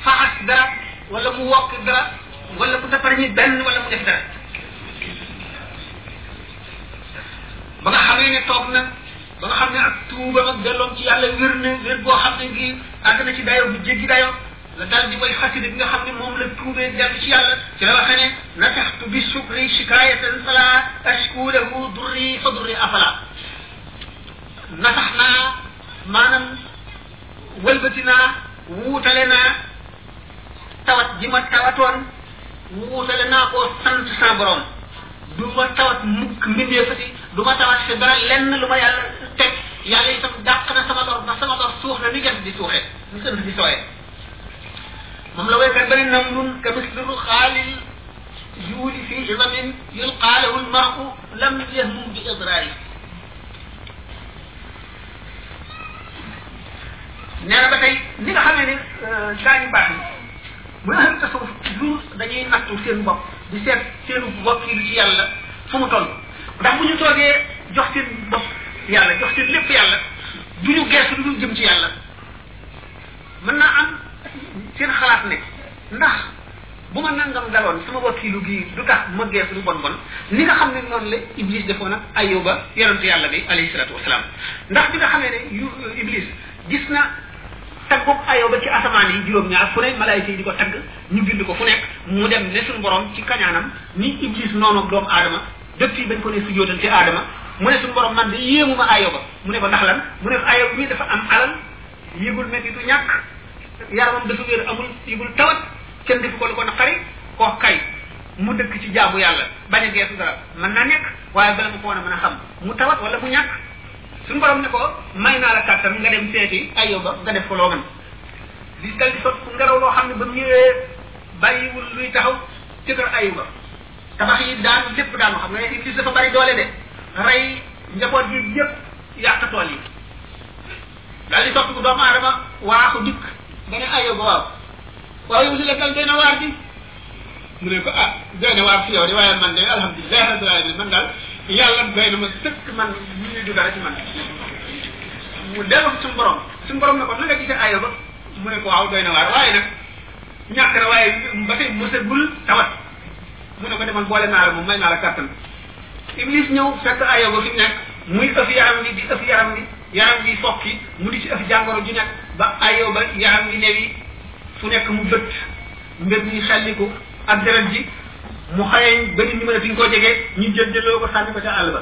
Speaker 5: faxas dara wala mu wokk dara wala mu defar ñi benn wala mu def dara ba nga xamee ne toog na ba nga xam ne ak tuubam ak delloom ci yàlla wér na wér boo xam ne gi àgg na ci dayo bu jéggi dayo la dal di mooy xasida bi nga xam ne moom la tuubee dellu ci yàlla ci la waxe ne nataxtu bi sukri shikayatan fala ashku lahu durri fa durri afala natax naa maanaam wëlbati naa wuutale naa tawat ji ma tawatoon wuutale naa koo sant sa borom du ma tawat mukk mbindeefati du ma tawat si dara lenn lu ma yàlla teg yàlla itam dàq na sama lor ba sama lor suux na ni jant di suuxee lu sënt bi tooye moom la waykat bari namlun ka misliru xaalil juuli fi idamin yulqaa lahu lmaru lam yahmum bi idraari nee na ba tey ni nga xamee ne gaañu baax yi bu nga xam tasawuf toujours dañuy nattu seen bopp di seet seenu bopp yi ci yàlla fu mu toll ndax bu ñu toogee jox seen bopp yàlla jox seen lépp yàlla du ñu geesu du ñu jëm ci yàlla mën naa am seen xalaat ne ndax bu ma nangam daloon sama wakiilu gi du tax ma gees lu bon bon ni nga xam ne noonu la iblis defoon ak ayuba yonent yàlla bi alayhi salatu wasalaam ndax bi nga xamee ne yu iblis gis na taggub ayuba ci asamaan yi juróom ñaar fu ne malaayika yi di ko tagg ñu bind ko fu nekk mu dem ne suñu borom ci kañaanam ni iblis noonu doomu aadama depuis bañ ko ne sujjóotal ci aadama mu ne suñu borom man de yéemu ma ayo ba mu ne ko ndax lan mu ne ko ayo bi dafa am alal yëgul métti du ñàkk yaramam dafa wér amul yëgul tawat kenn defu ko lu ko naqari koo kay mu dëkk ci jaamu yàlla bañ a geesu dara mën naa nekk waaye bala ma ko woon a mën a xam mu tawat wala mu ñàkk suñu borom ne ko may naa la kàttan nga dem seeti ayo ba nga def ko loo mën li dal di sot ku ngelaw loo xam ne ba mu ñëwee bàyyiwul luy taxaw ci kër ayo ba tabax yi daanu lépp daanu xam nga ne iblis dafa bari doole de rey njaboot yi yëpp yàq tool yi daal di topp doomu aadama waaxu dikk nga ne ayo ba waaw waaw yow li la dal benn waar bi mu ne ko ah doy na waar fi yow de waaye man de alhamdulilah rabbil alamin man daal yàlla doy na ma sëkk man ñu ñuy dugg ci man mu dellu suñu borom suñu borom ne ko na nga gisee ayo ba mu ne ko waaw doy na waar waaye nag ñàkk na waaye ba tey mosagul tawat mu ne ko demal boole naa la moom may naa la kàttan iblis ñëw fekk ayo ba fi mu nekk muy ëf yaram bi di ëf yaram bi yaram bi fokki mu di ci ëf jàngoro ju nekk ba ayo ba yaram bi newi fu nekk mu bët mbir mi xelliku ak deret ji mu xayeñ ba nit ñi mën a fi ñu koo jege ñu jël jëloo ko sànni ko ca àll ba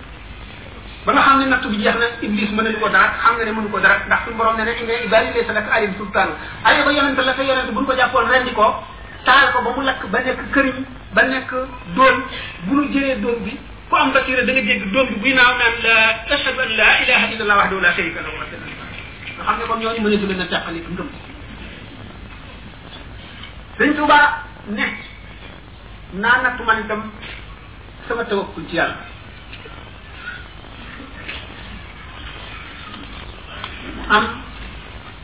Speaker 5: ba nga xam ne natt bi jeex na iblis mënal ko dara xam nga ne mënu ko dara ndax suñu borom ne ne inna ibadi laysa laka alim sultaan ayo ba yonente la fa yonente buñ ko jàppoon rendi ko taal ko ba mu lakk ba nekk këriñ ba nekk doon bu ñu jëlee doon bi ku am basira da nga dégg doon bi buy naaw naan la ashhadu an la ilaha illa allah wahdahu la sharika lahu nga xam ne kon ñooñu mënatu leen a teqali ngëm sëñ tuba ne naa natt man itam sama tawakkul ci yàlla am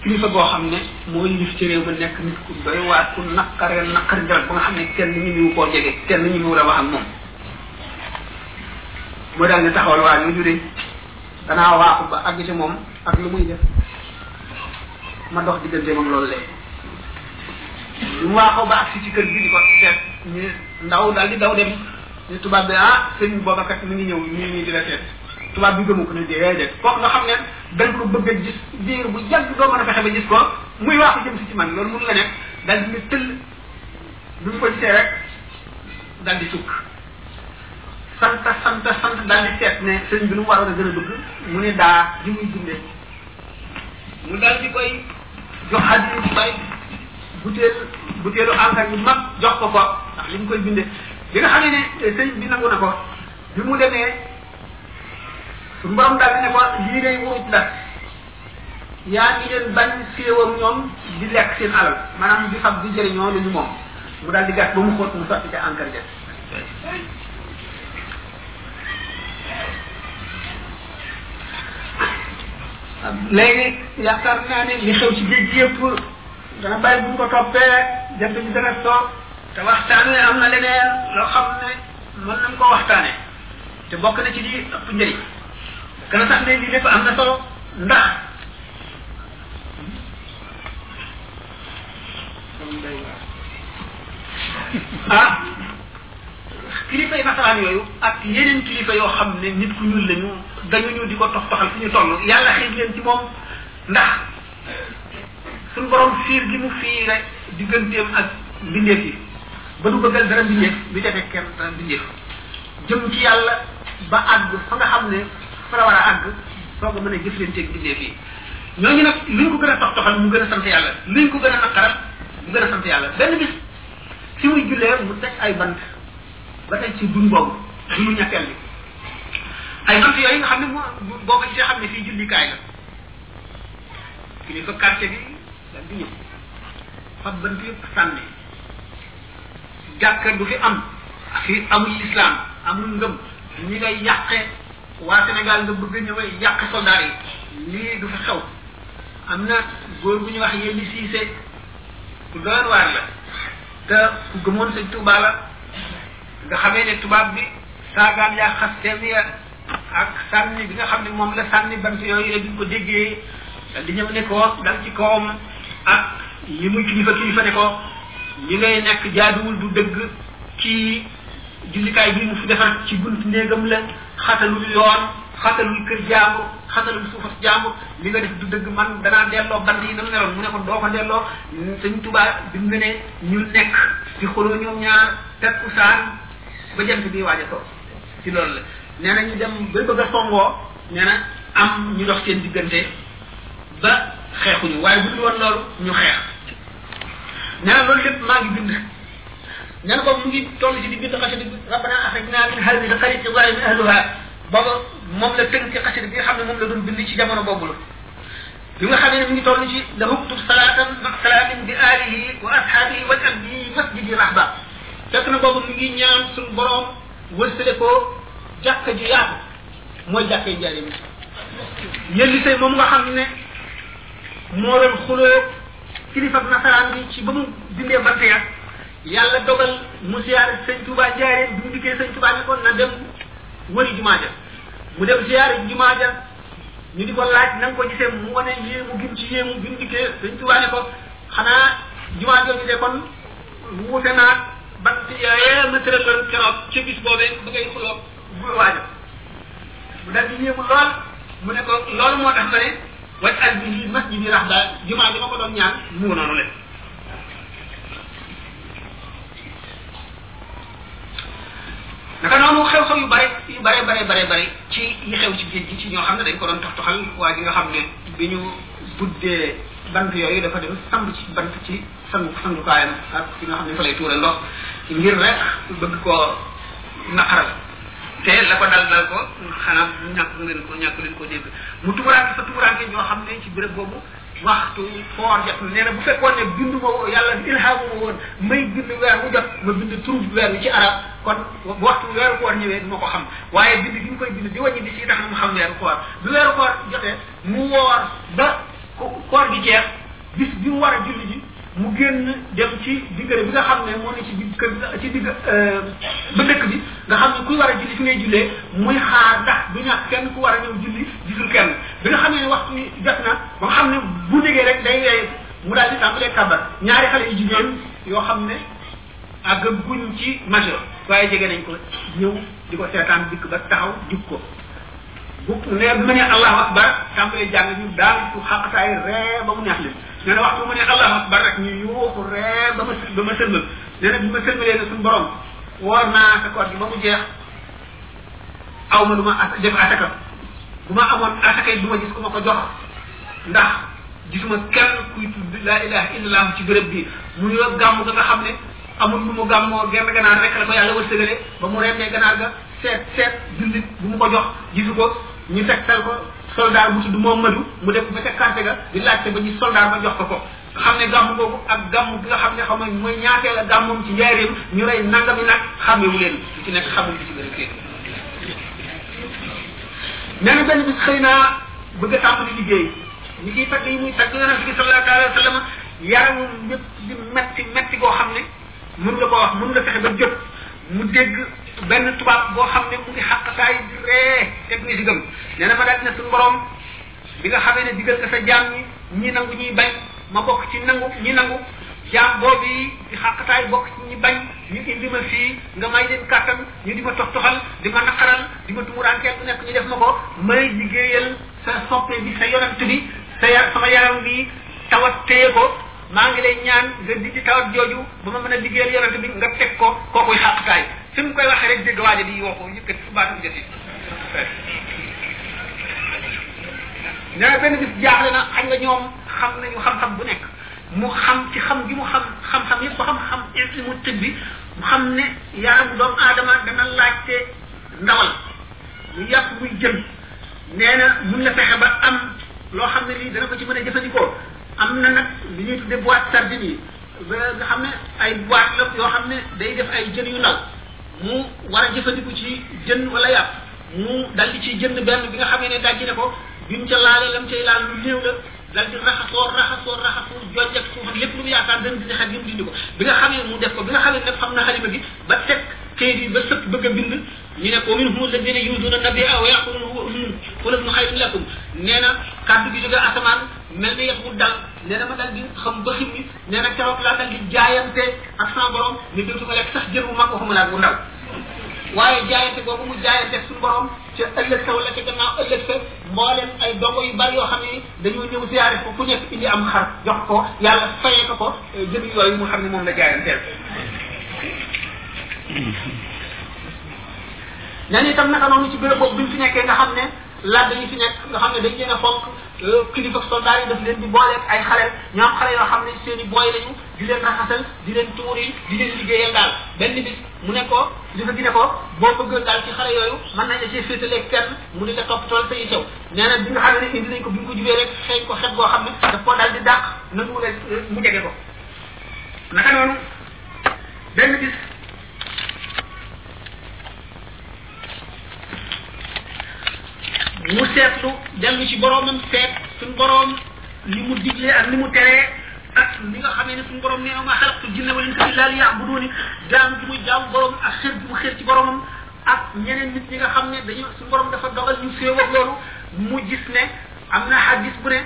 Speaker 5: kilifa boo xam ne moo yilif ci réew ma nekk nit ku doy waar ku naqaree naqari dara ba nga xam ne kenn ñi mu koo jege kenn ñi mu war a wax ak moom moo daal ne taxawal waa ñu jure danaa waaxu ba àgg ci moom ak lu muy def ma dox diggante moom loolu lee lu mu waaxoo ba agsi ci kër gi di ko seet ñu ndaw daal di daw dem ñu tubaab bi ah sëñ booba kat mi ngi ñëw ñii ñii di la seet tubaab bi gëmu ko ne déedéet kooku nga xam ne dañ ko bëgg a gis diir bu yàgg doo mën a fexe ba gis ko muy waaxu jëm si ci man loolu mun la nekk daal di ne tëll bi mu ko gisee rek daal di sukk sant sant sant daal di seet ne sëñ bi lu mu waroon a gën a bëgg mu ne daa ji muy dundee mu daal di koy jox addi bu bari butéel butéelu encre yu mag jox ko ko ndax li mu koy bindee bi nga xamee ne sëñ bi nangu na ko bi mu demee su borom daal di ne ko lii day wuruj la yaa ngi leen bañ séewam ñoom di lekk seen alal maanaam di fab di jëriñoo lu ñu moom mu daal di gas ba mu xóot mu sotti ca encre ja léegi yaakaar naa ne li xew ci géej gi yëpp dana bàyyi bu ñu ko toppee jant bi dana soo te waxtaan wi am na leneen loo xam ne mën nañ ko waxtaane te bokk na ci li ëpp njëriñ gën a tax ne lii lépp am na solo ndax ah kilifa yi nasaraan yooyu ak yeneen kilifa yoo xam ne nit ku ñuul lañu dañu ñu di ko tox toxal fu ñu toll yàlla xëy leen ci moom ndax suñu borom fiir gi mu fiir rek digganteem ak mbindeef yi ba du bëggal dara mbindeef du ca teg kenn dara mbindeef jëm ci yàlla ba àgg fa nga xam ne fa la war a àgg soog a mën a jëflanteeg mbindeef yi ñooñu nag luñ ko gën a tox toxal mu gën a sant yàlla luñ ko gën a naqaral mu gën a sant yàlla benn bis fi muy jullee mu teg ay bant ba tey ci dun boobu dunu ñetteel bi ay bant yooyu nga xam ne moo boo ko gisee xam ne fii jullikaay la kilifa quartier bi daal di ñëw fab bant yëpp sànni jàkka du fi am fi amul islam amul ngëm ñi ngay yàqe waa Sénégal nga bëgg a ñëw yàq soldat yi lii du fi xew am na góor bu ñu wax yéen siise ku doon waar la te ku gëmoon sëñ Tuubaa la nga xamee ne tubaab bi saagaam yaa xasteem ya ak sànni bi nga xam ne moom la sànni bant yooyu la bi ñu ko déggee di ñëw ne ko dal ci kawam ak li muy kilifa kilifa ne ko li ngay nekk jaaduwul du dëgg ci jullikaay bi mu fi defar ci bunt néegam la xatalul yoon xatalul kër jàmbur xatalul suufas jàmbur li nga def du dëgg man danaa delloo bant yi dama meloon mu ne ko doo ko delloo sëñ Tuubaa bi mu ne ñu nekk di xuloo ñoom ñaar tekku saan ba jant bi waaj a toog ci loolu la nee na ñu dem ba bëgg a songoo nee na am ñu dox seen diggante ba xeexuñu waaye bu dul woon loolu ñu xeex nee na loolu lépp maa ngi bind nee na boobu mu ngi toll ci di bind xasida bi rabbana axrijna min haadihi alqaryati zaalimi ahluha booba moom la tënk xasida bi nga xam ne moom la doon bind ci jamono boobu la bi nga xam ne mu ngi toll ci la huktub salaatan ma salaamin bi aalihi wa ashaabihi wal abdi masjidi rahba fekk na boobu mu ngi ñaan suñu borom wërsale ko jàkka ju yaatu mooy jàkkay njaarim yéen li say moom nga xam ne moo doon xuloo kilifa nasaraan bi ci ba mu dindee bant ya yàlla dogal mu siyaare sëñ Touba Njaaréem bi mu dikkee sëñ Touba ni ko na dem wëri jumaa ja mu dem siyaare jumaa ja ñu di ko laaj na nga ko gisee mu wane yéemu gim ci yéemu bi mu dikkee sëñ Touba ne ko xanaa jumaa jooju de kon wuute naa bant yooyee ma tëraloon keroog ca bis boobee ba ngay xuloo góor waajo mu daal di yéemu lool mu ne ko loolu moo tax ma ne waj al bi lii mas ji bi rax daal jumaa ji ma ko doon ñaan mu ngi noonu leen naka noonu xew-xew yu bare yu bare bare bare bare ci yi xew ci géej gi ci ñoo xam ne dañ ko doon toxtoxal waa ji nga xam ne bi ñu buddee bant yooyu dafa dem samb ci bant ci sangu sangukaayam ak fi nga xam ne fa lay tuure ndox ngir rek bëgg koo naqaral te la ko dal dal ko xanaa ñàkk ngeen ko ñàkk leen ko dégg mu tubaraanke fa tubaraanke ñoo xam ne ci béréb boobu waxtu foor jot nee na bu fekkoon ne bind ma woo yàlla ilhaamu ma woon may bind weer bu jot ma bind turub weer bi ci arab kon bu waxtu weeru koor ñëwee duma ko xam waaye bind gi mu koy bind di wàññi di si tax na mu xam weeru koor bi weeru koor jotee mu woor ba koor gi jeex bis bi mu war a julli ji mu génn dem ci diggante bi nga xam ne moo ne ci digg kër bi ci digg euh, ba dëkk bi nga xam ne kuy war a julli fi ngay jullee muy xaar ndax du ñàkk kenn ku war a ñëw julli gisul kenn bi nga xam ne waxtu wi jot na ba nga xam ne bu déggee rek day weeye mu daal di tàmbalee kàbbar ñaari xale yu jigéen yoo xam ne àgg guñ ci majeur waaye jege nañ ko ñëw di ko seetaan dikk ba taxaw jub ko bu ne bu ma ne allahu akbar tàmbalee jàng ñu daal su xaqataay ree ba mu neex leen nee na waxtu bu ma ne allahu akbar rek ñu yuuxu ree ba ma ba ma sëlmal nee na bi ma sëlmalee ne suñu borom woor naa sa koor gi ba mu jeex aw ma lu ma as def asaka bu ma amoon asaka du ma gis ku ma ko jox ndax gisuma kenn kuy tudd laa ilaha illallah ci béréb bi mu yor gàmm ga nga xam ne amul lu mu gàmmoo genn ganaar rek la ko yàlla wërsëgale ba mu rendee ganaar ga seet seet jullit bu mu ko jox gisu ko ñu tegtal ko soldat bu tudd Momadou mu def ba ca quartier ga di laajte ba ñu soldat ba jox ko ko nga xam ne gàmm boobu ak gàmm bi nga xam ne xam nga mooy ñaateel a gàmmam ci njaareem ñu rey nangami nag xàmmewu leen lu ci nekk xamul li ci gën a féet nee na benn bis xëy naa bëgg a tàmbali liggéey ñi ciy tagg yi muy tagg yonent bi sallallahu alayhi wa sallam yaramu ñëpp di metti metti goo xam ne mun la ko wax mun la fexe ba jot mu dégg benn tubaab boo xam ne mu ngi xàqtaay di ree teg ni si gëm nee na ma daal dina suñu borom bi nga xamee ne digal nga sa jaam ñi ñi nangu ñuy bañ ma bokk ci nangu ñi nangu jaam boobu yi di xàqataay bokk ci ñi bañ ñu indi ma fii nga may leen kàttan ñu di ma tox toxal di ma naqaral di ma tumuraankeel bu nekk ñu def ma ko may liggéeyal sa soppe bi sa yonant bi sa yar sama yaram bi tawat téye ko maa ngi lay ñaan nga dindi tawat jooju ba ma mën a liggéeyal yonent bi nga teg ko kookuy xàqtaay fi mu koy waxee rek dégg waaja di yooxu yëkkat fu baatu jëti nee na benn bis jaaxle na xañ nga ñoom xam nañu xam-xam bu nekk mu xam ci xam gi mu xam xam-xam yëpp ba xam-xam ilmu tëb bi mu xam ne yaramu doomu aadama dana laajte ndawal muy yàpp muy jën nee na mun na fexe ba am loo xam ne lii dana ko ci mën a jëfandikoo am na nag li ñuy tudde boîte sardine yi ba nga xam ne ay boîte la yoo xam ne day def ay jën yu ndaw mu war a jëfandiku ci jën wala yàpp mu dal di ci jënd benn bi nga xam ne dajji ne ko bi mu ca laalee lam cay laal lu néew la dal di raxasoo raxasoo raxasoo jojj ak suuf ak lépp lu mu yaakaar dana dindi xaj yi mu dindi ko bi nga xamee mu def ko bi nga xamee nag xam na xalima gi ba teg kayit yi ba sëpp bëgg a bind ñu ne ko minhum alladina yuduuna nabia wa yaquluna huwa unnun qul ibnu xayrin lakum nee na kàddu gi jóge asamaan mel na yet wu dal nee na ma dal di xam ba xim ni nee na keroog laa dal di jaayante ak sama borom ni dootu ko lekk sax jër bu mag waxuma laa bu ndaw waaye jaayante boobu mu jaayante suñu borom ca ëllëg sa wala ca gannaaw ëllëg sa mboolem ay dongo yu bari yoo xam ne dañoo ñëw ziyaare ko ku nekk indi am xar jox ko yàlla faye ko ko eh, jëmi yooyu mu xam ne moom la jaayanteel nee na itam naka noonu ci béréb boobu bi mu fi nekkee nga xam ne ladd yi fi nekk nga xam ne dañ leen a fonk eh, kilifa soldat yi daf leen di booleeg ay xale ñoo am xale yoo xam ne seen i booy lañu di leen raxasal di leen tuur yi di leen liggéeyal daal benn bis mu ne ko li fa gi ne ko boo bëggoon daal ci xale yooyu mën nañ la cee féetaleeg kenn mu di la toppatool sa yi sew nee na bi nga xam ne indi nañ ko bi ñu ko jubee rek xëy ko xet boo xam ne daf koo daal di dàq nangu la mu jege ko naka noonu benn bis mu seetlu dellu ci boroomam seet suñu boroom li mu diglee ak li mu teree ak li nga xamee ne suñu borom nee na ma xalaqtu jinne wal insa illa liya'buduni jaam bi muy jaam borom ak xër bi mu xër ci boromam ak ñeneen nit ñi nga xam ne dañu suñu borom dafa dogal ñu féew ak loolu mu gis ne am na hadis bu ne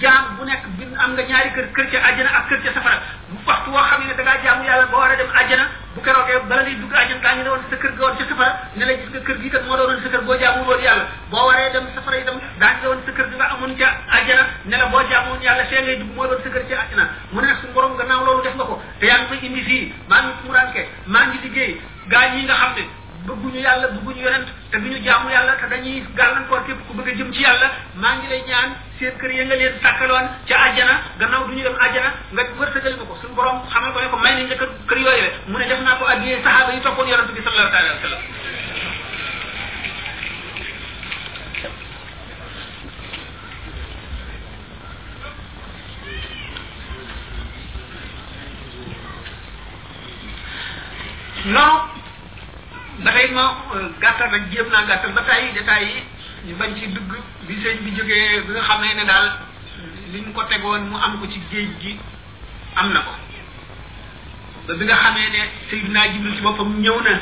Speaker 5: jaam bu nekk bi am nga ñaari kër kër ca àjjana ak kër ca safara bu waxtu woo xam ne da ngaa jaamu yàlla ba war a dem àjjana bu keroogee bala ngay dugg àjjana kaa ngi ne woon sa kër ga woon ca safara ne la gis nga kër gi kat moo doonoon sa kër boo jaamu woon yàlla boo waree dem safara itam daa ngi ne woon sa kër gi nga amoon ca àjjana ne la boo jaamu woon yàlla fee ngay dugg moo doon sa kër ca àjjana mu ne suñu borom gannaaw loolu def nga ko te yaa ngi koy indi fii maa ngi muranke maa ngi liggéey gaa ñi nga xam ne bëgguñu yàlla bëgguñu yonent te duñu jaamu yàlla te dañuy gàllankoor képp ku bëgg a jëm ci yàlla maa ngi lay ñaan seen kër ya nga leen sàkkaloon ca àjjana gannaaw du ñu dem àjjana nga wërsëgal ma ko suñu borom xamal ko ne ko may nañ la kër kër yooyu le mu ne def naa ko addiyee sahaaba yi toppoon yonent bi sallallahu alayhi wa sallam non ba tey ma gàttal rek jéem naa gàttal ba tey détails yi ñu bañ ci dugg bi sëñ bi jógee bi nga xamee ne daal li ñu ko tegoon mu am ko ci géej gi am na ko ba bi nga xamee ne Seydina Jibril ci boppam ñëw na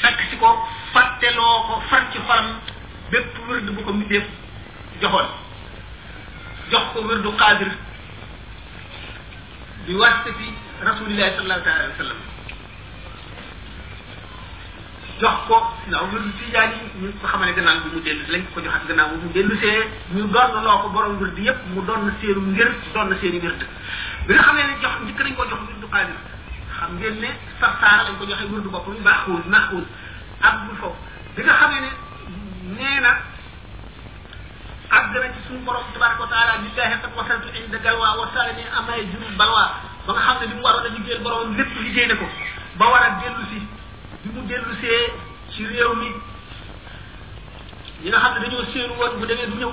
Speaker 5: fekk si ko fàtteloo ko far ci xolam bépp wërd bu ko mbindeef joxoon jox ko wërdu xaadir bi wasitati rasulillahi sallallahu taala alayhi wa sallam jox ko ndaw wirdu tijaan yi ñu ko xamale gannaaw bi mu dellu si lañ ko ko joxaat gannaaw bi mu dellu see ñu doon loo ko borom wird yépp mu doon seenu ngir doon na seeni wird bi nga xam ne jox njëkk nañ ko jox wirdu xaadir xam ngeen ne sarsaara lañ ko joxe wirdu boppam baaxul naaxul ak bu foofu bi nga xam ne nee na àgg na ci suñu borom tabaraka wa taala billahi qad wasaltu inda galwa wa salani amay juru balwa ba nga xam ne li mu waroon a liggéeyal boromam lépp liggéey na ko ba war a dellu si bi mu dellu see ci réew mi ñi nga xam ne dañoo séenu woon bu demee du ñëw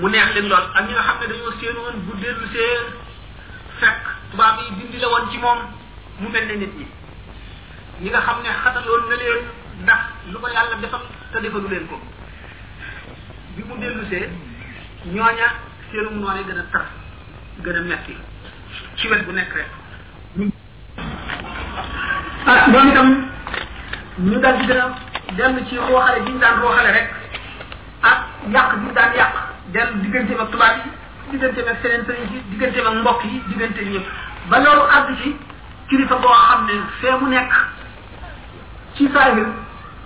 Speaker 5: mu neex leen lool ak ñi nga xam ne dañoo séenu woon bu dellu see fekk tubaab yi dindi la woon ci moom mu mel ne nit ñi ñi nga xam ne xataloon na leen ndax lu ko yàlla defal te defalu leen ko bi mu dellusee ñooña seenum noone gën a tar gën a metti ci wet bu nekk rek ah ñoom itam ñu daal di gën a dellu ci rooxale bi ñu daan rooxale rek ak yàq bi ñu daan yàq dellu digganteem ak tubaab yi digganteem ak seneen sëriñ si digganteem ak mbokk yi digganteem ñëpp ba loolu àgg ci kilifa boo xam ne fee mu nekk ci saahir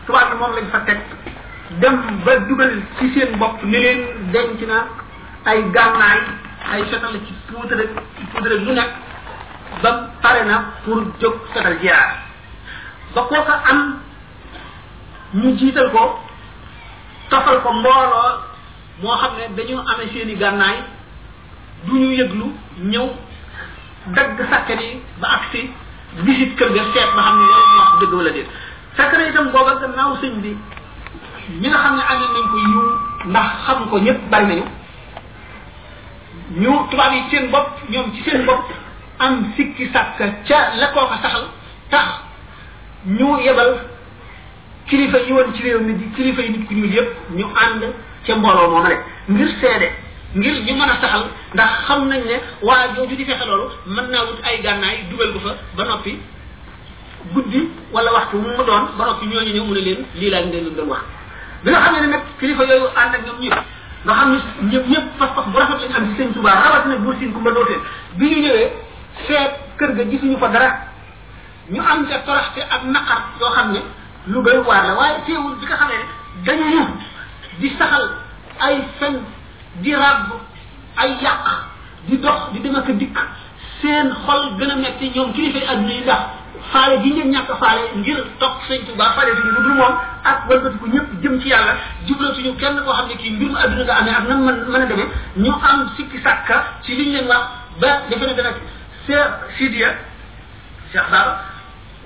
Speaker 5: tubaab bi moom lañ fa teg dem ba dugal ci seen bopp ne leen denc na ay gànnaay ay setal ci poudre rek ci poudre rek lu nekk ba pare na pour jóg setal jiyaar ba kooka am ñu jiital ko tofal ko mbooloo moo xam ne dañu amee seen i gànnaay du ñu yëglu ñëw dagg sàkket yi ba ak si visite kër ga seet ba xam ne yow ñu wax dëgg wala déet fekk na itam booba gannaaw sëñ bi ñi nga xam ne amee nañ ko yiw ndax xam ko ñëpp bari nañu ñu tubaab yi seen bopp ñoom ci seen bopp am sikki sàkk ca la koo ko saxal tax ñu yebal kilifa yi woon ci réew mi di kilifa yi nit ku ñuul yépp ñu ànd ca mbooloo moom rek ngir seede ngir ñu mën a saxal ndax xam nañ ne waa jooju di fexe loolu mën naa wut ay gànnaay dugal ko fa ba noppi guddi wala waxtu mu mu doon ba noppi ñooñu ñëw mu ne leen lii laa leen doon wax bi nga xam ne nag kilifa yooyu ànd ak ñoom ñëpp nga xam ne ñëpp ñëpp pas-pas bu rafet lañ am ci sëñ Tuubaa rawat nag buur siin kumba dootee bi ñu ñëwee seet kër ga gisuñu fa dara ñu am ca toroxte ak naqar yoo xam ne lu doy waar la waaye teewul bi nga xam ne dañu ñu di saxal ay fen di ràbb ay yàq di dox di dem ak a dikk seen xol gën a metti ñoom kilifay adduna yi ndax faale gi ngeen ñàkk faale ngir topp sëñ Tuba faale bi lu dul moom ak walbatiku ñëpp jëm ci yàlla jublatuñu kenn koo xam ne kii mbirum adduna nga amee ak nan man mën a demee ñu am sikki sàkka ci liñ leen wax ba defe ne dana seer sidiya Cheikh Baba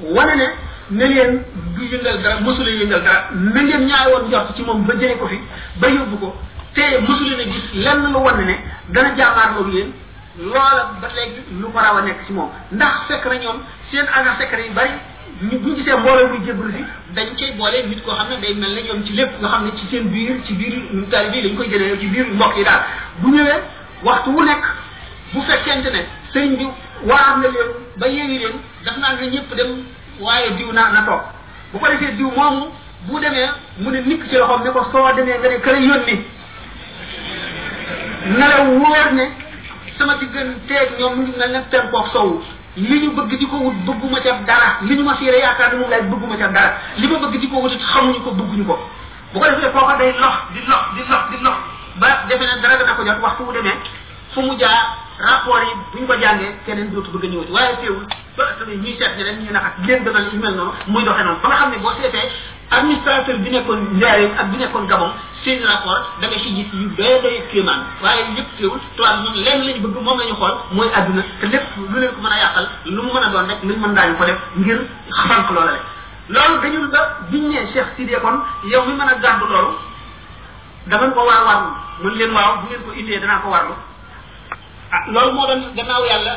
Speaker 5: wane ne ne leen du yëngal dara mësula yëngal dara na ngeen ñaay woon njort ci moom ba jële ko fi ba yóbbu ko te mësula ne gis lenn lu wane ne dana jaamaarloog yéen loola ba léegi lu ko raw a nekk ci moom ndax fekk na ñoom seen agent secret yi bari ñu bu ñu gisee mbooloo muy jébbalu si dañ koy boole nit koo xam ne day mel ne ñoom ci lépp nga xam ne ci seen biir ci biir taalibe yi dañ koy jëlee ci biir mbokk yi daal bu ñëwee waxtu wu nekk bu fekkente ne sëriñ bi waar na leen ba yeewi leen daf naa nga ñëpp dem waaye diw naa na toog bu ko defee diw moomu bu demee mu ne nikk ci loxoom ne ko soo demee nga ne kër yónni na la wóor ne sama digganteeg ñoom mu ngi mel ne penkook sowu li ñu bëgg di ko wut bëgguma ca dara li ñu ma fiire yaakaar ne moom laay bëgguma ca dara li ma bëgg di ko wut it xamuñu ko bëgguñu ko bu ko defee kooka day lox di lox di lox di lox ba defe ne dara dana ko jot waxtu wu demee fu mu jaar rapport yi bu ñu ko jàngee keneen dootu bëgg a ñëwati waaye teewul ba tamit ñuy seet ñeneen ñu naxat leen dënal yu mel noonu muy doxee noonu ba nga xam ne boo seetee administrateur bi nekkoon Njaaréem ak bi nekkoon Gabon seen rapport da nga ci gis yu doy doy kéemaan waaye yëpp teewul tubaab ñun lenn lañu bëgg moom la ñu xool mooy àdduna te lépp lu leen ko mën a yàqal lu mu mën a doon rek luñ mën daañu ko def ngir xamal ko loola rek loolu dañu ba biñ ne Cheikh Sidé kon yow mi mën a gàddu loolu dama ko waar warlu mun leen waaw bu ngeen ko indee danaa ko warlu ah loolu moo doon gannaaw yàlla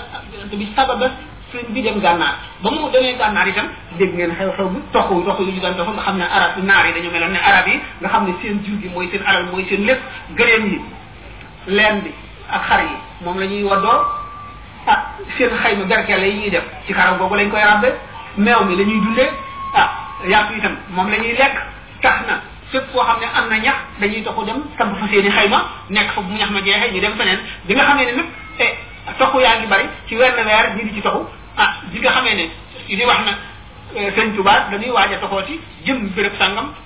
Speaker 5: te bi sababa sëñ bi dem gànnaar ba mu demee gànnaar itam dégg ngeen xew-xew bi toxu toxu yi daan toxu nga xam ne arab naar yi dañu meloon ne arab yi nga xam ne seen jur gi mooy seen alal mooy seen lépp gëleen yi leen bi ak xar yi moom la ñuy waddoo ah seen xayma berkele yi ñuy def ci karaw googu lañ koy ràbbe meew mi la ñuy dundee ah yàpp itam moom la ñuy lekk tax na fépp foo xam ne am na ñax dañuy toxu dem samp fa seeni xayma nekk fa bu ñax ma jeexee ñu dem feneen bi nga xamee ne nag te toxu yaa ngi bari ci wenn weer ñu di ci toxu ah bi nga xamee ne li wax na sëñ Tuubaa dañuy waaj a toxooti jëm béréb sàngam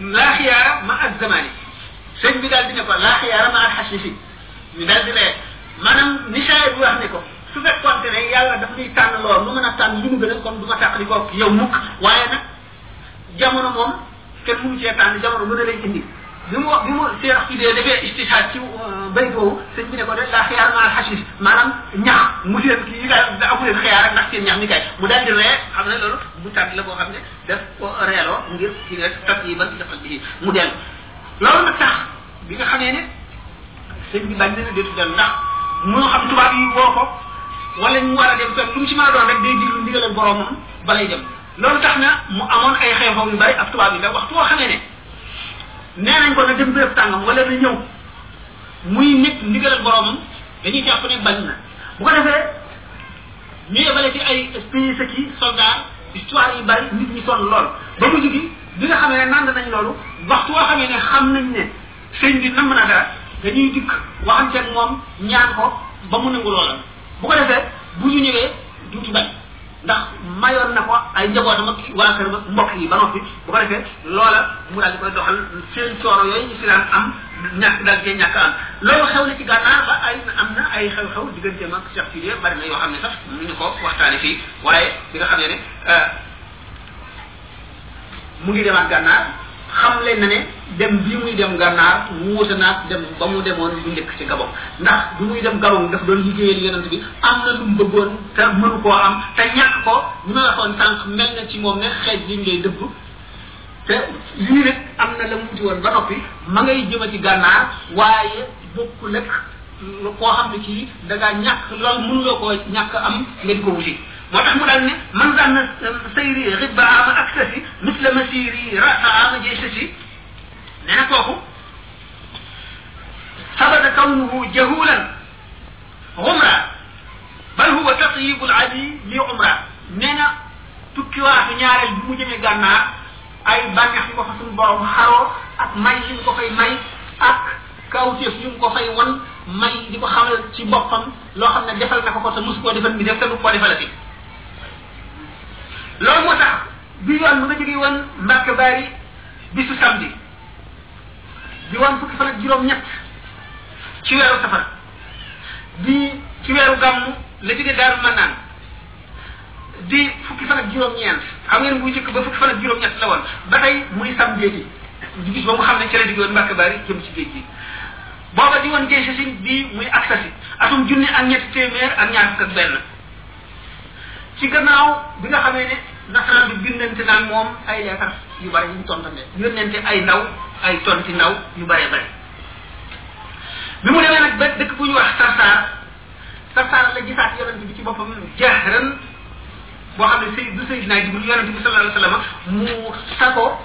Speaker 5: laa xiyaara ma ak zamani sëñ bi daal di ne ko laa xiyaara ma ak xasisi ñu daal di ree maanaam ni saayir bi wax ne ko su fekkoonte ne yàlla daf ñuy tànn lool nu mën a tànn li mu gën a kon du ma tàqali ko yow mukk waaye nag jamono moom kenn mënu cee tànn jamono lu ne lay indi bi mu bi mu seex ci dee defee istihaad ci bay boobu sëñ bi ne ko de laa xiyaar maa xasis maanaam ñax mu seen kii daal da amu leen xiyaar ak ndax seen ñax mi kay mu daal di ree xam ne loolu bu tànn la boo xam ne def ko reeloo ngir ci rek tas yi ban defal bi mu dellu loolu nag tax bi nga xamee ne sëñ bi bañ na ne déetu dellu ndax moo xam tubaab yi woo ko wala ñu war a dem fekk lu mu ci mën a doon rek day diglu ndigalal boromam balay dem loolu tax na mu amoon ay xeexoo yu bari ak tubaab yi ndax waxtu woo xamee ne nee nañ ko na dem béréb tàngam wala na ñëw muy nekk ndigalal boromam dañuy jàpp ne bañ na bu ko defee ñu yebale ci ay espèces ak i soldats histoire yu bari nit ñi sonn lool ba mujj gi bi nga xamee ne nand nañ loolu waxtu woo xamee ne xam nañ ne sëñ bi namm na dara dañuy dikk waxante ak moom ñaan ko ba mu nangu loola bu ko defee bu ñu ñëwee duutu bañ ndax mayoon na ko ay njabootam ak waa kër ba mbokk yi ba noppi bu ko defee loola mu daal di koy doxal seen cooro yooyu islam am ñàkk daal cee ñàkk am loolu xew na ci gànnaar ba ay am na ay xew-xew digganteem ak Cheikh Sidiye bari na yoo xam ne sax mënuñu ko waxtaane fii waaye bi nga xam ne ne mu ngi demaat gànnaar xam leen na ne dem bii muy dem gànnaar wuute naag dem ba mu demoon bu njëkk ci Gabon ndax bu muy dem Gabon daf doon liggéeyal yonent bi am na lu mu bëggoon te mënu koo am te ñàkk ko ñu ma waxoon sànq mel na ci moom ne xeej liñ lay dëbb te lii nag am na la mu wuti woon ba noppi ma ngay jëmati gànnaar waaye bokkul ak koo xam ne kii da ngaa ñàkk lool mënuloo koo ñàkk am nga di ko wuti moo tax mu daal ne man daan na sayri ribba ama ak sasi misla masiri rasa ama jey sasi nee na kooku sabata kawnuhu jahulan umra bal huwa tatyibul ali li umra nee na tukki waatu ñaareel bi mu jëmee gànnaar ay bànneex yu ko fa suñu borom xaroo ak may yi mu ko fay may ak kawteef yu mu ko fay won may di ko xamal ci boppam loo xam ne defal na ko ko te mosu koo defal mi def te du ko defalati loolu moo tax bi yoon mu nga jógee woon Mbàkke Bari bisu samedi di woon fukki fan ak juróom-ñett ci weeru safar di ci weeru gàmmu la jóge daaru mannaan di fukki fan ak juróom-ñeent xam ngeen bu njëkk ba fukki fan ak juróom-ñett la woon ba tey muy sam géej di gis ba mu xam ne ci la diggoon mbàkk bari jëm ci géej gi booba di woon géej si bi muy aksasi atum junni ak ñetti téeméer ak ñaar fukk ak benn ci gannaaw bi nga xamee ne nasaraan bi bindante naan moom ay leetar yu bari yu ñu tontante yónnente ay ndaw ay tonti ndaw yu bari bari bi mu demee nag ba dëkk bu ñu wax sarsaar sarsaar la gisaat yonent bi ci boppam jahran boo xam ne sëy du sëy naa jibril yonent bi sallallahu alayhi wasallam mu sako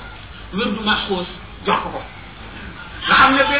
Speaker 5: wér du maxuus jox ko ko nga xam ne ba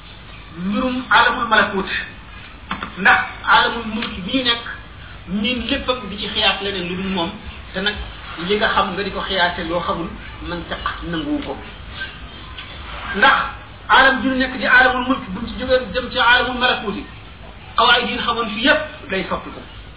Speaker 5: mbirum alamul malakut ndax alamul mulk bi ñu nekk miin léppam di ci xiyaas leneen lu dul moom te nag li nga xam nga di ko xiyaase loo xamul man taq nanguwu ko ndax alam bi ñu nekk di alamul mulk buñ ci jógee jëm ci alamul malakut yi xawaay yi ñu xamoon fi yépp day soppi ko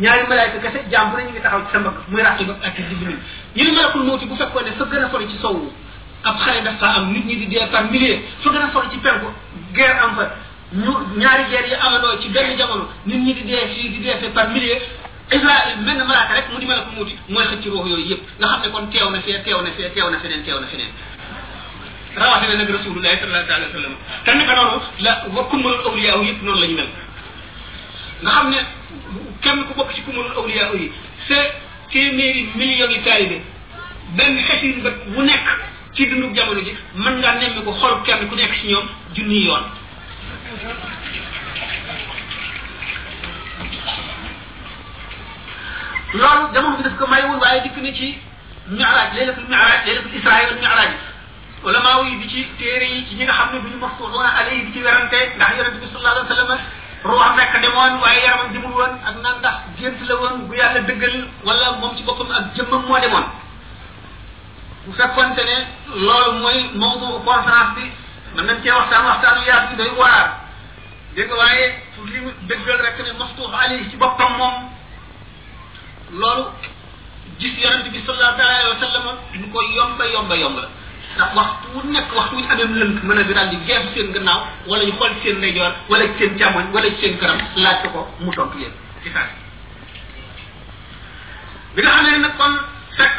Speaker 5: ñaari malaayka kese jaam bu ne ñu ngi taxaw ci sa mbëgg muy ràcc ba ak di bind ñu ne malakul mawti bu fekkoon ne fa gën a sori ci sowu ab xare dafa am nit ñi di dee par milliers fa gën a sori ci penku guerre am fa ñu ñaari guerre yi amandoo ci benn jamono nit ñi di dee fii di dee fee par milliers Israël mel na malaaka rek mu di malakul mawti mooy xëcc ruux yooyu yëpp nga xam ne kon teew na fee teew na fee teew na feneen teew na feneen rawatina nag rasulullahi sallallahu alayhi wa sallam te naka noonu la wa kummalul awliyaa yëpp noonu la ñu mel nga xam ne kenn ku bokk ci kumalul awliyaa yi sa téeméeri millions yi taalibe benn xesin ba bu nekk ci dundu jamono ji mën ngaa nemmi ko xol kenn ku nekk ci ñoom junni yoon loolu jamono bi daf ko mayewul waaye dikk na ci mi'raaj laylatul mi'raaj laylatul israa wal mi'raaj ulamaaw yi di ci téere yi ci ñi nga xam ne duñu maftuuna alayhi di ci werante ndax yonente bi sallallahu alayhi wa sallam ruuxam rekk demoon waaye yaramam demul woon ak naan ndax gént la woon bu yàlla dëggal wala moom ci boppam ak jëmmam moo demoon bu fekkonte ne loolu mooy mawdu conférence bi mën nañ cee waxtaan waxtaanu yaas bi day waar dégg nga waaye pour li mu dëggal rek ne maftuux alayhi ci boppam moom loolu gis yonent bi sallallahu alayhi wa sallam lu ko yomba yomba yomba la ndax waxtu wu nekk waxtu wu ñu amee lënt mën a bi daal di geesu seen gannaaw wala ñu xool seen ndeyjoor wala ci seen càmmoñ wala ci seen kanam laaj ko ko mu tontu leen ci saa bi nga xam ne nag kon fekk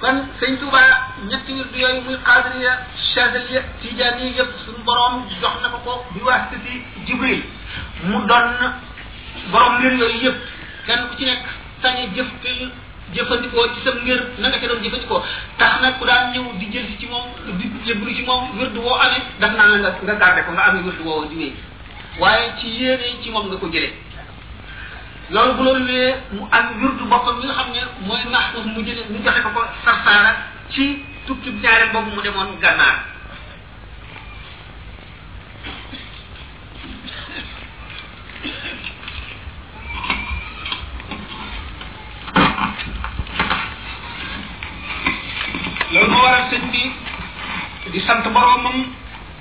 Speaker 5: kon sëñ Touba ñetti wird yooyu muy xaadiriya chadiliya tijaan yi yëpp suñu borom jox na ko ko bi waasita si jibril mu doon borom mbir yooyu yëpp kenn ku ci nekk sañ a jëf te jëfandikoo ci sa ngir na nga ca doon jëfandikoo tax nag ku daan ñëw di jël si ci moom di jébbalu ci moom wird woo amee daf naa la nga nga garde ko nga amee wird woo di wéy waaye ci yéene ci moom nga ko jëlee loolu bu loolu wéyee mu am wirdu boppam mi nga xam ne mooy nax ko mu jële mu joxe ko ko sarsaara ci tukki ñaareel boobu mu demoon gànnaar loolu moo waral sëñ bi di sant boromam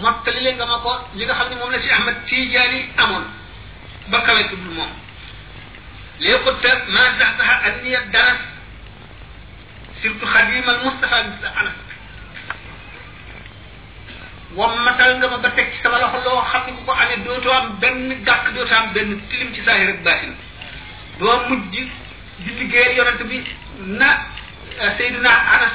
Speaker 5: mottali le nga ma ko li nga xam ne moom la si Ahmad Tijaani amoon ba kawe ku dul moom li xutta ma zaxzaxa anniya daras surtout xadimal Mustafa bi sa anas wammatal nga ma ba teg ci sama loxo loo xam ne bu ko amee dootoo am benn gàkk dootoo am benn tilim ci saahir ak baatin doo mujj di liggéeyal yonent bi na Seydina Anas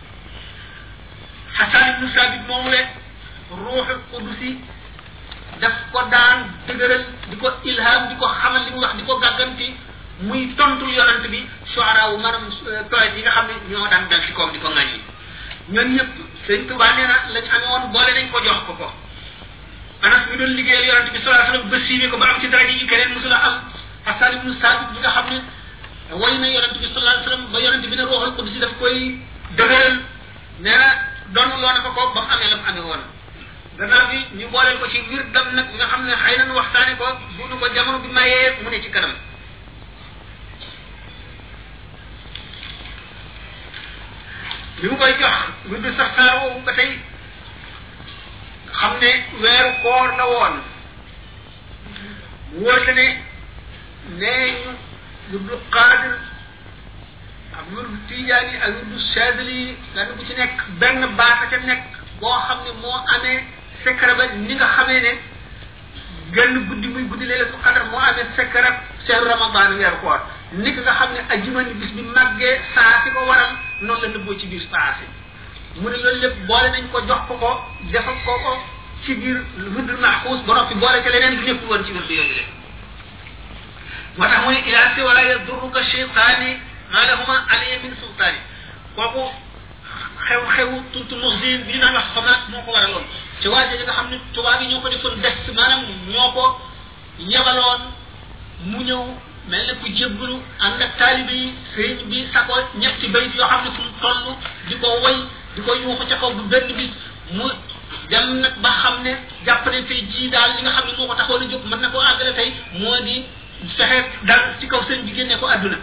Speaker 5: xasaan ibnu saabit moomu le ruuxu qudusi daf ko daan dëgëral di ko ilham di ko xamal li mu wax di ko gàgganti muy tontul yonent bi soara wu maanaam poète yi nga xam ne ñoo daan dal ci koom di ko ŋàññi ñoom ñëpp sëñ Tuba nee na lañ amee woon boole nañ ko jox ko ko anas mi doon liggéeyal yonent bi sallallahu alayhi wasallam ba siiwee ko ba am ci daraja yi keneen musula am xasaan ibnu saabit bi nga xam ne way na yonent bi sallallahu alayhi wasallam ba yonent bi ne ruuxul qudsi daf koy dëgëral nee na doon loo na ko ko ba mu amee la mu amee woon gannaaw bi ñu booleel ko ci wir dam nag nga xam ne xëy na nu waxtaane ko bu nu ko jamono bi mayee mu ne ci kanam bi mu koy jox wir du sax saa woowu ba tey xam ne weeru koor la woon wóor na ne nee ñu wirdu xaadir ak wirdu tijaan yi ak wirdu chadri yi lan bu ci nekk benn baata ca nekk boo xam ne moo amee secret ba ni nga xamee ne genn guddi muy guddi léeg-léeg su xadar moo amee secret seeru ramadan weeru koor nit nga xam ne ajuma ni bis bi màggee saa si ko waral noonu la nëbboo ci biir saa si mu ne loolu lépp boole nañ ko jox ko ko defal ko ko ci biir wird maxuus ba noppi boole ca leneen lu nekkul woon ci wird yooyu de moo tax mu ne ilaa si wala yadurruka cheytaani maa lahuma alayya min sultaani kooku xew-xewu tuntu muxzin bi ñu naan wax xamaat moo ko waraloon ci waa jooju nga xam ne tubaab yi ñoo ko defoon des maanaam ñoo ko yebaloon mu ñëw mel ne ku jébbalu ànd ak taalibe yi sëriñ bi sako ñetti bayit yoo xam ne fu mu toll di ko woy di ko yuuxu ca kaw bu benn bis mu dem nag ba xam ne jàpp ne tey jii daal li nga xam ne moo ko taxoon a jóg mën na koo àggale tey moo di fexe dal ci kaw sëriñ bi génne ko àdduna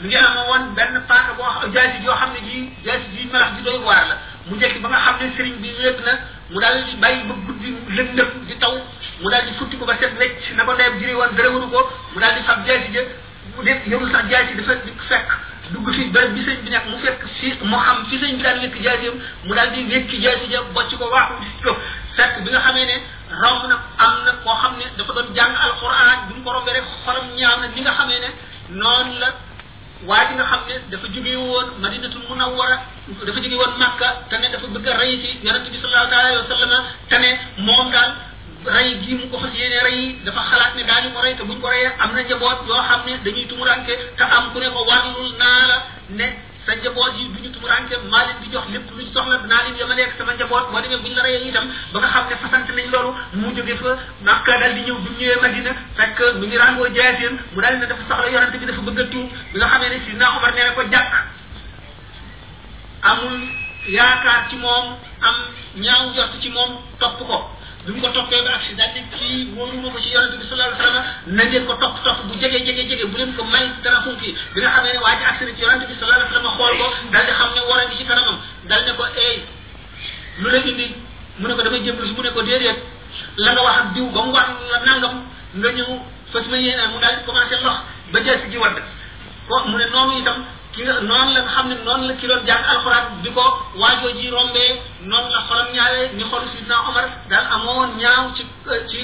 Speaker 5: mi ngi am woon benn paaka boo xam jaasi yoo xam ne ji jaasi ji melax ji doy waar la mu jekki ba nga xam ne sëriñ bi wéet na mu daal di bàyyi ba guddi lëndëm di taw mu daal di futti ko ba set wecc na ko ndeyam jëri woon dara waru ko mu daal di fab jaasi ja mu def yorul sax jaasi dafa di fekk dugg fi bërëb bi sëñ bi nekk mu fekk fi mu xam fi sëñ bi daan wékk jaasi yam mu daal di wékk jaasi ja bocc ko waaxu di ko fekk bi nga xamee ne romb na am na koo xam ne dafa doon jàng alquran bi mu ko rombee rek xolam ñaaw na ni nga xamee ne noonu la waa ji nga xam ne dafa jóge woon madinatul munawwara dafa jóge woon makka te ne dafa bëgg a rey ci yonente bi sallallahu taala alayhi wa sallama te ne moom daal rey gii mu ko fas yéene rey yi dafa xalaat ne daañu ko rey te buñ ko reyee am na njaboot yoo xam ne dañuy tumuranke te am ku ne ko warlul naa la ne sa njaboot yi duñu tumuranke maa leen di jox lépp luñ soxla dinaa leen yemaleeg sama njaboot boo demee buñ la reyee itam ba nga xam ne fasante nañ loolu mu jóge fa Makka daal di ñëw bu ñëwee Madina fekk mu ngi ràngoo jaaseem mu daal ne dafa soxla yonante bi dafa bëgg a tuub bi nga xamee ne si naa Omar nee na ko jàkk amul yaakaar ci moom am ñaaw njort ci moom topp ko bi mu ko toppee ba agsi daal ne kii wóoru ma ko ci yonante bi sallallahu alayhi wasallam na ngeen ko topp topp bu jege jege jege bu leen ko may dara funki bi nga xamee ne waa ji agsi na ci yonante bi sallallahu alayhi wasallam xool ko daal di xam ne war a ngi ci kanamam daal ne ko ey lu la indi mu ne ko damay jébbalu si mu ne ko déedéet la nga wax ak diw ba mu wax la nangam nga ñëw fas ma yéene mu daal di commencé lox ba jël si ji wadd ko mu ne noonu itam ki nga noonu la nga xam ne noonu la ki doon jàng alxuraan bi ko waajoo ji rombee noonu la xolam ñaawee ni xolu sidna Omar daal amoon ñaaw ci ci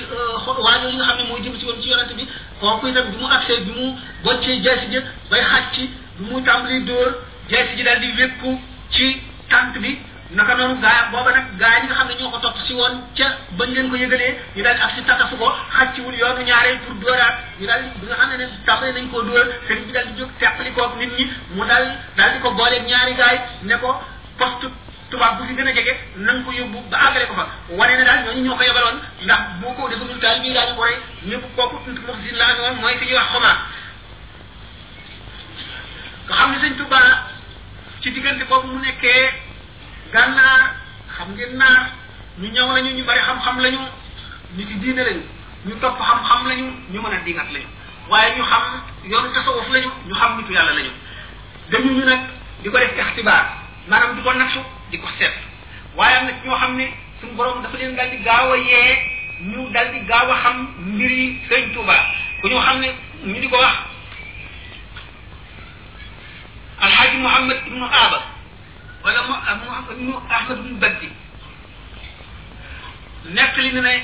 Speaker 5: waajoo yi nga xam ne moo jëm si woon ci yonent bi kooku itam bi mu agsee bi mu boccee jël si ji bay xàcc bi mu tàmbali dóor jeesi ji daal di wékku ci tànk bi naka noonu gaa booba nag gaa yi nga xam ne ñoo ko topp si woon ca bañ leen ko yëgalee ñu daal di ak si tatafu ko xàcciwul yoonu ñaareel pour dóoraat ñu daal bi nga xam ne ne tàmbali nañ koo dóor sëriñ bi daal di jóg teqali koog nit ñi mu daal daal di ko booleeg ñaari gaay ne ko poste tubaab bu fi gën a jege na nga ko yóbbu ba àggale ko fa wane ne daal ñooñu ñoo ko yebaloon ndax boo ko defagul taal bi daal ñu ko rey ñëpp kooku moxsin laa noon mooy ki ñuy wax xomaa nga xam ne sëñ Tuba ci diggante boobu mu nekkee gànnaar xam ngeen naar ñu ñaw lañu ñu bari xam-xam lañu ñu ci diine lañu ñu topp xam-xam lañu ñu mën a dingat lañu waaye ñu xam yoonu tasawuf lañu ñu xam nitu yàlla lañu dañu ñu nag di ko def ixtibaar maanaam di ko nattu di ko seet waaye am na ñoo xam ne suñu borom dafa leen daal di gaaw a yee ñu daal di gaaw a xam mbir yi sëñ Touba ku ñu xam ne ñu di ko wax alxaaji Mouhamed ibnu Aaba wala mu ibnu Ahmad ibnu Baddi nekk li ne ne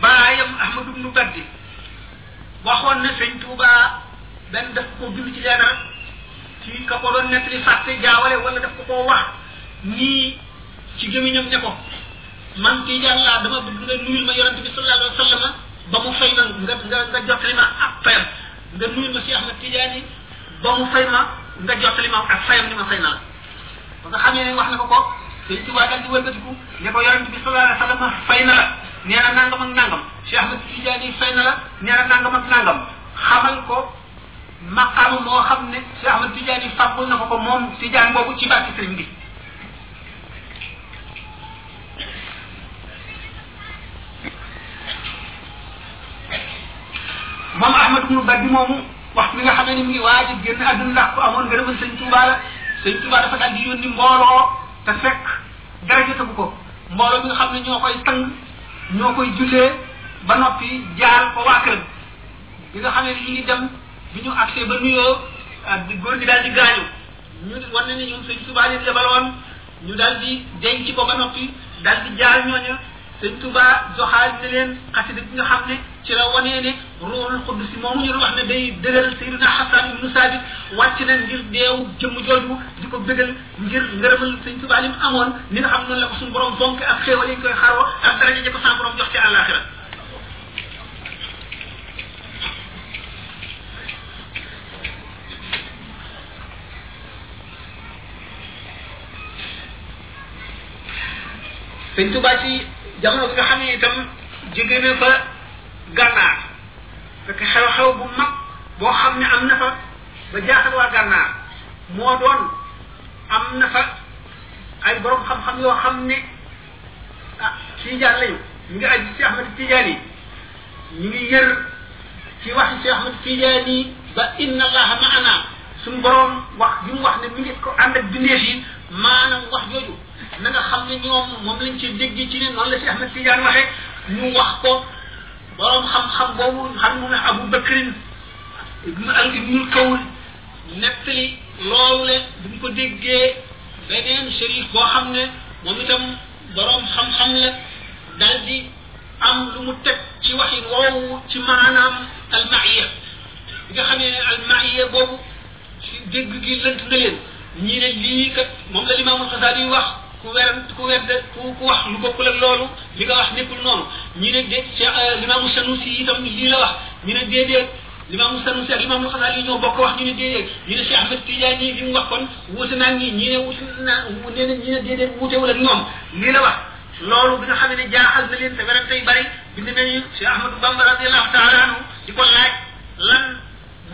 Speaker 5: baayam Ahmad ibnu Baddi waxoon na sëñ Touba benn daf ko bind ci leetar ci ka ko doon nekk li fàtte jaawale wala daf ko koo wax nii ci gémmiñam ne ko man kii jaan laa dama bëgg nga nuyul ma yonente bi sallallahu alayhi wa sallam ba mu fay ma nga nga nga jottali ma ak fayam nga nuyul ma si Ahmad Tijaani ba mu fay ma nga jottali ma ak fayam ni ma fay naa la ba nga xamee ne wax na ko ko sëñ Tuubaa daal di wëlbatiku ne ko yonente bi sallallahu alayhi wa sallam fay na la nee na nangam ak nangam Cheikh Ahmad Tijaani fay na la nee na nangam ak nangam xamal ko maqaama moo xam ne Cheikh Ahmad Tidiane yi fàggul na ko ko moom Tidiane boobu ci barke sëriñ bi moom Ahmad ibnu Badi moomu wax bi nga xam ne mi waa ji génn àdduna ndax ku amoon ngërëmal sëñ Touba la sëñ Touba dafa daal di yónni mbooloo te fekk dara jotagu ko mbooloo bi nga xam ne ñoo koy sang ñoo koy jullee ba noppi jaar ko waa këram bi nga xamee ni ñu ngi dem bi ñu agsee ba nuyoo ak di góor gi daal di gaañu ñu wan ne ni ñoom sëñ Tuubaa leen yebaloon ñu daal di denc ko ba noppi daal di jaar ñooña sëñ Tuubaa joxaal ne leen xasida bi nga xam ne ci la wanee ne ruuxul xuddu si moomu ñu wax ne day dëgal Seydina Xasan ibnu Saabit wàcc na ngir deewu jëmm jooju di ko bëggal ngir ngërëmal sëñ Tuubaa li mu amoon ni nga xam noonu la ko suñu borom fonk ak xéewal yi ñu koy xaroo ak daraja ja ko sa borom jox ci àllaaxira sëñ Tuubaa ci jamono bi nga xam ne itam jóge na fa gànnaar fekk xew-xew bu mag boo xam ne am na fa ba jaaxal waa gànnaar moo doon am na fa ay borom xam-xam yoo xam ne ah Tijaan lañu ñu ngi aju ci Cheikh Ahmed Tijaan yi ñu ngi yër ci waxi Cheikh Ahmed Tijaan yi ba inna allaha maana suñu borom wax bi mu wax ne mi ngi ko ànd ak bindeef yi maanaam wax jooju na nga xam ne ñoom moom lañ ci dégg ci ne noonu la Cheikh Ahmed Tijaan waxee ñu wax ko borom xam-xam boobu xam mu ne Abu Bakrin ibnu al ibnul kawul nettali loolu le bu ñu ko déggee beneen shérif boo xam ne moom itam boroom xam-xam la daal di am lu mu teg ci waxi woowu ci maanaam almaiya bi nga xamee ne almaiya boobu ci dégg gi lënt na leen ñii ne lii kat moom la limaamul xasaali yi wax ku weran ku wedd ku ku wax lu bokkul ak loolu li nga wax nekkul noonu ñii ne déet limaamul sanusi itam lii la wax ñu ne déedéet limaamu Sanusi ak limaamu Xasaali yi ñoo bokk wax ñu ne déedéet ñu ne Cheikh Ahmed Tidiane yi li mu wax kon wuute naa ñi ñi ne wuute naa nee na ñi ne déedéet wuutewul ak ñoom lii la wax loolu bi nga xam ne jaaxal na leen te werante yu bari bind nañu Cheikh Ahmadou Bamba radiallahu taala anhu di ko laaj lan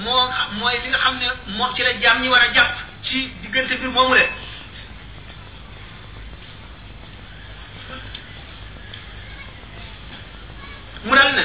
Speaker 5: moo mooy li nga xam ne moo ci la jaam ñi war a jàpp ci diggante bi moomu le mu dal ne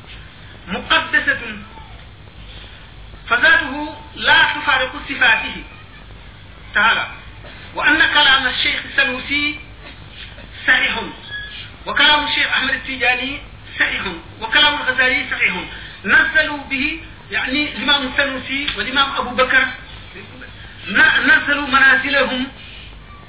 Speaker 5: مقدسة فذاته لا تفارق صفاته تعالى وأن كلام الشيخ السنوسي صحيح وكلام الشيخ أحمد التيجاني صحيح وكلام الغزالي صحيح نزلوا به يعني الإمام السنوسي والإمام أبو بكر نزلوا منازلهم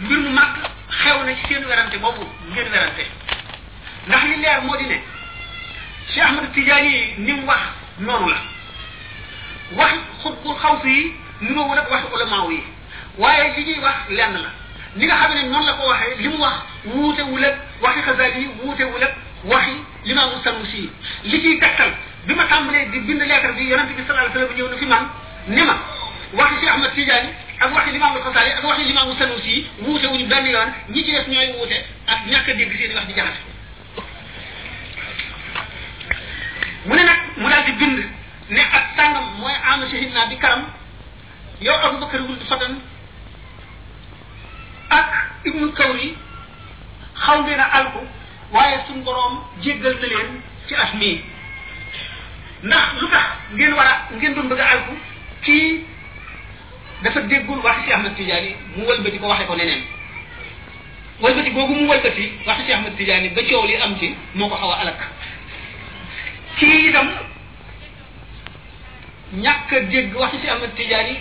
Speaker 5: mbir mu mag xew na ci seen werante boobu ngeen werante ndax li leer moo di ne Cheikh Ahmad Tidiane yi ni mu wax noonu la wax xutbul xaw si yi niroo wala wax ulamaaw yi waaye li ñuy wax lenn la ni nga xam ne noonu la ko waxee li mu wax wuute wul ak waxi xasaal yi wuute wul ak waxi limaamu Sanusi yi li ciy tegtal bi ma tàmbalee di bind lettre bi yonente bi sallallahu alayhi wa sallam ñëw na fi man ni ma waxi Cheikh Ahmad Tidiane ak waxi Limaam Al-Xasaali ak waxi Limaamu Sanusi yi wuute wuñu benn yoon ñi ci des ñooy wuute ak ñàkk a dégg seen wax di jaxase mu ne nag mu daal di bind ne ak sàngam mooy ama shahid naa bi karam yow Abubakar wul fatan ak ibnu kawri xaw ngeen a alku waaye suñ boroom jéggal na leen ci at mii ndax lu tax ngeen war a ngeen doon bëgg a alku kii dafa déggul waxi Cheikh Ahmed Tidiane mu wëlbati ko waxe ko neneen wëlbati googu mu wëlbati waxi Cheikh Ahmed Tidiane ba coow li am ci moo ko xaw a alak kii itam ñàkk a dégg waxi si Ahmad Tidiane yi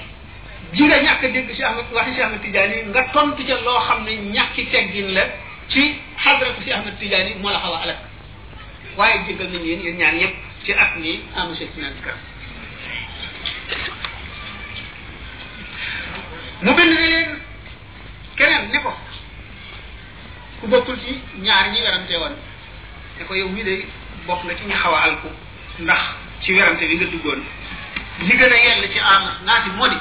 Speaker 5: ji nga ñàkk a dégg si Ahmad waxi si Ahmad Tidiane yi nga tontu ca loo xam ne ñàkki teggin la ci xadratu si Ahmad Tidiane yi moo la xaw a alak waaye jéggal nañ yéen yéen ñaan yépp ci at mi amu si naan kër mu bind ne leen keneen ne ko ku bokkul ci ñaar ñi werante woon ne ko yow mii de bokk nga ci ñu xaw a alku ndax ci werante bi nga duggoon li gën a yell ci am naati moo di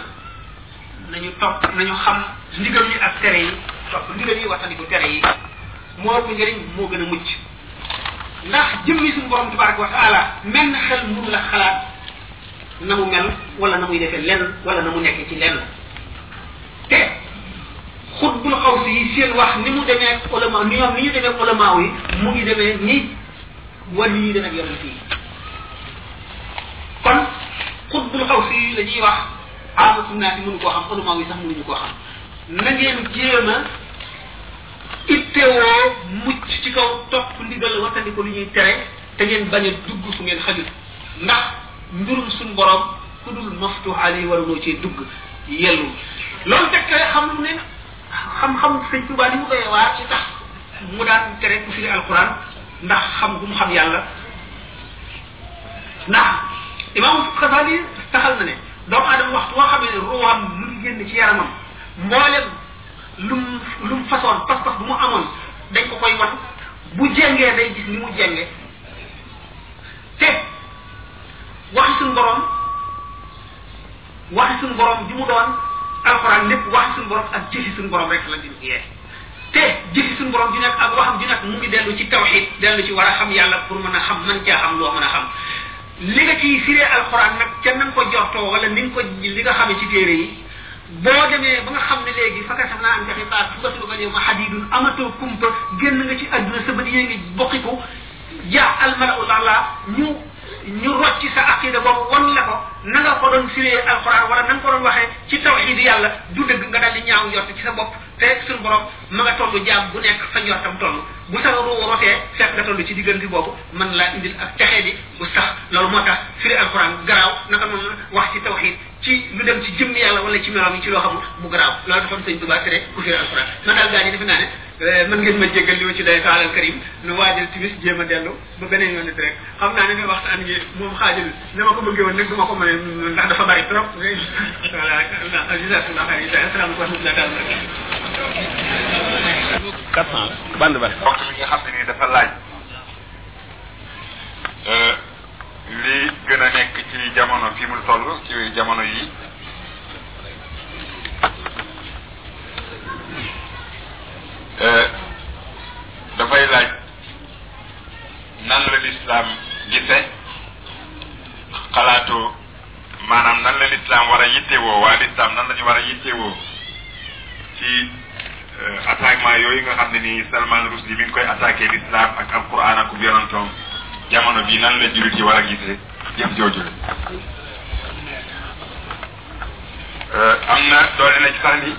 Speaker 5: nañu topp nañu xam ndigal yi ak tere yi topp ndigal yi wattandiku tere yi moo ëpp njëriñ moo gën a mucc ndax jëmmi suñu borom tabaraka wa taala menn xel mënu la xalaat na mu mel wala na muy defee lenn wala na mu nekk ci lenn te xutbul xaw si yi seen wax ni mu demee ak ulama ni ñoom ni ñu demee ak ulama yi mu ngi demee ni wàll yi demee ak yonent yi kon xutbul xaw si yi la ñuy wax aamatu naa si mënu koo xam ulama yi sax mënuñu koo xam na ngeen jéem a ittewoo mucc ci kaw topp ndigal wattandi ko li ñuy tere te ngeen bañ a dugg fu ngeen xajul ndax mbirum suñu borom ku dul maftu ali war noo cee dugg yellu loolu teg tere xam lu ne xam-xam sëñ Tuubaa li mu doyee waar ci tax mu daan tere ku firi alquran ndax xam gu mu xam yàlla ndax imam Xasali taxal na ne doomu aadama waxtu woo xamee ne ruuxam mu ngi génn ci yaramam mboolem lu mu lu mu façon pas-pas bu mu amoon dañ ko koy wan bu jengee day gis ni mu jenge te waxi suñu borom waxi suñu borom bi mu doon alxuraan lépp waxi suñu borom ak jëfi suñu borom rek la ñu yee te jëfi suñu borom ju nekk ak waxam ju nekk mu ngi dellu ci tawxid dellu ci war a xam yàlla pour mën a xam man caa xam loo mën a xam li nga ciy firee alxuraan nag ca na nga ko jortoo wala ni nga ko li nga xamee ci téere yi boo demee ba nga xam ne léegi fa nga xam naa am jafe baax fu nga fi ko ma xadidun amatoo kumpa génn nga ci àdduna sa bët yee ngi bokkiku ja al malaul ala ñu ñu rocc ci sa aqida boobu wan la ko na nga ko doon firee alquran wala na nga ko doon waxee ci tawxid yàlla du dëgg nga dal di ñaaw njort ci sa bopp te suñu borom ma nga toll jaam bu nekk fa njortam toll bu sa ruu rotee fekk nga toll ci diggante boobu mën laa indil ak texee di bu sax loolu moo tax firi alquran garaaw naka noonu wax ci tawxid ci lu dem ci jëmm yàlla wala ci meloom yi ci loo xamul mu garaaw loolu taxoon sëñ Tuubaa tere ku firi alxuraan man daal gaa ñi defe naa ne eh, mën ngeen ma jéggal li ma ci doy taalal karim nu waajal timis jéem a dellu ba beneen yoon it rek xam naa ne ne waxtaan ngi moom xaajul na ma ko bëggee woon nag du ma ko mën a ndax dafa bari trop voilà jazakallah xayr jazakallah salaam wa rahmatulah daal
Speaker 6: quatre cent bande ba
Speaker 7: waxtu bi nga xam ne nii dafa laaj li gën a nekk ci jamono fi mu toll ci jamono yi eh, dafay laaj nan la lislaam gise xalaatu maanaam nan la lislaam war a yittewoo waa lislaam nan la ñu war a yittewoo ci attaquement yooyu nga xam ne nii Salman Rushdie mi ngi koy attaqué lislaam ak alquran ak yonantoom jamono bi nan la jullit yi war a gisee jëf jooju am na doole na ci sax ni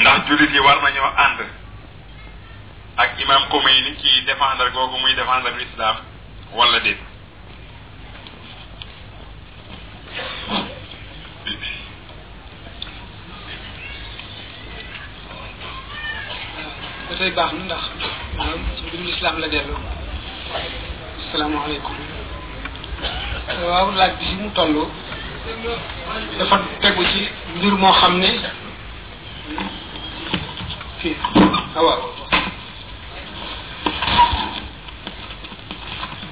Speaker 7: ndax jullit yi war nañoo ànd ak imam Khomeini ci défendre googu muy défendre l'islam wala déet ba
Speaker 5: tey baax na ndax maanaam ci mbirum lislaam la dellu asalaamaaleykum waaw laaj bi si mu toll dafa tegu ci mbir moo xam ne fii ah waaw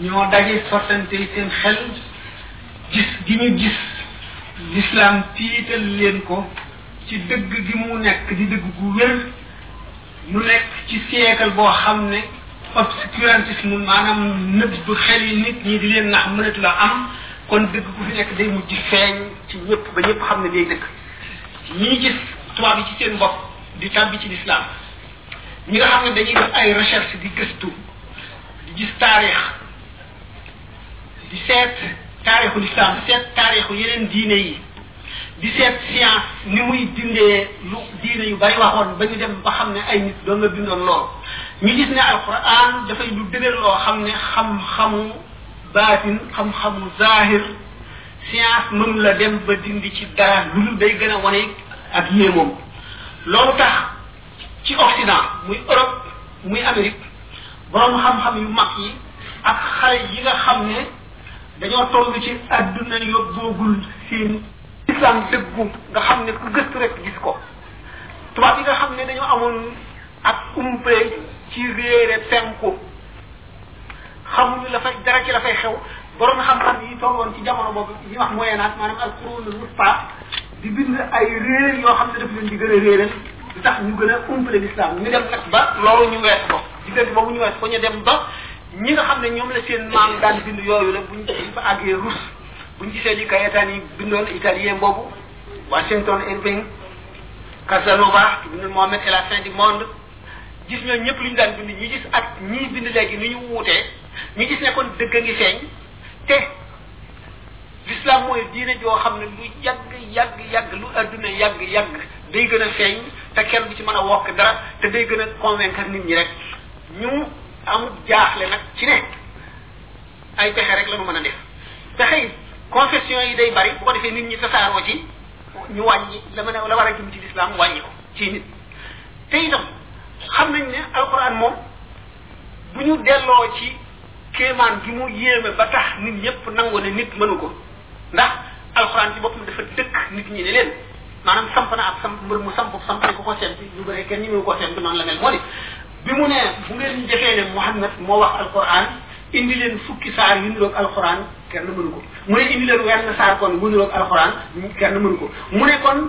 Speaker 5: ñoo daje sottante seen xel gis gi ñu gis lislaam tiital leen ko ci dëgg gi mu nekk di dëgg gu wér lu nekk ci siècle boo xam ne obscurantisme maanaam nëbb xel yi nit ñi di leen nax mënatu la am kon dëgg gu fi nekk day mujj feeñ ci ñëpp ba ñëpp xam ne day dëgg ñi gis tubaab yi ci seen bopp di tàbbi ci lislaam ñi nga xam ne dañuy def ay recherche di gëstu di gis taarix di seet taarixu lislaam di seet taarixu yeneen diine yi di seet science ni muy dindee lu diine yu bari waxoon ba ñu dem ba xam ne ay nit doon la bindoon lool ñu gis ne alquran dafay lu dëgër loo xam ne xam-xamu baatin xam-xamu zahir science mënu la dem ba dindi ci dara lu dul day gën a wane ak yéemoom loolu tax ci Occident muy Europe muy Amérique borom xam-xam yu mag yi ak xale yi nga xam ne dañoo toll ci àdduna yóbboogul seen islam dëggu nga xam ne ku gëstu rek gis ko tubaab yi nga xam ne dañoo amoon ak umpe ci réere penku xamuñu la fay dara ci la fay xew borom xam-xam yi toogoon ci jamono boobu ñuy wax moyen âge maanaam al qurunul wusta di bind ay réer yoo xam ne daf leen di gën a réeral lu tax ñu gën a umpale l'islam ñu dem nag ba loolu ñu wees ko diggante boobu ñu wees ko ñu dem ba ñi nga xam ne ñoom la seen maam daan bind yooyu la buñ buñ fa àggee rus buñ gisee li kayetaan yi bindoon italien boobu Washington Irving Casanova ibn Mohamed et la fin du monde gis ñoom ñëpp lu ñu daan bind ñu gis ak ñii bind léegi ni ñu wuutee ñu gis ne kon dëgg a ngi feeñ te l'islam mooy diine joo xam ne lu yàgg yàgg yàgg lu adduna yàgg yàgg day gën a feeñ te kenn du ci mën a wokk dara te day gën a convaincre nit ñi rek ñu amul jaaxle nag ci ne ay pexe rek la ñu mën a def pexe yi confession yi day bari bu ko defee nit ñi tasaaroo ci ñu wàññi la mën a la war a jëm ci l'islam wàññi ko ci nit te itam xam nañ ne alquran moom bu ñu delloo ci kéemaan gi mu yéeme ba tax nit ñëpp nangu ne nit mënu ko ndax alquran ci boppam dafa dëkk nit ñi ne leen maanaam samp na ak samp mbër mu samp samp ko ko sempi ñu bëri kenn ñu ko sempi noonu la mel moo ni bi mu ne bu ngeen jëfee ne Muhammad moo wax alquran indi leen fukki saar yu niroog alquran kenn mënu ko mu ne indi leen wenn saar kon bu niroog alquran kenn mënu ko mu ne kon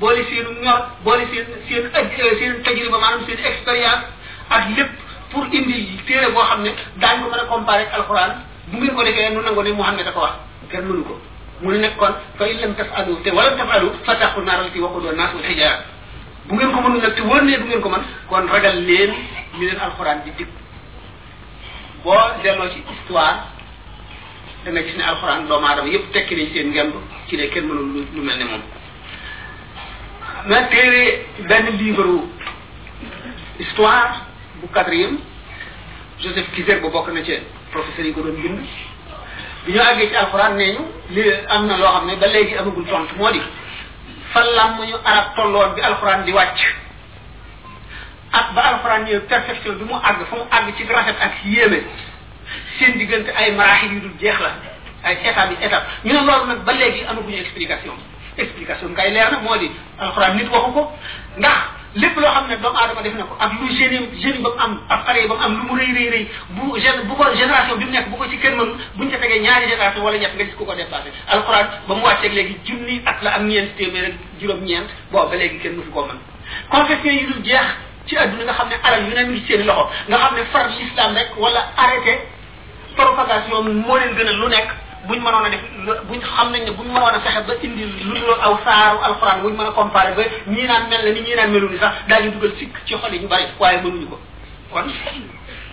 Speaker 5: boole seen ñor boole seen seen aj seen tajriba maanaam seen expérience ak lépp pour indi téere boo xam ne daañ ko mën a comparé ak alxuraan bu ngeen ko defee nu nangu ne Muhammad da ko wax kenn mënu ko mu ne nag kon fa in lam tafalu te walam tafalu fa taqu naar allati waquduha naas wal hijaara bu ngeen ko mënul nag te wóor ne du ngeen ko mën kon ragal leen li leen alxuraan di dig boo delloo ci histoire da nga gis ne alxuraan doomu aadama yëpp tekki nañ seen ngemb ci ne kenn mënul lu mel ne moom na téere benn livre histoire bu quatrième Joseph Kizer bu bokk na ci professeur yi ko doon bind bi ñu àggee ci alxuraan nee ñu li am na loo xam ne ba léegi amagul tontu moo di fa làmm ñu arab tolloon bi alxuraan di wàcc ak ba alxuraan ñëw perfection bi mu àgg fu mu àgg ci rafet ak yéeme seen diggante ay maraaxil yu dul jeex la ay état bi étape ñu ne loolu nag ba léegi amaguñu explication explication bi kay leer na moo di alxuraan nit waxu ko ndax lépp loo xam ne doomu aadama def na ko ak lu génie génie ba mu am ak xale yi ba mu am lu mu rëy rëy rëy bu gén bu ko génération bi mu nekk bu ko ci kenn mënul buñ ca tegee ñaari génération wala ñett nga gis ku ko dépassé alxuraan ba mu wàcceeg léegi junni at la am ñeent téeméer ak juróom-ñeent boobu ba léegi kenn mësu koo mën confession yi dul jeex ci àdduna nga xam ne alal yu ne mi ngi seen loxo nga xam ne far l'islam rek wala arrêté propagation moo leen gën a lu nekk buñ mënoon a def buñ xam nañ ne buñ mënoon a fexe ba indi lu dul aw saaru alquran buñ mën a comparé ba ñii naan mel na ni ñii naan melu ni sax daal di dugal sikk ci xol yi ñu bari waaye mënuñu ko kon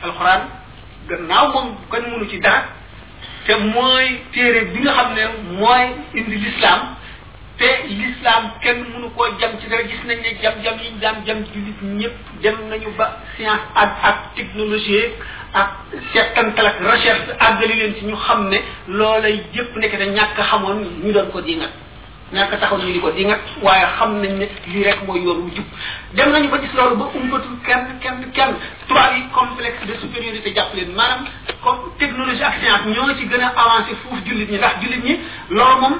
Speaker 5: alquran gannaaw moom kon mënu ci dara te mooy téere bi nga xam ne mooy indi l'islam te l'islam kenn mënu koo jam ci dara gis nañ ne jam-jam yi ñu daan jam jullit ñëpp dem nañu ba science ak ak technologie ak seetantal ak recherche àggali leen ci ñu xam ne loola yëpp nekk te ñàkk xamoon ñu doon ko dingat ñàkk taxaw ñu di ko dingat waaye xam nañ ne lii rek mooy yoon wu jub dem nañu ba gis loolu ba umbatul kenn kenn kenn tubaab yi complexe de supériorité jàpp leen maanaam comme technologie ak science ñoo ci gën a avancé fuuf jullit ñi ndax jullit ñi loolu moom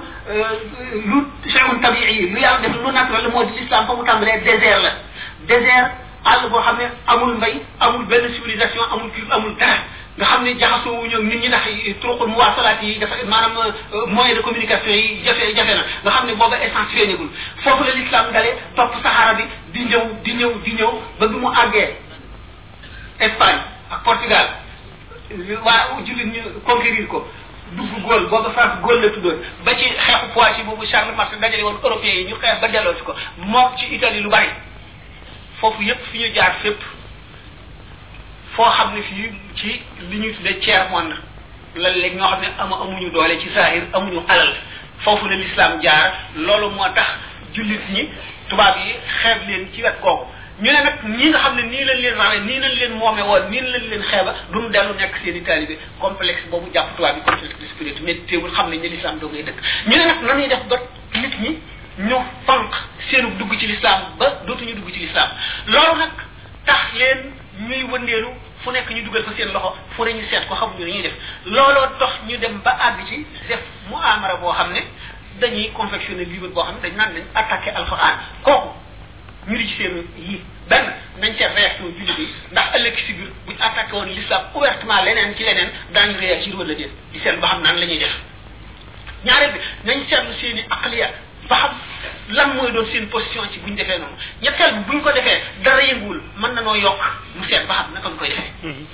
Speaker 5: lu cheyun tabii yi lu yàlla def lu naturel la moo di l'islam fa mu tàmbalee désert la désert àll boo xam ne amul mbay amul benn civilisation amul kii amul dara nga xam ne jaxasoo wuñu ak nit ñi ndax turuqul muwasalaat yi dafa maanaam moyen de communication yi jafe jafe na nga xam ne booba essence feeñagul foofu la l'islam dale topp saxaara bi di ñëw di ñëw di ñëw ba bi mu àggee Espagne ak Portugal waa jullit ñu conquérir ko dugg góol booba France góol la tuddoon ba ci xeexu poids yi boobu Charles Martel dajale woon européen yi ñu xeex ba delloo si ko moom ci Italie lu bari foofu yépp fi ñu jaar fépp foo xam ne fii ci li ñuy tuddee tiers monde la léegi ñoo xam ne ama amuñu doole ci saahir amuñu alal foofu la l'islam jaar loolu moo tax jullit ñi tubaab yi xeeb leen ci wet googu ñu ne nag ñi nga xam ne nii lañ leen rawee nii lañ leen moome woon nii lañ leen xeeba duñ dellu nekk seen i taalibe complexe boobu jàpp tubaab yi complexe de spirit mais teewul xam ne ñi lislaam doo ngay dëkk ñu ne nag nanuy def ba nit ñi ñu fanq seenu dugg ci lislaam ba dootuñu dugg ci lislaam loolu nag tax leen ñuy wëndeelu fu nekk ñu dugal fa seen loxo fu ne ñu seet ko xamuñu lu ñuy def looloo tax ñu dem ba àgg ci def mu amara boo xam ne dañuy confectionné livre boo xam ne dañ naan nañ attaqué alquran kooku ñu di ci seen yi benn nañ seet réaction jullit yi ndax ëllëg si biir buñ attaqué woon l'islam ouvertement leneen ci leneen daañu réagir wala déet di seet ba xam naan la ñuy def ñaareel bi nañ seetlu seen i aqliya ba xam lan mooy doon seen position ci buñ defee noonu ñetteel bi buñ ko defee dara yënguwul mën na noo yokk mu seet ba xam naka ñu koy defee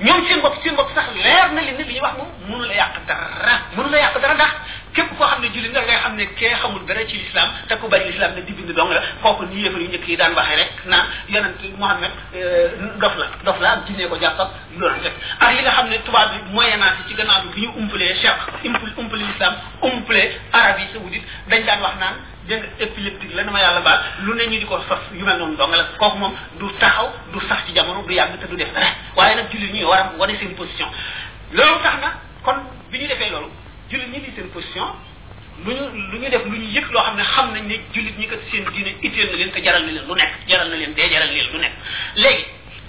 Speaker 5: ñoom seen bopp seen bopp sax leer na leen ne li ñuy wax moom mënu la yàq dara mënu la yàq dara ndax képp koo xam ne julli nga ngay xam ne kee xamul dara ci l'islam te ku bañ l'islam ne di bind dong la kooku ni yéefar yu njëkk yi daan waxee rek naan yonent Mohammed dof la dof la am jinne ko jàpp ak loolu rek ak yi nga xam ne tubaab bi moyen âge ci gannaaw bi bi ñu umpalee cheikh umpale umpale l'islam umpale arabie saoudite dañ daan wax naan dégg nga épileptique la na ma yàlla baal lu ne ñu di ko sos yu mel noonu dong la kooku moom du taxaw du sax ci jamono du yàgg te du def dara waaye nag jullit ñi war a wane seen position loolu tax na kon bi ñu defee loolu jullit ñi di seen position lu ñu lu ñu def lu ñu yëg loo xam ne xam nañ ne jullit ñi kat seen diine itteel na leen te jaral na leen lu nekk jaral na leen dee jaral na leen lu nekk léegi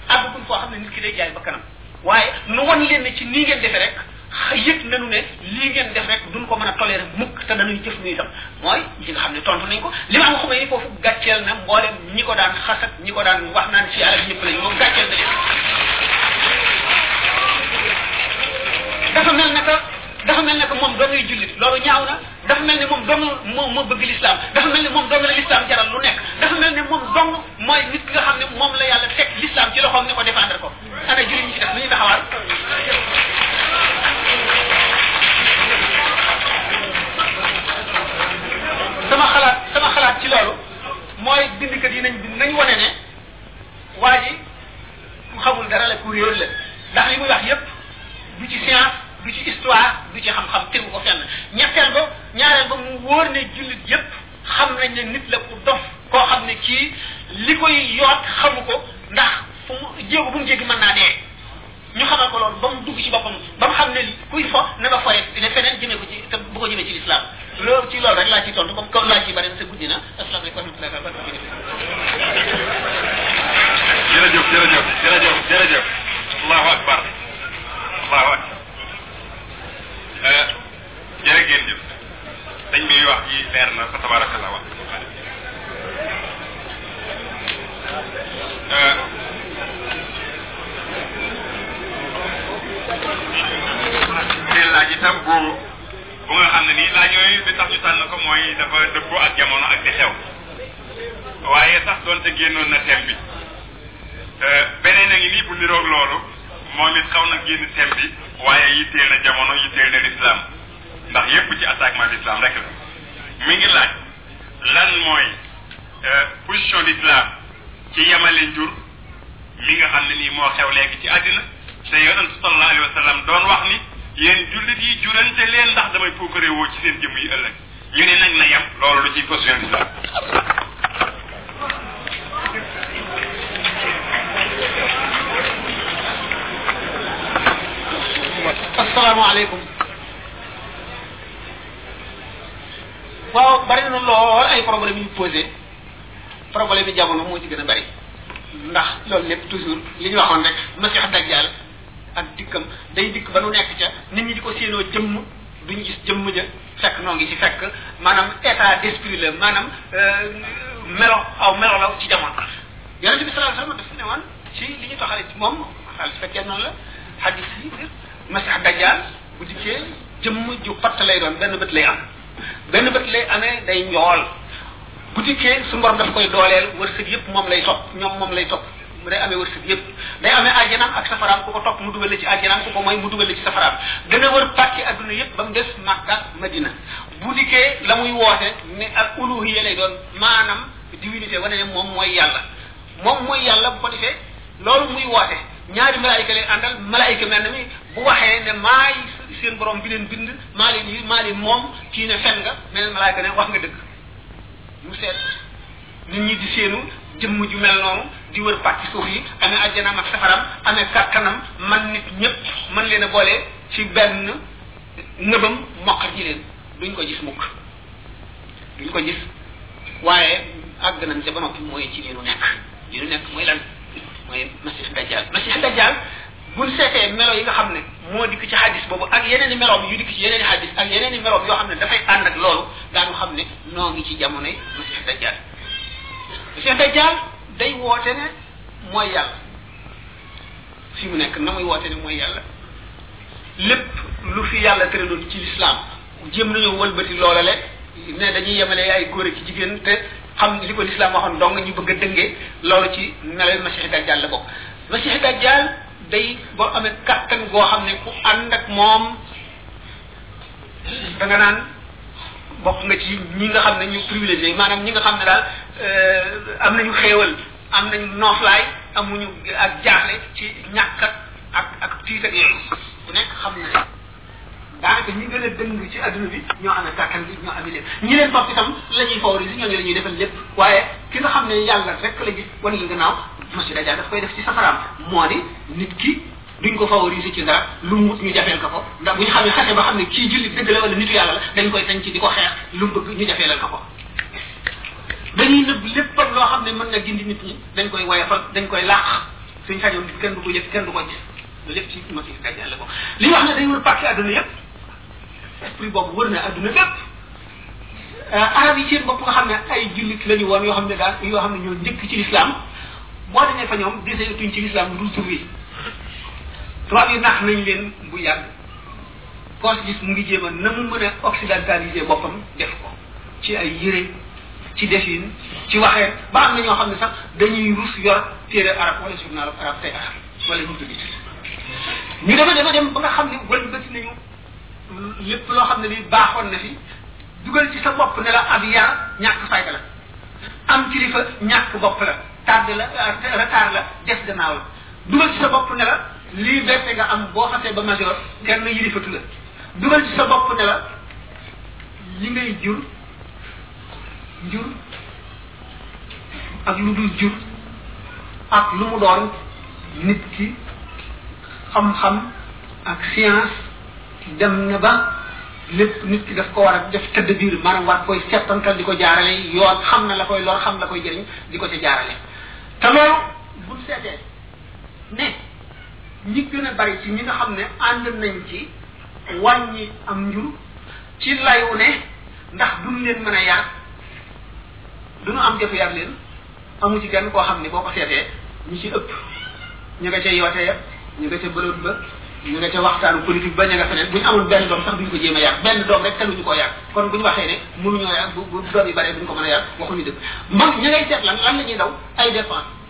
Speaker 5: àgguñ foo xam ne nit ki day jaay ba kanam waaye nu wan leen ne ci nii ngeen defee rek yëg nañu ne lii ngeen def rek duñ ko mën a toléré mukk te dañuy jëf ñuy tam mooy li nga xam ne tontu nañ ko li ma am xamee ni foofu gàcceel na mboolem ñi ko daan xas ak ñi ko daan wax naan ci alal ñëpp lañ moom gàcceel na leen dafa mel naka dafa mel naka moom dongay jullit loolu ñaaw na dafa mel ne moom dong moo moo bëgg l'islam dafa mel ne moom dong la l'islam jaral lu nekk dafa mel ne moom dong mooy nit ki nga xam ne moom la yàlla teg l'islam ci loxoom ne ko défendre ko ana jullit ñi ci def lu ñuy taxawal sama xalaat sama xalaat ci loolu mooy bindkat yi nañ bind nañ wane ne waa ji ku xamul dara la ku réer la ndax li muy wax yépp du ci science du ci histoire du ci xam-xam tegu ko fenn ñetteel ba ñaareel ba mu wóor ne jullit yépp xam nañ ne nit la ku dof koo xam ne kii li koy yoot xamu ko ndax fu mu jéego bu mu jéggi mën naa dee ñu xamal ko loolu ba mu dugg ci boppam ba mu xam ne kuy fo na nga foye ne feneen jëmee ko ci te bu ko jëmee ci lislaam loolu ci loolu rek laa ciy tontu comme comme laa ciy bari te guddi na asalaamaaleykum wa rahmatulah wa barakatuh
Speaker 7: jërëjëf jërëjëf jërëjëf jërëjëf allahu akbar allahu akbar jërë ngeen jëf dañ bi wax ji leer na fa tabarakallah wax ne laaj itam bu bu nga xam ne nii laaj yooyu bi tax ñu tànn ko mooy dafa dëppoo ak jamono ak di xew waaye sax doonte génnoon na thème bi Euh, beneen a ngi nii bu niroog loolu moom it xaw na génn thème bi waaye yitteel na jamono yitteel na lislaam ndax yépp ci attaquement l'islam rek la mi ngi laaj lan mooy euh, position l'islam ci yemale njur mi nga xam ne nii moo xew léegi ci àddina te yonent sallallahu alayhi wa sallam doon wax ni yéen jullit yi jurante leen ndax damay puukaree woo ci seen jëmm yi ëllëg ñu ne nañ na yem loolu lu ci position bi sax
Speaker 5: asalaamaaleykum waaw bari na lool ay problème yu posé problème yi jamono moo ci gën a bari ndax loolu lépp toujours li ñu waxoon rek masiix dajjal ak dikkam day dikk ba nu nekk ca nit ñi di ko séenoo jëmm duñu gis jëmm ja fekk noo ngi ci fekk maanaam état d'esprit la maanaam melo aw melo la ci jamono yonente bi sallallahu alayhi wasallam dafa ne woon ci li ñu toxale ci moom xaalis fekkee noonu la xadis yi masih dajjal bu dikkee jëmm ju patt lay doon benn bët lay am benn bët lay amee day njool bu dikkee suñu borom daf koy dooleel wërsëg yëpp moom lay topp ñoom moom lay topp mu day amee wërsëg yëpp day amee àjjanaam ak safaraam ku ko topp mu dugal la ci àjjanaam ku ko mooy mu dugal la ci safaraam dana wër pàcc adduna yëpp ba mu des Makka Madina bu dikkee la muy woote ne ak uluhiya lay doon maanaam divinité wane ne moom mooy yàlla moom mooy yàlla bu ko defee loolu muy woote ñaari malaayika lay àndal malaayika mel na mi bu waxee ne maay seen borom bi leen bind maa leen yi maa leen moom kii ne fen nga mel malaayika ne wax nga dëgg mu seet nit ñi di seenu jëmm ju mel noonu di wër pàcc suuf yi amee ajjanam ak safaram amee kàttanam man nit ñëpp man leen a boole ci benn nëbam moqar ji leen duñ ko gis mukk duñ ko gis waaye àgg nañ ca ba noppi mooy ci li nu nekk li nu nekk mooy lan mooy masih dajjal masih dajjal buñ seetee melo yi nga xam ne moo dikk ci hadis boobu ak yeneen i meloom yu dikk ci yeneen i hadis ak yeneen i meloom yoo xam ne dafay ànd ak loolu daanu xam ne noo ngi ci jamonoy masih dajjal masih dajjal day woote ne mooy yàlla fi mu nekk na muy woote ne mooy yàlla lépp lu fi yàlla tëraloon ci lislaam jëm nañu wëlbati loola le ne dañuy yemale ay góor ak jigéen te xam li ko lislaam waxoon dong ñu bëgg a dëngee loolu ci melal masihi dajjal la bokk masihi dajjal day boo amee kattan goo xam ne ku ànd ak moom da nga naan bokk nga ci ñi nga xam ne ñu privilégié maanaam ñi nga xam ne daal am nañu xéewal am nañu nooflaay amuñu ak jaaxle ci ñàkk ak ak tiit ak yooyu ku nekk xam na daanaka ñi gën a dëng ci adduna bi ñoo amee kàttan bi ñoo amee lépp ñi leen topp itam la ñuy fawri si ñooñu la ñuy defal lépp waaye ki nga xam ne yàlla rek la gis wan la gannaaw monsieur Dajjal daf koy def ci safaraam moo di nit ki duñ ko favoriser ci dara lu mu wut ñu jafeel ko ko ndax bu ñu xamee xase ba xam ne kii jullit dëgg la wala nitu yàlla la dañ koy tañ ci di ko xeex lu mu bëgg ñu jafeelal ko ko dañuy nëbb léppam loo xam ne mën na gindi nit ñi dañ koy woyofal dañ koy làq suñ sañoon nit kenn du ko yëg kenn du ko gis loolu yëpp ci motif chrétien la ko li wax ne day wër pàcc àdduna yëpp esprit boobu wër na àdduna bépp arab yi seen bopp nga xam ne ay jullit la ñu woon yoo xam ne daal yoo xam ne ñoo njëkk ci lislaam boo demee fa ñoom gisee tuñ ci lislaam lu dul tur wi tubaab yi nax nañ leen bu yàgg koo si gis mu ngi jéem a na mu mën a occidentaliser boppam def ko ci ay yére ci defin ci waxee ba am na ñoo xam ne sax dañuy rus yor téere arab wala journal arab tey arab moo leen mujj nit ñu dema dema dem ba nga xam ne wëlbati nañu lépp loo xam ne li baaxoon na fi dugal ci sa bopp ne la ab yar ñàkk fayda la am kilifa ñàkk bopp la tardé la retard la des gannaaw la dugal ci sa bopp ne la lii bette nga am boo xasee ba major kenn yilifatu la dugal ci sa bopp ne la li ngay jur jur ak lu dul jur ak lu mu doon nit ki xam-xam ak science dem na ba lépp nit ki daf ko war a def tëdd biir maanaam war koy settantal di ko jaarale yoon xam na la koy lor xam la koy jëriñ di ko ca jaarale te loolu buñ seetee ne ñi gën a bari ci ñi nga xam ne ànd nañ ci wàññi am njur ci layu ne ndax duñ leen mën a yar du nu am jotu yar leen amu ci kenn koo xam ne boo ko seetee ñu ci ëpp ñu nga ca yoote ya ñu nga ca bëloot ba ñu nga ca waxtaanu politique ba ñu nga feneen bu ñu amul benn doom sax duñ ko jéem a yar benn doom rek taluñu koo yar kon bu ñu waxee ne mënuñoo yar bu bu doom yi bare duñ ko mën a yar waxuñu dëgg mag ñu ngay seet lan lan la ñuy daw ay dépense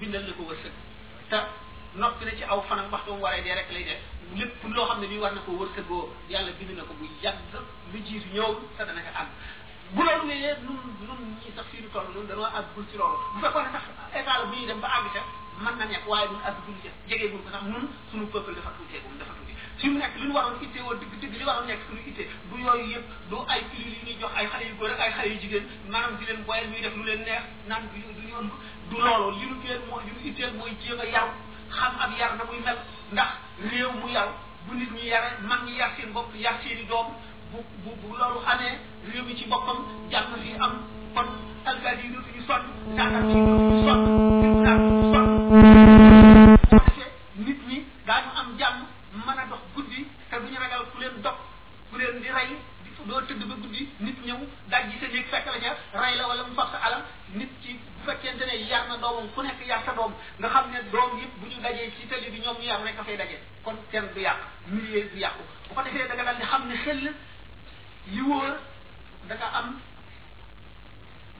Speaker 5: bindal na ko wërsëg te noppi na ci aw fanam waxtu mu waree dee rek lay def lépp loo xam ne bii war na ko wërsëgoo yàlla bind na ko bu yàgg lu jiitu ñëw te dana ko àgg bu loolu ne yee nun nun ñi sax fii nu toll nun danoo àggul ci loolu bu fekkoon ne sax état la bu ñuy dem ba àgg ca mën na nekk waaye duñ àggul ca jege buñ ko sax nun suñu peuple dafa tuutee gum dafa tuuti fi mu nekk li ñu waroon ittee woo dëgg dëgg li waroon nekk suñu ittee du yooyu yëpp du ay pilule yi ñuy jox ay xale yu góor ak ay xale yu jigéen maanaam di leen boyal ñuy def lu leen neex naan du du yomb du loolu li mu teel mooy li mu itteel mooy jéem a yaru xam ab yar na muy mel ndax réew mu yaru bu nit ñi yare mag ñi yar seen bopp yar seen i doom bu bu bu loolu amee réew mi ci boppam jàmm fi am kon alkaati yi dootuñu sonn saatam yi dootuñu sonn saatam yi sonn boo defee nit ñi daañu am jàmm mën a dox guddi te duñu ragal ku leen dog bu leen di rey di fa doo tëdd ba guddi nit ñëw daj ji sa néeg fekk la ca rey la wala mu fab sa alal nit ci bu fekkente ne yar na doomam ku nekk yar sa doom nga xam ne doom yëpp bu ñu dajee ci tëdd bi ñoom ñu yar rek a fay daje kon kenn du yàq milieu du yàqu bu ko defee da nga daal di xam ne xel li wóor da nga am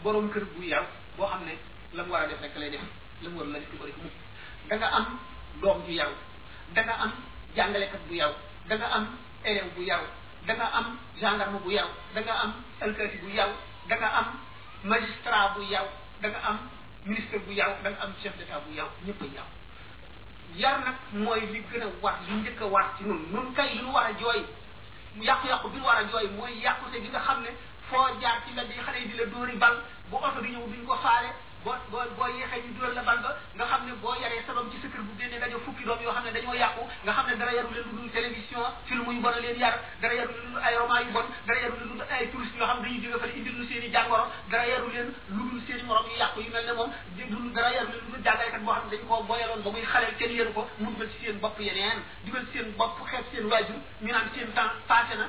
Speaker 5: borom kër bu yar boo xam ne la mu war a def rek lay def la mu war la def du ko def mukk da nga am doom ju yaru da nga am jàngalekat bu yaru da nga am élève bu yaru da nga am gendarme bu yaru da nga am alkaati bu yaru da nga am magistrat bu yaru da nga am ministre bu yaru da nga am chef d'état bu yaru ñëpp a yaru yar nag mooy li gën a war li njëkk a war ci nun nun kay li nu war a jooy yàqu-yàqu bi nu war a jooy mooy yàqute gi nga xam ne foo jaar ci mbedd yi xale yi di la dóori bal bu oto di ñëw duñ ko faale boo boo boo yeexee ñu dóor la bal ba nga xam ne boo yaree sa doom ci sa kër bu génnee dañoo fukki doom yoo xam ne dañoo yàqu nga xam ne dara yaru leen lu dul télévision film yu bon a leen yar dara yaru leen lu dul ay roman yu bon dara yaru leen lu dul ay touriste yoo xam ne dañuy jóge fële indil nu seen i jàngoro dara yaru leen lu dul seen i morom yu yàqu yu mel ne moom dul dara yaru leen lu dul jàngalekat boo xam ne dañu koo boyaloon ba muy xaleel kenn yéen ko mu dugal ci seen bopp yeneen dugal ci seen bopp xeeb seen waajur ñu naan seen temps passé na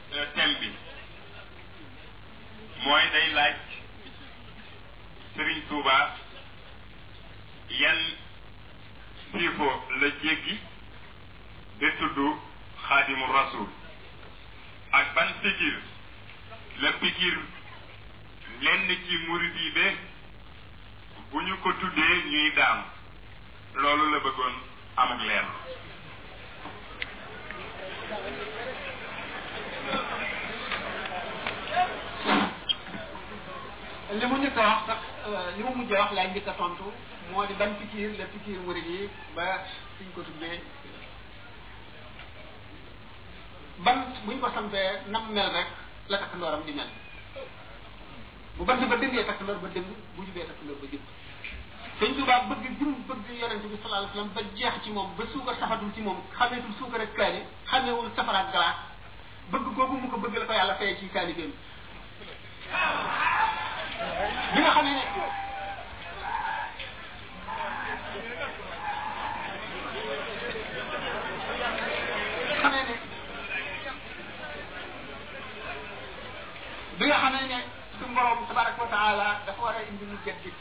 Speaker 7: thème bi mooy day laaj Serigne Touba yan siifo la jéggi di tudd xaadimu rasul ak ban pikir la pikir lenn ci murid yi de bu ñu ko tuddee ñuy daam loolu la bëggoon am ak leer
Speaker 5: li mu njëkk a wax sax li mu mujj a wax laay njëkk a tontu moo di ban pikiir la pikiir murid yi ba suñ ko tuddee ban buñ ko sampee nam mel rek la takk ndooram di mel bu ban ba dëngee takk ndoor ba dëng bu jubee takk ndoor ba jub sëñ Tuubaa bëgg gim bëgg yonent bi sallallahu alayhi wasallam ba jeex ci moom ba suukar safatul ci moom xameetul suukar ak kaani xamewul safar ak galaas bëgg googu mu ko bëgg la ko yàlla fayee ci kaani bi bi nga xamee ne xamee ne bi nga xamee ne suñu borom tabaraka wa taala dafa war a indi lu jënd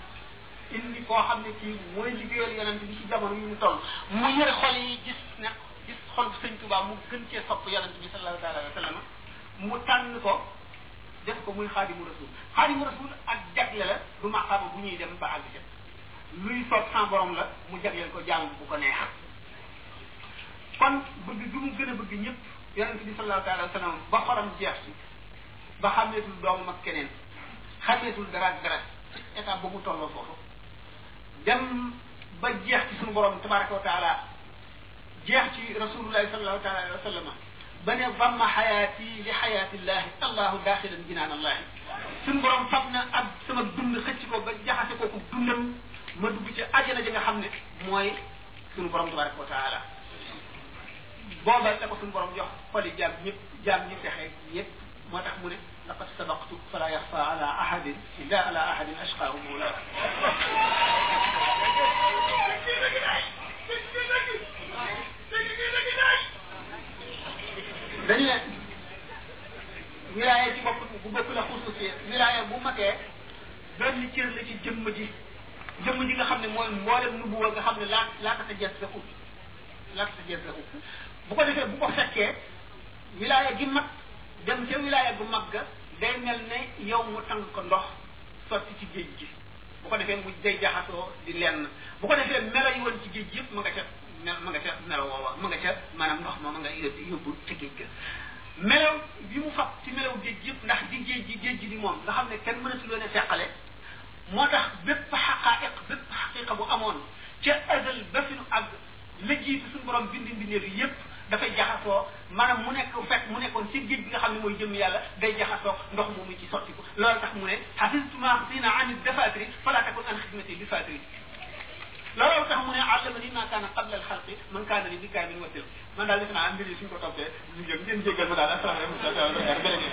Speaker 5: indi koo xam ne kii mooy liggéeyal yonent bi ci jamono yu mu toll mu yër xol yi gis ne gis xol bu sëñ Tuubaa mu gën cee sopp yonent bi sallallahu alayhi wa sallam mu tànn ko def ko muy xaadimu rasul xaadimu rasul ak jagle la du maqaama bu ñuy dem ba àgg ca luy sopp sans borom la mu jagleel ko jàng bu ko neex kon bëgg gi mu gën a bëgg ñëpp yonent bi sallallahu alayhi wa sallam ba xorom jeex ci ba xàmmeetul doomam ak keneen xàmmeetul dara ak dara ci état ba mu tolloo foofu dem ba jeex ci suñu borom tabaraka wa taala jeex ci rasulullahi sallallahu taala alayhi wa sallam ba ne bamma xayaati li xayaatillahi allahu daaxilan jinaan allahi suñu borom fab na ak sama dund xëcc ko ba jaxase ko ku dundam ma dugg ci ajana ji nga xam ne mooy suñu borom tabaraka wa taala booba la ko suñu borom jox xoli jaam ñëpp jaam ñi fexe yëpp moo tax mu ne laqad sabaqtu fala yaxfa ala ahadin illa ala ahadin ashqaahu mawla dañu ne wilaaya ci bopp bu bopp la xususiya wilaaya bu matee benn cër la ci jëmm ji jëmm ji nga xam ne mooy mboolem nubuwa nga xam ne laa laata sa jees la ut laata sa jees la ut bu ko defee bu ko fekkee wilaaya gi mag dem ca wilaaya gu mag ga day mel ne yow mu tàng ko ndox sotti ci géej gi bu ko defee mu day jaxasoo di lenn bu ko defee melo yi woon ci géej gi yëpp ma nga ca mel ma nga ca melo woowa ma nga ca maanaam ndox ma ma nga yóbbu ca géej ga melaw bi mu fab ci melaw géej gi yëpp ndax di géej gi géej gi di moom nga xam ne kenn mënatu leen a feqale moo tax bépp xaqaayiq bépp xaqiqa bu amoon ca azal ba fi nu àgg la jiitu suñu borom bindi mbindeef yi yépp dafay jaxasoo maanaam mu nekk fekk mu nekkoon ci géej bi nga xam ne mooy jëm yàlla day jaxasoo ndox moomu ci sotti ko loolu tax mu ne xafistu ma xasina ani dafatri fala takun an xidmati bi fatri loolu tax mu ne àllama ni ma kaana qabla al xalqi man kaana li bi kaamin wasil man daal defe naa mbir yi suñ ko toppee ñu jëm ngeen jéggal ma daal asalaamaaleykum